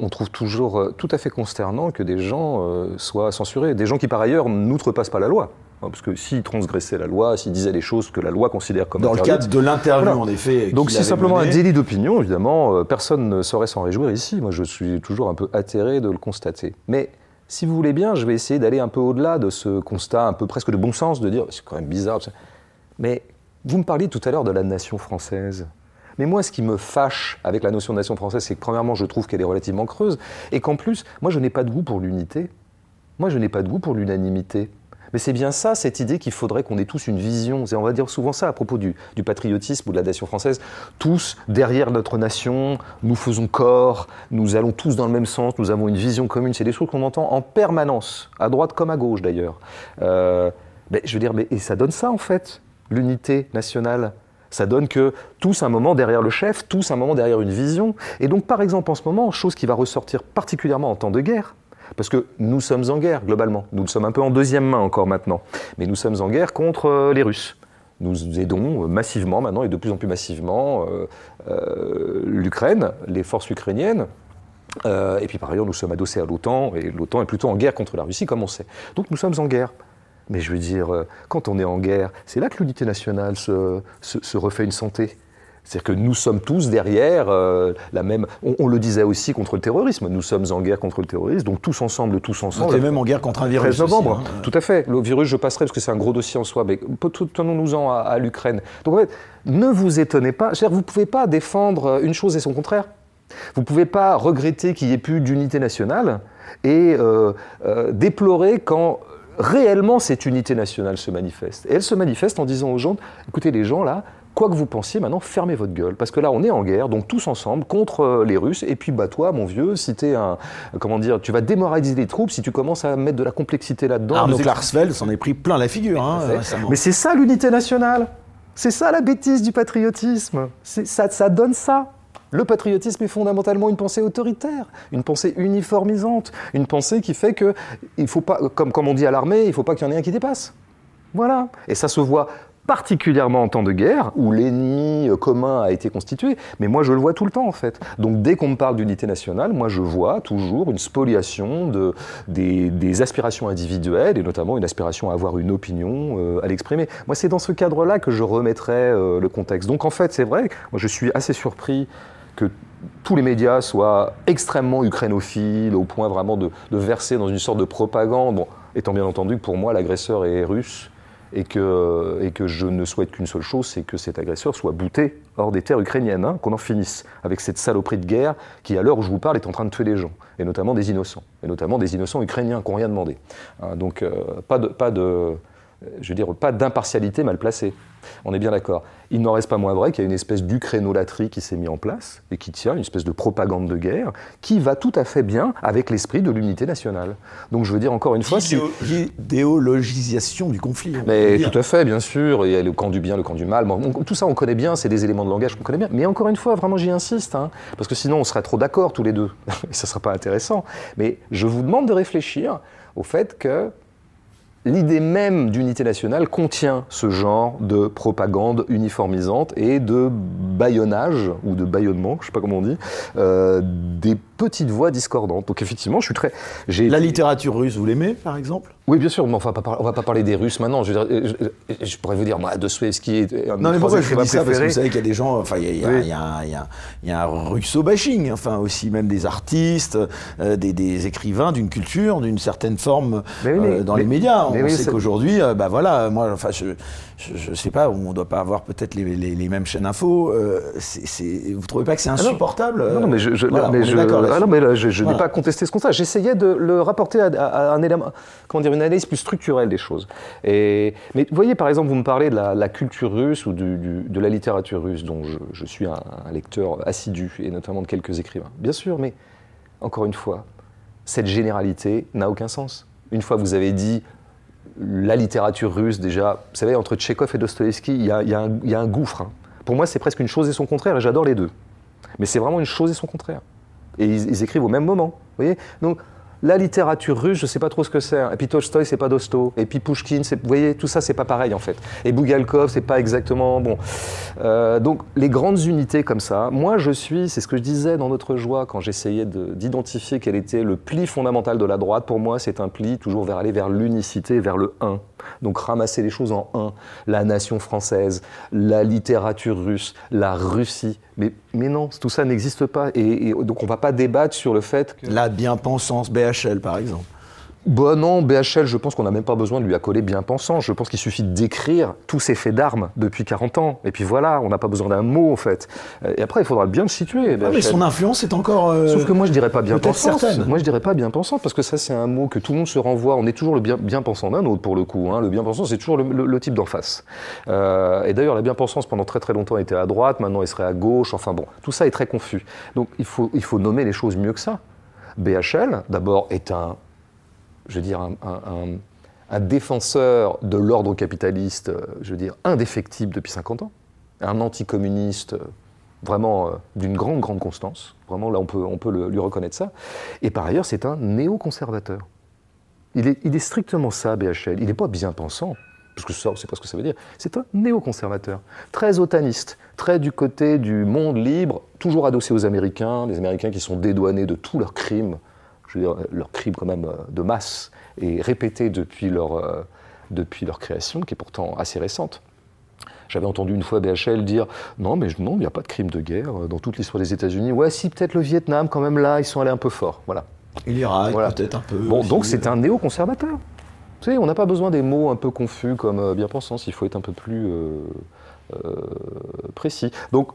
on trouve toujours euh, tout à fait consternant que des gens euh, soient censurés. Des gens qui, par ailleurs, n'outrepassent pas la loi. Hein, parce que s'ils transgressaient la loi, s'ils disaient des choses que la loi considère comme Dans le cadre de l'interview, en effet. Donc c'est simplement un délit d'opinion, évidemment, personne ne saurait s'en réjouir ici. Moi, je suis toujours un peu atterré de le constater. Mais si vous voulez bien, je vais essayer d'aller un peu au-delà de ce constat un peu presque de bon sens, de dire c'est quand même bizarre. Mais vous me parliez tout à l'heure de la nation française. Mais moi, ce qui me fâche avec la notion de nation française, c'est que premièrement, je trouve qu'elle est relativement creuse, et qu'en plus, moi, je n'ai pas de goût pour l'unité. Moi, je n'ai pas de goût pour l'unanimité. Mais c'est bien ça, cette idée qu'il faudrait qu'on ait tous une vision. Et on va dire souvent ça à propos du, patriotisme ou de la nation française. Tous, derrière notre nation, nous faisons corps, nous allons tous dans le même sens, nous avons une vision commune. C'est des choses qu'on entend en permanence, à droite comme à gauche d'ailleurs. Euh, je veux dire, mais, et ça donne ça en fait, l'unité nationale. Ça donne que tous un moment derrière le chef, tous un moment derrière une vision. Et donc, par exemple, en ce moment, chose qui va ressortir particulièrement en temps de guerre, parce que nous sommes en guerre, globalement. Nous le sommes un peu en deuxième main encore maintenant. Mais nous sommes en guerre contre euh, les Russes. Nous aidons euh, massivement maintenant, et de plus en plus massivement, euh, l'Ukraine, les forces ukrainiennes. et puis par ailleurs, nous sommes adossés à l'OTAN, et l'OTAN est plutôt en guerre contre la Russie, comme on sait. Donc nous sommes en guerre. Mais je veux dire, quand on est en guerre, c'est là que l'unité nationale se refait une santé. C'est-à-dire que nous sommes tous derrière euh, la même. On, le disait aussi contre le terrorisme. Nous sommes en guerre contre le terrorisme, donc tous ensemble, tous ensemble. On est même en guerre contre un virus. 13 novembre. Hein. Tout à fait. Le virus, je passerai parce que c'est un gros dossier en soi. Mais tenons-nous-en à, l'Ukraine. Donc en fait, ne vous étonnez pas. Vous ne pouvez pas défendre une chose et son contraire. Vous ne pouvez pas regretter qu'il n'y ait plus d'unité nationale et euh, euh, déplorer quand réellement cette unité nationale se manifeste. Et elle se manifeste en disant aux gens, écoutez les gens là, quoi que vous pensiez, maintenant, fermez votre gueule. Parce que là, on est en guerre, donc tous ensemble, contre euh, les Russes. Et puis, bah, toi, mon vieux, si t'es un. Comment dire Tu vas démoraliser les troupes si tu commences à mettre de la complexité là-dedans. Arnaud Klarsfeld s'en est pris plein la figure. Hein, Mais c'est ça l'unité nationale. C'est ça la bêtise du patriotisme. Ça, ça donne ça. Le patriotisme est fondamentalement une pensée autoritaire, une pensée uniformisante, une pensée qui fait que, il faut pas, comme, comme on dit à l'armée, il ne faut pas qu'il y en ait un qui dépasse. Voilà. Et ça se voit particulièrement en temps de guerre, où l'ennemi commun a été constitué, mais moi je le vois tout le temps en fait. Donc dès qu'on me parle d'unité nationale, moi je vois toujours une spoliation de, des, aspirations individuelles, et notamment une aspiration à avoir une opinion, euh, à l'exprimer. Moi c'est dans ce cadre-là que je remettrais euh, le contexte. Donc en fait c'est vrai, moi je suis assez surpris que tous les médias soient extrêmement ukrainophiles, au point vraiment de, de verser dans une sorte de propagande, bon, étant bien entendu que pour moi l'agresseur est russe et que, je ne souhaite qu'une seule chose, c'est que cet agresseur soit bouté hors des terres ukrainiennes, hein, qu'on en finisse avec cette saloperie de guerre qui, à l'heure où je vous parle, est en train de tuer des gens, et notamment des innocents, et notamment des innocents ukrainiens qui n'ont rien demandé. Hein, donc euh, pas de, je veux dire, pas d'impartialité mal placée. On est bien d'accord. Il n'en reste pas moins vrai qu'il y a une espèce d'ukrainolatrie qui s'est mise en place et qui tient une espèce de propagande de guerre qui va tout à fait bien avec l'esprit de l'unité nationale. Donc je veux dire encore une fois, l'idéologisation du conflit. Mais tout à fait, bien sûr. Il y a le camp du bien, le camp du mal. tout ça, on connaît bien. C'est des éléments de langage qu'on connaît bien. Mais encore une fois, vraiment, j'y insiste, hein, parce que sinon, on serait trop d'accord tous les deux et ça ne serait pas intéressant. Mais je vous demande de réfléchir au fait que l'idée même d'unité nationale contient ce genre de propagande uniformisante et de baillonnage, ou de baillonnement, je ne sais pas comment on dit, euh, des petites voix discordantes. Donc effectivement, je suis très... La littérature russe, vous l'aimez, par exemple? Oui, bien sûr, mais enfin, on ne va pas parler des Russes maintenant. Je, je, pourrais vous dire, moi, Dostoevsky est un Non, mais pourquoi je vous dis ça? Parce que vous savez qu'il y a des gens... Enfin, il y a, y a, un russo-bashing, enfin, aussi même des artistes, euh, des, écrivains d'une culture, d'une certaine forme euh, dans les médias. on sait qu'aujourd'hui, euh, bah voilà, moi, enfin, je je ne sais pas, on ne doit pas avoir peut-être les, les, mêmes chaînes info. Euh, c'est, vous ne trouvez pas que c'est ah insupportable non, mais je, je, n'ai pas contesté ce constat. J'essayais de le rapporter à, un élément, comment dire, une analyse plus structurelle des choses. Et, mais vous voyez, par exemple, vous me parlez de la, culture russe ou de la littérature russe, dont je, suis un, un lecteur assidu, et notamment de quelques écrivains. Bien sûr, mais encore une fois, cette généralité n'a aucun sens. Une fois que vous avez dit la littérature russe, déjà, vous savez, entre Tchekhov et Dostoevsky, il y a, un gouffre. Hein. Pour moi, c'est presque une chose et son contraire, et j'adore les deux. Mais c'est vraiment une chose et son contraire. Et ils, écrivent au même moment. Vous voyez Donc, la littérature russe, je ne sais pas trop ce que c'est. Et puis Tolstoï, c'est pas Dosto. Et puis Pushkin, vous voyez, tout ça, c'est pas pareil en fait. Et Bougalkov, c'est pas exactement bon. Euh, donc les grandes unités comme ça, moi je suis, c'est ce que je disais dans notre joie quand j'essayais d'identifier quel était le pli fondamental de la droite. Pour moi, c'est un pli toujours vers aller vers l'unicité, vers le 1. Donc ramasser les choses en un. La nation française, la littérature russe, la Russie. Mais, non, tout ça n'existe pas. Et, donc on ne va pas débattre sur le fait que... La bien-pensance, BHL par exemple. Bon, non, BHL, je pense qu'on n'a même pas besoin de lui accoler bien pensant. Je pense qu'il suffit d'écrire tous ses faits d'armes depuis 40 ans. Et puis voilà, on n'a pas besoin d'un mot, en fait. Et après, il faudra bien le situer. Ah, mais son influence est encore. Euh, Sauf que moi, je dirais pas bien pensant. Moi, je dirais pas bien pensant, parce que ça, c'est un mot que tout le monde se renvoie. On est toujours le bien, bien pensant d'un autre, pour le coup. Hein. Le bien pensant, c'est toujours le, type d'en face. Euh, et d'ailleurs, la bien pensance, pendant très très longtemps, était à droite. Maintenant, elle serait à gauche. Enfin bon, tout ça est très confus. Donc, il faut, il faut nommer les choses mieux que ça. BHL, d'abord, est un je veux dire, un, défenseur de l'ordre capitaliste, euh, je veux dire, indéfectible depuis 50 ans, un anticommuniste euh, vraiment euh, d'une grande, grande constance. Vraiment, là, on peut, on peut lui reconnaître ça. Et par ailleurs, c'est un néoconservateur. Il est, il est strictement ça, BHL. Il n'est pas bien pensant, parce que ça, on ne sait pas ce que ça veut dire. C'est un néoconservateur, très otaniste, très du côté du monde libre, toujours adossé aux Américains, les Américains qui sont dédouanés de tous leurs crimes je veux dire, leur crime quand même euh, de masse est répété depuis leur, euh, depuis leur création, qui est pourtant assez récente. J'avais entendu une fois BHL dire non, mais non, il n'y a pas de crime de guerre euh, dans toute l'histoire des États-Unis. Ouais, si peut-être le Vietnam, quand même là, ils sont allés un peu fort. Voilà. Et l'Irak, peut-être un peu. Bon, donc c'est un néoconservateur. Vous savez, on n'a pas besoin des mots un peu confus comme bien pensant, il faut être un peu plus précis. Donc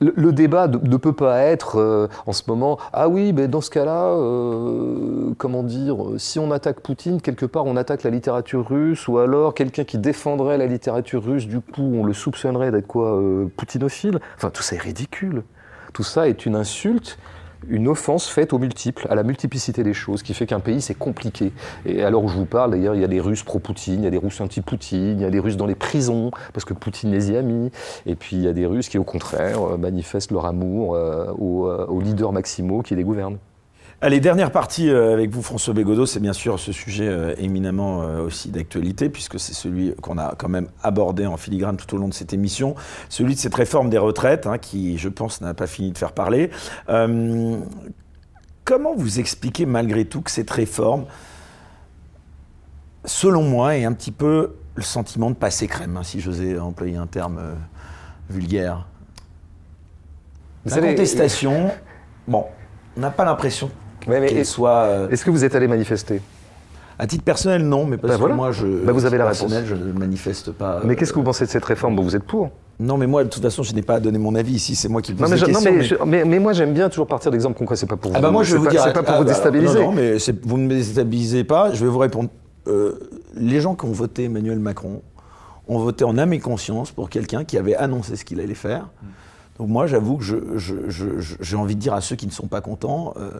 le, débat ne peut pas être euh, en ce moment, ah oui, mais dans ce cas-là, euh, comment dire, si on attaque Poutine, quelque part on attaque la littérature russe, ou alors quelqu'un qui défendrait la littérature russe, du coup on le soupçonnerait d'être quoi, euh, poutinophile? Enfin, tout ça est ridicule. Tout ça est une insulte une offense faite aux multiples, à la multiplicité des choses, qui fait qu'un pays c'est compliqué. Et alors où je vous parle, d'ailleurs, il y a des Russes pro-Poutine, il y a des Russes anti-Poutine, il y a des Russes dans les prisons parce que Poutine les y a mis, et puis il y a des Russes qui, au contraire, euh, manifestent leur amour euh, aux, euh, aux leaders maximaux qui les gouvernent. Allez, dernière partie euh, avec vous, François Bégodeau, c'est bien sûr ce sujet euh, éminemment euh, aussi d'actualité, puisque c'est celui qu'on a quand même abordé en filigrane tout au long de cette émission, celui de cette réforme des retraites, hein, qui, je pense, n'a pas fini de faire parler. comment vous expliquez malgré tout que cette réforme, selon moi, est un petit peu le sentiment de passer crème, hein, si j'osais employer un terme vulgaire? La contestation, bon, on n'a pas l'impression soit. Euh, est-ce que vous êtes allé manifester? À titre personnel, non, mais parce ben que moi, je, ben vous avez la réponse. je ne manifeste pas. Mais qu'est-ce que vous pensez de cette réforme? Bon, Vous êtes pour Non, mais moi, de toute façon, je n'ai pas à donner mon avis ici. C'est moi qui pose non, mais, non, mais, mais, moi, j'aime bien toujours partir d'exemples concrets. C'est pas pour ah bah moi, je vais vous dire. C'est pas pour vous déstabiliser. Non, mais vous ne me déstabilisez pas. Je vais vous répondre. Euh, les gens qui ont voté Emmanuel Macron ont voté en âme et conscience pour quelqu'un qui avait annoncé ce qu'il allait faire. Donc moi, j'avoue que j'ai envie de dire à ceux qui ne sont pas contents. Euh,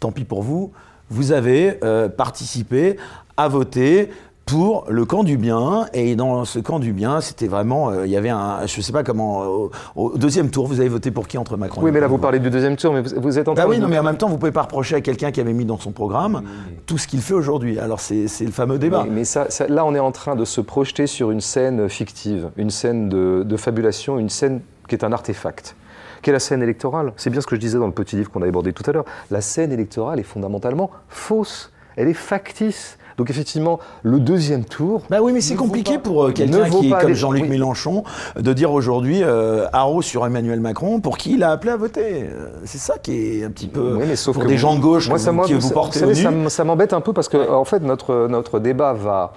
tant pis pour vous, vous avez euh, participé à voter pour le camp du bien. Et dans ce camp du bien, c'était vraiment. Euh, il y avait un. Je ne sais pas comment. au deuxième tour, vous avez voté pour qui entre Macron Oui, mais là, vous parlez du deuxième tour, mais vous, êtes en train bah oui, non, mais en même temps, vous ne pouvez pas reprocher à quelqu'un qui avait mis dans son programme tout ce qu'il fait aujourd'hui. Alors, c'est le fameux débat. Mais, ça, là, on est en train de se projeter sur une scène fictive, une scène de, de fabulation, une scène qui est un artefact qu'est la scène électorale? C'est bien ce que je disais dans le petit livre qu'on a abordé tout à l'heure. La scène électorale est fondamentalement fausse. Elle est factice. Donc effectivement, le deuxième tour. Bah oui, mais c'est compliqué pour euh, quelqu'un qui est comme Jean-Luc Mélenchon de dire aujourd'hui euh, haro sur Emmanuel Macron pour qui il a appelé à voter. Euh, c'est ça qui est un petit peu oui, mais sauf pour que des gens de gauche moi, ça, qui vous, portez ça, ça m'embête un peu parce que en fait notre notre débat va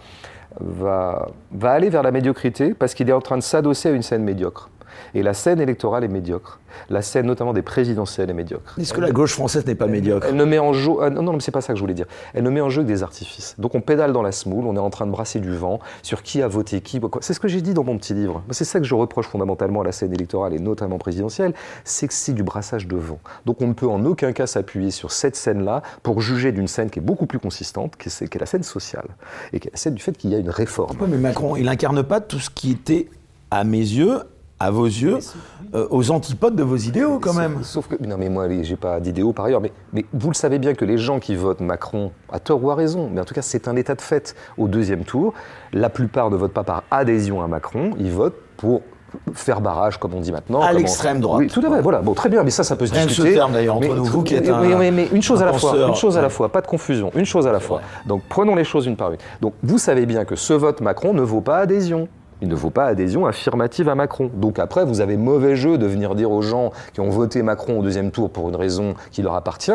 va va aller vers la médiocrité parce qu'il est en train de s'adosser à une scène médiocre. Et la scène électorale est médiocre. La scène, notamment des présidentielles, est médiocre. Est-ce que la gauche française n'est pas médiocre Elle ne met en jeu. Ah, non, non, mais c'est pas ça que je voulais dire. Elle ne met en jeu que des artifices. Donc on pédale dans la smoule, on est en train de brasser du vent sur qui a voté qui. C'est ce que j'ai dit dans mon petit livre. C'est ça que je reproche fondamentalement à la scène électorale et notamment présidentielle, c'est que c'est du brassage de vent. Donc on ne peut en aucun cas s'appuyer sur cette scène-là pour juger d'une scène qui est beaucoup plus consistante, qui est, la scène sociale et qui est la scène du fait qu'il y a une réforme. mais Macron, il incarne pas tout ce qui était à mes yeux, à vos yeux, euh, aux antipodes de vos idéaux quand même. Sauf que, non mais moi j'ai pas d'idéaux par ailleurs, mais, mais vous le savez bien que les gens qui votent Macron, à tort ou à raison, mais en tout cas c'est un état de fait au deuxième tour, la plupart ne votent pas par adhésion à Macron, ils votent pour faire barrage, comme on dit maintenant. À l'extrême droite. Oui, tout à fait. Voilà. Bon, très bien, mais ça, ça peut se Rien discuter. ce terme d'ailleurs entre nous, vous qui êtes un. Mais, mais une chose à la fois. Une chose à la fois. Pas de confusion. Une chose à la fois. Donc, prenons les choses une par une. Donc, vous savez bien que ce vote Macron ne vaut pas adhésion il ne vaut pas adhésion affirmative à Macron. Donc après, vous avez mauvais jeu de venir dire aux gens qui ont voté Macron au deuxième tour pour une raison qui leur appartient,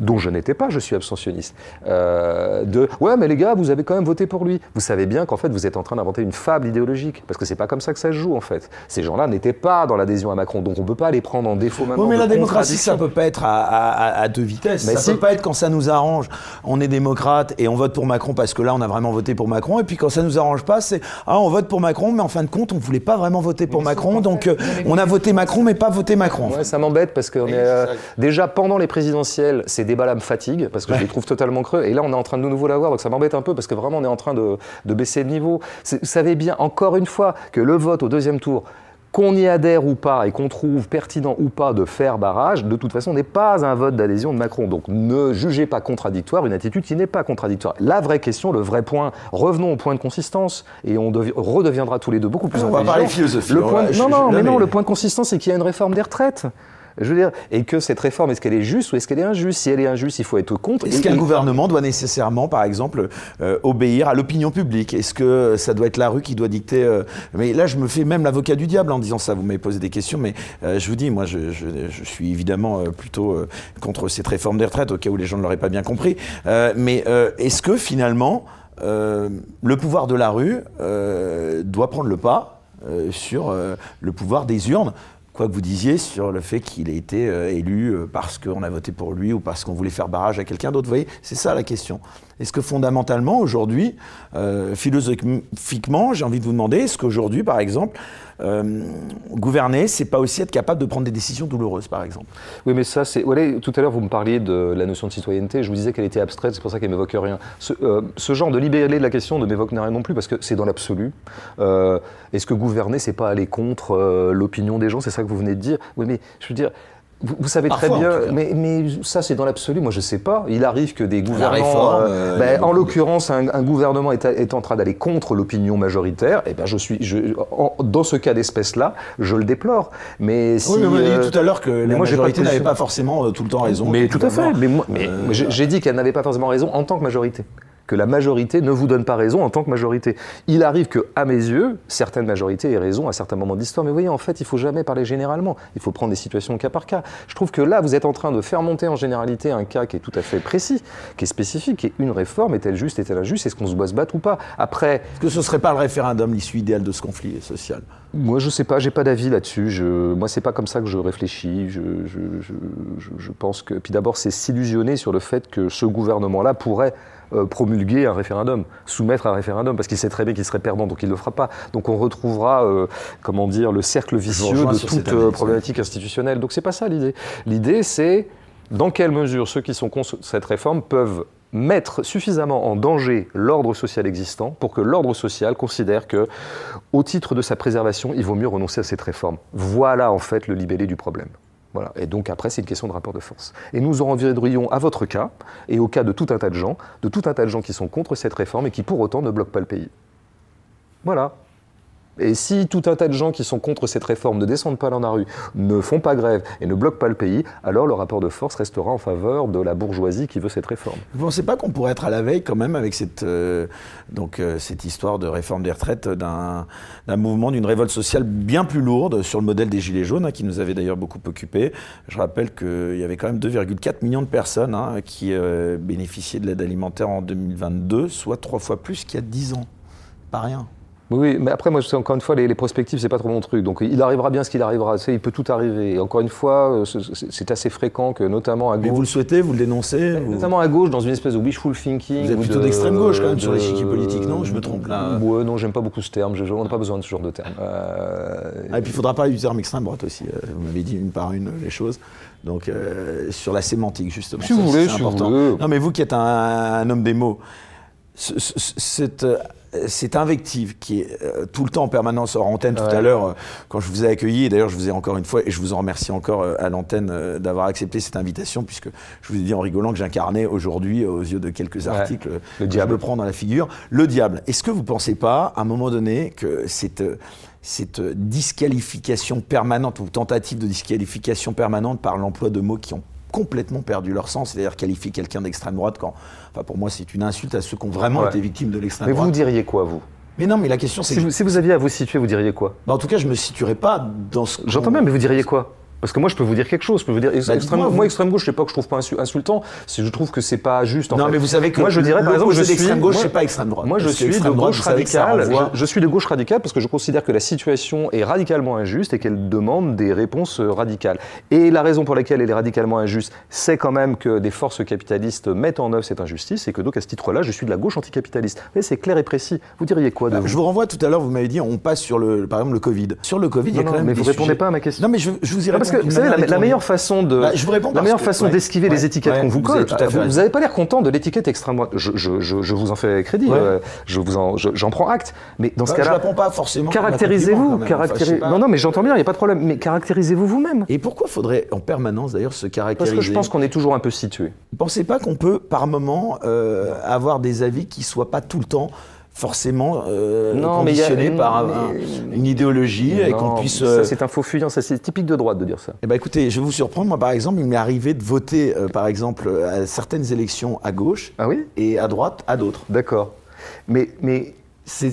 dont je n'étais pas, je suis abstentionniste, euh, de ouais mais les gars, vous avez quand même voté pour lui. Vous savez bien qu'en fait vous êtes en train d'inventer une fable idéologique, parce que c'est pas comme ça que ça se joue en fait. Ces gens-là n'étaient pas dans l'adhésion à Macron, donc on peut pas les prendre en défaut maintenant. Oui, mais la démocratie, ça peut pas être à, deux vitesses. Mais ça peut pas être quand ça nous arrange, on est démocrate et on vote pour Macron parce que là on a vraiment voté pour Macron, et puis quand ça nous arrange pas, c'est ah on vote pour Macron mais en fin de compte, on ne voulait pas vraiment voter pour Macron. Donc, euh, on a voté Macron, mais pas voté Macron. Ouais, ça m'embête parce que euh, déjà pendant les présidentielles, ces débats-là me fatiguent parce que je les trouve totalement creux. Et là, on est en train de nouveau l'avoir, donc ça m'embête un peu parce que vraiment, on est en train de, de baisser le niveau. Vous savez bien, encore une fois, que le vote au deuxième tour, qu'on y adhère ou pas et qu'on trouve pertinent ou pas de faire barrage, de toute façon, n'est pas un vote d'adhésion de Macron. Donc ne jugez pas contradictoire une attitude qui n'est pas contradictoire. La vraie question, le vrai point, revenons au point de consistance et on redeviendra tous les deux beaucoup plus On va parler philosophie. Le point, non, non, mais non, le point de consistance, c'est qu'il y a une réforme des retraites. Je veux dire, et que cette réforme, est-ce qu'elle est juste ou est-ce qu'elle est injuste? Si elle est injuste, il faut être contre. Est-ce qu'un gouvernement doit nécessairement, par exemple, euh, obéir à l'opinion publique? Est-ce que ça doit être la rue qui doit dicter euh, Mais là, je me fais même l'avocat du diable en disant ça. Vous m'avez posé des questions, mais euh, je vous dis, moi, je, suis évidemment plutôt contre cette réforme des retraites, au cas où les gens ne l'auraient pas bien compris. mais est-ce que finalement, le pouvoir de la rue doit prendre le pas sur le pouvoir des urnes? Quoi que vous disiez sur le fait qu'il ait été euh, élu euh, parce qu'on a voté pour lui ou parce qu'on voulait faire barrage à quelqu'un d'autre. Vous voyez, c'est ça la question. Est-ce que fondamentalement, aujourd'hui, euh, philosophiquement, j'ai envie de vous demander, est-ce qu'aujourd'hui, par exemple, euh, gouverner, c'est pas aussi être capable de prendre des décisions douloureuses, par exemple Oui, mais ça, c'est. tout à l'heure, vous me parliez de la notion de citoyenneté. Je vous disais qu'elle était abstraite, c'est pour ça qu'elle m'évoque rien. Ce, euh, genre de libéré de la question ne m'évoque rien non plus, parce que c'est dans l'absolu. Est-ce que gouverner, c'est pas aller contre l'opinion des gens? C'est ça que vous venez de dire Oui, mais je veux dire Vous, savez très bien, mais, mais, ça c'est dans l'absolu, moi je sais pas. Il arrive que des gouvernements, euh, euh, ben, en l'occurrence, un, gouvernement est, est, en train d'aller contre l'opinion majoritaire. Et eh ben je suis, je, dans ce cas d'espèce-là, je le déplore. Mais si, oui, mais vous avez dit tout à l'heure que la majorité n'avait pas forcément tout le temps raison. Mais tout à fait. Mais, mais j'ai dit qu'elle n'avait pas forcément raison en tant que majorité que la majorité ne vous donne pas raison en tant que majorité. Il arrive que, à mes yeux, certaines majorités aient raison à certains moments d'histoire. Mais vous voyez, en fait, il faut jamais parler généralement. Il faut prendre des situations cas par cas. Je trouve que là, vous êtes en train de faire monter en généralité un cas qui est tout à fait précis, qui est spécifique, et une réforme est-elle juste, est-elle injuste, est-ce qu'on se doit se battre ou pas Après, est-ce que ce serait pas le référendum l'issue idéale de ce conflit social? Moi, je sais pas, j'ai pas d'avis là-dessus. Je, moi, c'est pas comme ça que je réfléchis. Je, je, je pense que. Puis d'abord, c'est s'illusionner sur le fait que ce gouvernement-là pourrait promulguer un référendum, soumettre un référendum, parce qu'il sait très bien qu'il serait perdant, donc il ne le fera pas. Donc on retrouvera, euh, comment dire, le cercle vicieux de toute euh, problématique institutionnelle. Donc c'est pas ça l'idée. L'idée, c'est dans quelle mesure ceux qui sont contre cette réforme peuvent mettre suffisamment en danger l'ordre social existant pour que l'ordre social considère que, au titre de sa préservation, il vaut mieux renoncer à cette réforme. Voilà en fait le libellé du problème. Et donc après, c'est une question de rapport de force. Et nous en reviendrions à votre cas, et au cas de tout un tas de gens, de tout un tas de gens qui sont contre cette réforme et qui pour autant ne bloquent pas le pays. Voilà. Et si tout un tas de gens qui sont contre cette réforme ne descendent pas dans la rue, ne font pas grève et ne bloquent pas le pays, alors le rapport de force restera en faveur de la bourgeoisie qui veut cette réforme. Vous ne pensez pas qu'on pourrait être à la veille quand même avec cette, euh, donc, euh, cette histoire de réforme des retraites d'un mouvement, d'une révolte sociale bien plus lourde sur le modèle des Gilets jaunes, hein, qui nous avait d'ailleurs beaucoup occupés. Je rappelle qu'il y avait quand même 2,4 millions de personnes hein, qui euh, bénéficiaient de l'aide alimentaire en 2022, soit trois fois plus qu'il y a 10 ans. Pas rien. Oui, mais après, moi, encore une fois, les, les prospectives, c'est pas trop mon truc. Donc, il arrivera bien ce qu'il arrivera. il peut tout arriver. Et encore une fois, euh, c'est assez fréquent que, notamment à gauche. Mais vous le souhaitez, vous le dénoncez Notamment à gauche, dans une espèce de wishful thinking. Vous êtes plutôt d'extrême gauche, quand même, sur l'échiquier politique, non? Je me trompe là Ouais, non, j'aime pas beaucoup ce terme. On n'a pas besoin de ce genre de terme. Euh... Ah, et puis, il faudra parler du terme extrême droite aussi. Euh, vous m'avez dit une par une les choses. Donc, euh, sur la sémantique, justement. Si vous voulez, si important. Vous voulez. Non, mais vous qui êtes un, un homme des mots, cette cette invective qui est euh, tout le temps en permanence hors antenne, tout à l'heure, euh, quand je vous ai accueilli, et d'ailleurs je vous ai encore une fois, et je vous en remercie encore euh, à l'antenne d'avoir accepté cette invitation, puisque je vous ai dit en rigolant que j'incarnais aujourd'hui, aux yeux de quelques articles, le diable. me prend dans la figure, le diable. Est-ce que vous ne pensez pas, à un moment donné, que cette, cette disqualification permanente, ou tentative de disqualification permanente par l'emploi de mots qui ont complètement perdu leur sens, c'est-à-dire qualifier quelqu'un d'extrême droite quand, enfin pour moi c'est une insulte à ceux qui ont vraiment été victimes de l'extrême droite. Mais vous diriez quoi vous? Mais non, mais la question c'est. Si, si, vous aviez à vous situer, vous diriez quoi? Bah, En tout cas, je me situerais pas dans ce. J'entends bien, mais vous diriez quoi? Parce que moi, je peux vous dire quelque chose. Je peux vous dire, bah, extrême, moi, extrême gauche, je sais pas que je trouve pas insultant. Si je trouve que c'est pas juste. En non, mais vous savez que moi, je dirais par exemple, je suis gauche, c'est pas extrême droite. Moi, je suis de gauche radicale. Je, suis de gauche radicale parce que je considère que la situation est radicalement injuste et qu'elle demande des réponses radicales. Et la raison pour laquelle elle est radicalement injuste, c'est quand même que des forces capitalistes mettent en œuvre cette injustice et que donc à ce titre-là, je suis de la gauche anticapitaliste. Mais c'est clair et précis. Vous diriez quoi de bah, Je vous renvoie tout à l'heure. Vous m'avez dit, on passe sur le, par exemple, le Covid. Sur le Covid, il y a quand même. Mais vous répondez pas à ma question. Non, mais je, vous y réponds. Parce que vous savez, la meilleure façon de, bah, je vous réponds la meilleure façon d'esquiver les étiquettes qu'on vous colle. Vous n'avez pas l'air content de l'étiquette extrême droite. Je, je, je, vous en fais crédit. Euh, je vous en, j'en prends acte. Mais dans ce bah, cas-là, je réponds pas forcément. Caractérisez-vous. Caractérisez. non, non, mais j'entends bien. Il n'y a pas de problème. Mais caractérisez-vous vous-même. Et pourquoi faudrait en permanence d'ailleurs se caractériser? Parce que je pense qu'on est toujours un peu situé. Vous ne pensez pas qu'on peut par moment euh, avoir des avis qui soient pas tout le temps forcément euh, conditionné par une idéologie et qu'on puisse. Euh, c'est un faux fuyant, ça c'est typique de droite de dire ça. Eh ben écoutez, je vais vous surprendre. Moi, par exemple, il m'est arrivé de voter, euh, par exemple, à certaines élections à gauche ah oui? et à droite à d'autres. D'accord. Mais, mais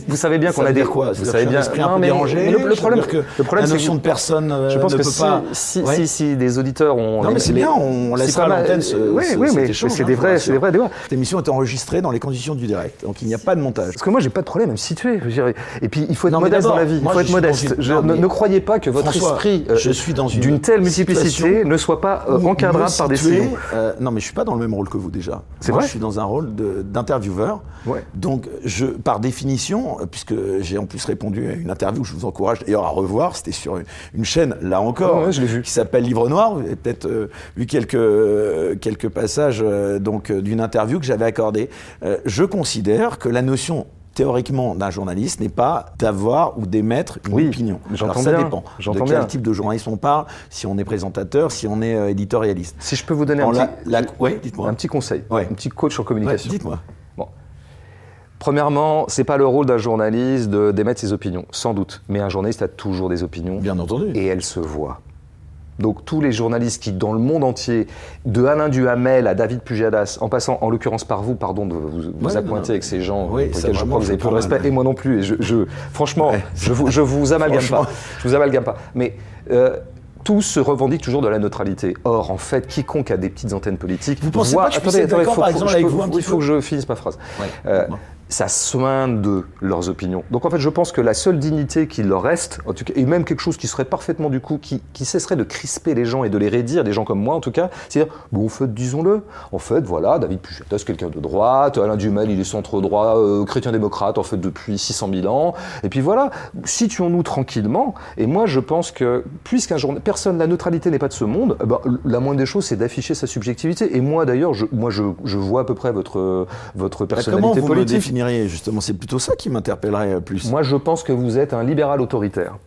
vous savez bien qu'on a des quoi? Vous savez bien. Un peu dérangé. le, problème, que le problème, la notion de personne euh, je pense ne que peut si, pas. Si, si, si, des auditeurs ont. Non, mais c'est bien. On laissera l'antenne. Oui, oui, mais c'est des vrais, c'est des vrais débats. Cette émission est enregistrée dans les conditions du direct, donc il n'y a pas de montage. Parce que moi, j'ai pas de problème à me situer. Et puis, il faut être modeste dans la vie. Il faut être modeste. Ne croyez pas que votre esprit euh, d'une telle multiplicité ne soit pas euh, encadrable par des signes. Non, mais je suis pas dans le même rôle que vous déjà. C'est vrai. Je suis dans un rôle d'intervieweur. Donc, je, par définition, puisque j'ai en plus répondu à une interview que je vous encourage d'ailleurs à revoir. C'était sur une, chaîne, là encore, qui s'appelle Livre Noir. Vous avez peut-être euh, vu quelques, euh, quelques passages euh, donc d'une interview que j'avais accordée. je considère que la notion théoriquement d'un journaliste n'est pas d'avoir ou d'émettre une opinion. Alors ça dépend de quel type de journaliste on parle, si on est présentateur, si on est euh, éditorialiste. Si je peux vous donner un, petit, un petit conseil, un petit coach en communication. Dites-moi. Premièrement, c'est pas le rôle d'un journaliste d'émettre ses opinions, sans doute. Mais un journaliste a toujours des opinions. Bien entendu. Et elles se voient. Donc tous les journalistes qui, dans le monde entier, de Alain Duhamel à David Pujadas, en passant en l'occurrence par vous, pardon de vous, vous appointer avec ces gens oui, pour lesquels je crois que vous avez peu de respect, et moi non plus. Et je, franchement, je, vous, je vous amalgame pas. Je vous amalgame pas. Mais euh, tous se revendiquent toujours de la neutralité. Or, en fait, quiconque a des petites antennes politiques. Vous pensez pas que je attendez, attendez, par exemple, avec vous un Il faut que je finisse ma phrase. Euh, ça soigne de leurs opinions. Donc en fait, je pense que la seule dignité qu'il leur reste, en tout cas, et même quelque chose qui serait parfaitement du coup, qui, cesserait de crisper les gens et de les raidir, des gens comme moi en tout cas, c'est-à-dire, bon, en fait, disons-le, en fait, voilà, David Puchetas, quelqu'un de droite, Alain Duhamel, il est centre-droit, euh, chrétien-démocrate, en fait, depuis 600 000 ans, et puis voilà, situons-nous tranquillement, et moi, je pense que, puisqu'un jour, personne, la neutralité n'est pas de ce monde, eh ben, la moindre des choses, c'est d'afficher sa subjectivité, et moi, d'ailleurs, je, moi, je, je, vois à peu près votre, votre personnalité politique justement C'est plutôt ça qui m'interpellerait plus. Moi, je pense que vous êtes un libéral autoritaire.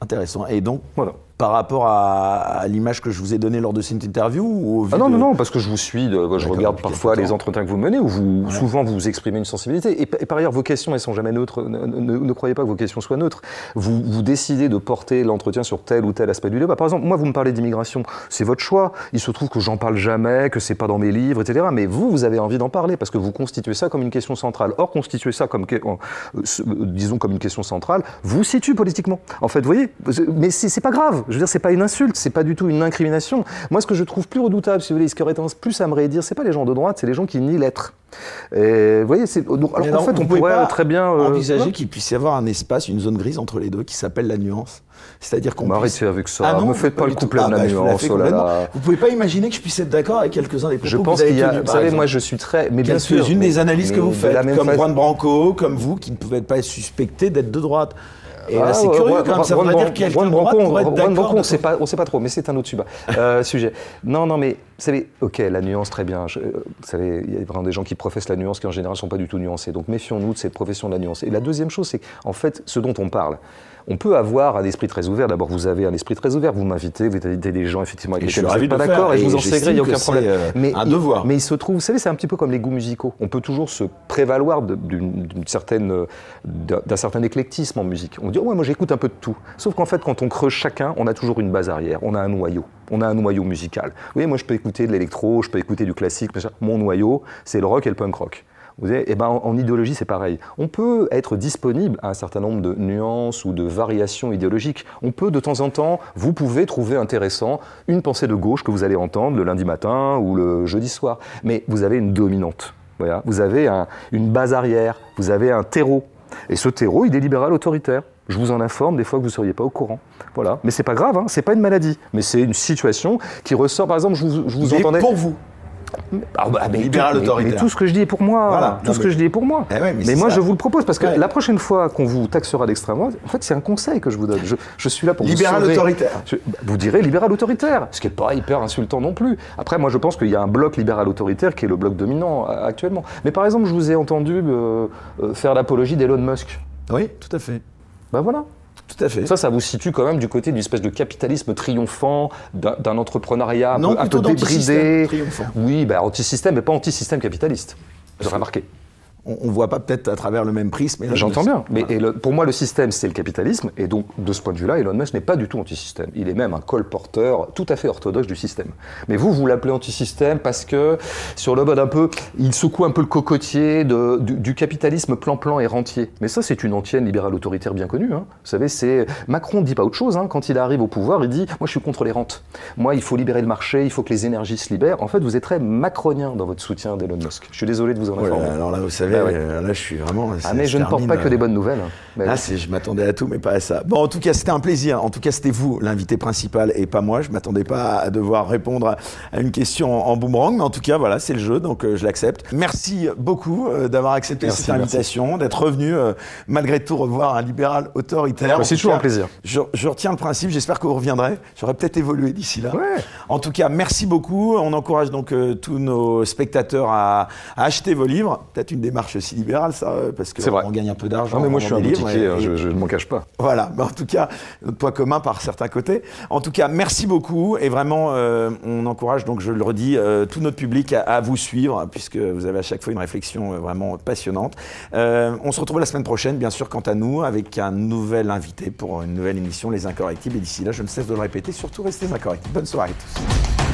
Intéressant. Et donc, voilà par rapport à, l'image que je vous ai donnée lors de cette interview ou ah non, non, non, parce que je vous suis, je regarde parfois les entretiens que vous menez, où vous, souvent vous exprimez une sensibilité. Et, par ailleurs, vos questions, elles sont jamais neutres. Ne, croyez pas que vos questions soient neutres. Vous, vous décidez de porter l'entretien sur tel ou tel aspect du débat. Par exemple, moi, vous me parlez d'immigration, c'est votre choix. Il se trouve que j'en parle jamais, que c'est pas dans mes livres, etc. Mais vous, vous avez envie d'en parler parce que vous constituez ça comme une question centrale. Or, constituer ça comme, euh, disons, comme une question centrale, vous situe politiquement. En fait, vous voyez, mais c'est pas grave. Je veux dire, c'est pas une insulte, c'est pas du tout une incrimination. Moi, ce que je trouve plus redoutable, si vous voulez, ce qui aurait tendance plus à me rédire, c'est pas les gens de droite, c'est les gens qui nient l'être. Et vous voyez, c'est alors qu'en fait, on, pourrait très bien euh, envisager qu'il puisse y avoir un espace, une zone grise entre les deux, qui s'appelle la nuance. C'est-à-dire qu'on puisse... avec ça. Ah non, me faites pas, le couplet de la ah bah, nuance. Oh Vous pouvez pas imaginer que je puisse être d'accord avec quelques-uns des propos je pense qu'il y a, Vous savez, moi, je suis très, mais bien sûr, une des analyses que vous faites, comme Juan Branco, comme vous, qui ne pouvez pas être suspecté d'être de droite. Et là, c'est curieux quand même, ça voudrait dire on ne sait pas, on sait pas trop, mais c'est un autre euh, sujet. Non, non, mais vous savez, ok, la nuance, très bien. Euh, vous savez, il y a vraiment des gens qui professent la nuance qui en général ne sont pas du tout nuancés. Donc méfions-nous de cette profession de la nuance. Et la deuxième chose, c'est qu'en fait, ce dont on parle, on peut avoir un esprit très ouvert. D'abord, vous avez un esprit très ouvert. Vous m'invitez, vous invitez des gens effectivement avec lesquels vous n'êtes pas d'accord, et je vous en il n'y a aucun problème. Euh, mais un devoir. mais il se trouve, vous savez, c'est un petit peu comme les goûts musicaux. On peut toujours se prévaloir d'une certaine, d'un certain éclectisme en musique. On dit, oh, ouais, moi j'écoute un peu de tout. Sauf qu'en fait, quand on creuse chacun, on a toujours une base arrière. On a un noyau. On a un noyau musical. Voyez, moi je peux écouter de l'électro, je peux écouter du classique. Mon noyau, c'est le rock et le punk rock. Vous et eh ben, en, idéologie, c'est pareil. On peut être disponible à un certain nombre de nuances ou de variations idéologiques. On peut de temps en temps, vous pouvez trouver intéressant une pensée de gauche que vous allez entendre le lundi matin ou le jeudi soir. Mais vous avez une dominante. Vous avez une base arrière, vous avez un terreau. Et ce terreau, il est libéral autoritaire. Je vous en informe des fois que vous ne seriez pas au courant. Voilà. Mais c'est pas grave, hein. c'est pas une maladie. Mais c'est une situation qui ressort. Par exemple, je vous, je vous entendais. Pour vous. Ah bah, mais, tout, ce que je dis est pour moi. Tout ce que je dis est pour moi. Eh mais, moi, je vous le propose parce que la prochaine fois qu'on vous taxera d'extrême droite, en fait, c'est un conseil que je vous donne. Je, suis là pour libéral autoritaire. vous direz libéral autoritaire, ce qui n'est pas hyper insultant non plus. Après, moi, je pense qu'il y a un bloc libéral autoritaire qui est le bloc dominant euh, actuellement. Mais par exemple, je vous ai entendu euh, euh, faire l'apologie d'Elon Musk. Oui, tout à fait. Ben voilà. Tout à fait. Ça, ça vous situe quand même du côté d'une espèce de capitalisme triomphant, d'un entrepreneuriat un peu, débridé. Oui, bah, anti-système, mais pas anti-système capitaliste. Vous aurez remarqué on ne voit pas peut-être à travers le même prisme. J'entends bien. Mais pour moi, le système, c'est le capitalisme. Et donc, de ce point de vue-là, Elon Musk n'est pas du tout anti-système. Il est même un colporteur tout à fait orthodoxe du système. Mais vous, vous l'appelez anti-système parce que, sur le mode un peu, il secoue un peu le cocotier de, du, capitalisme plan-plan et rentier. Mais ça, c'est une antienne libérale autoritaire bien connue. Hein. Vous savez, c'est Macron ne dit pas autre chose. Hein. Quand il arrive au pouvoir, il dit Moi, je suis contre les rentes. Moi, il faut libérer le marché, il faut que les énergies se libèrent. En fait, vous êtes très macronien dans votre soutien d'Elon Musk. Je suis désolé de vous en informer. alors là, vous savez, ah euh, là, je suis vraiment. Ah, mais je ne porte pas que des bonnes nouvelles. Hein. ah, je m'attendais à tout, mais pas à ça. Bon, en tout cas, c'était un plaisir. En tout cas, c'était vous, l'invité principal, et pas moi. Je m'attendais pas à devoir répondre à une question en boomerang, mais en tout cas, voilà, c'est le jeu, donc euh, je l'accepte. Merci beaucoup euh, d'avoir accepté cette invitation, d'être revenu, malgré tout, revoir un libéral autoritaire. C'est toujours un plaisir. Je, retiens le principe. J'espère que vous reviendrez. J'aurais peut-être évolué d'ici là. En tout cas, merci beaucoup. On encourage donc tous nos spectateurs à, à acheter vos livres. Peut-être une démarche démarche aussi libérale, ça, parce qu'on gagne un peu d'argent. Non, mais moi, je suis un boutiquier, hein, je ne m'en cache pas. Voilà, mais en tout cas, notre poids commun par certains côtés. En tout cas, merci beaucoup. Et vraiment, euh, on encourage, donc je le redis, euh, tout notre public à, vous suivre, puisque vous avez à chaque fois une réflexion euh, vraiment passionnante. on se retrouve la semaine prochaine, bien sûr, quant à nous, avec un nouvel invité pour une nouvelle émission, Les Incorrectibles. Et d'ici là, je ne cesse de le répéter, surtout restez incorrectibles. Bonne soirée à tous.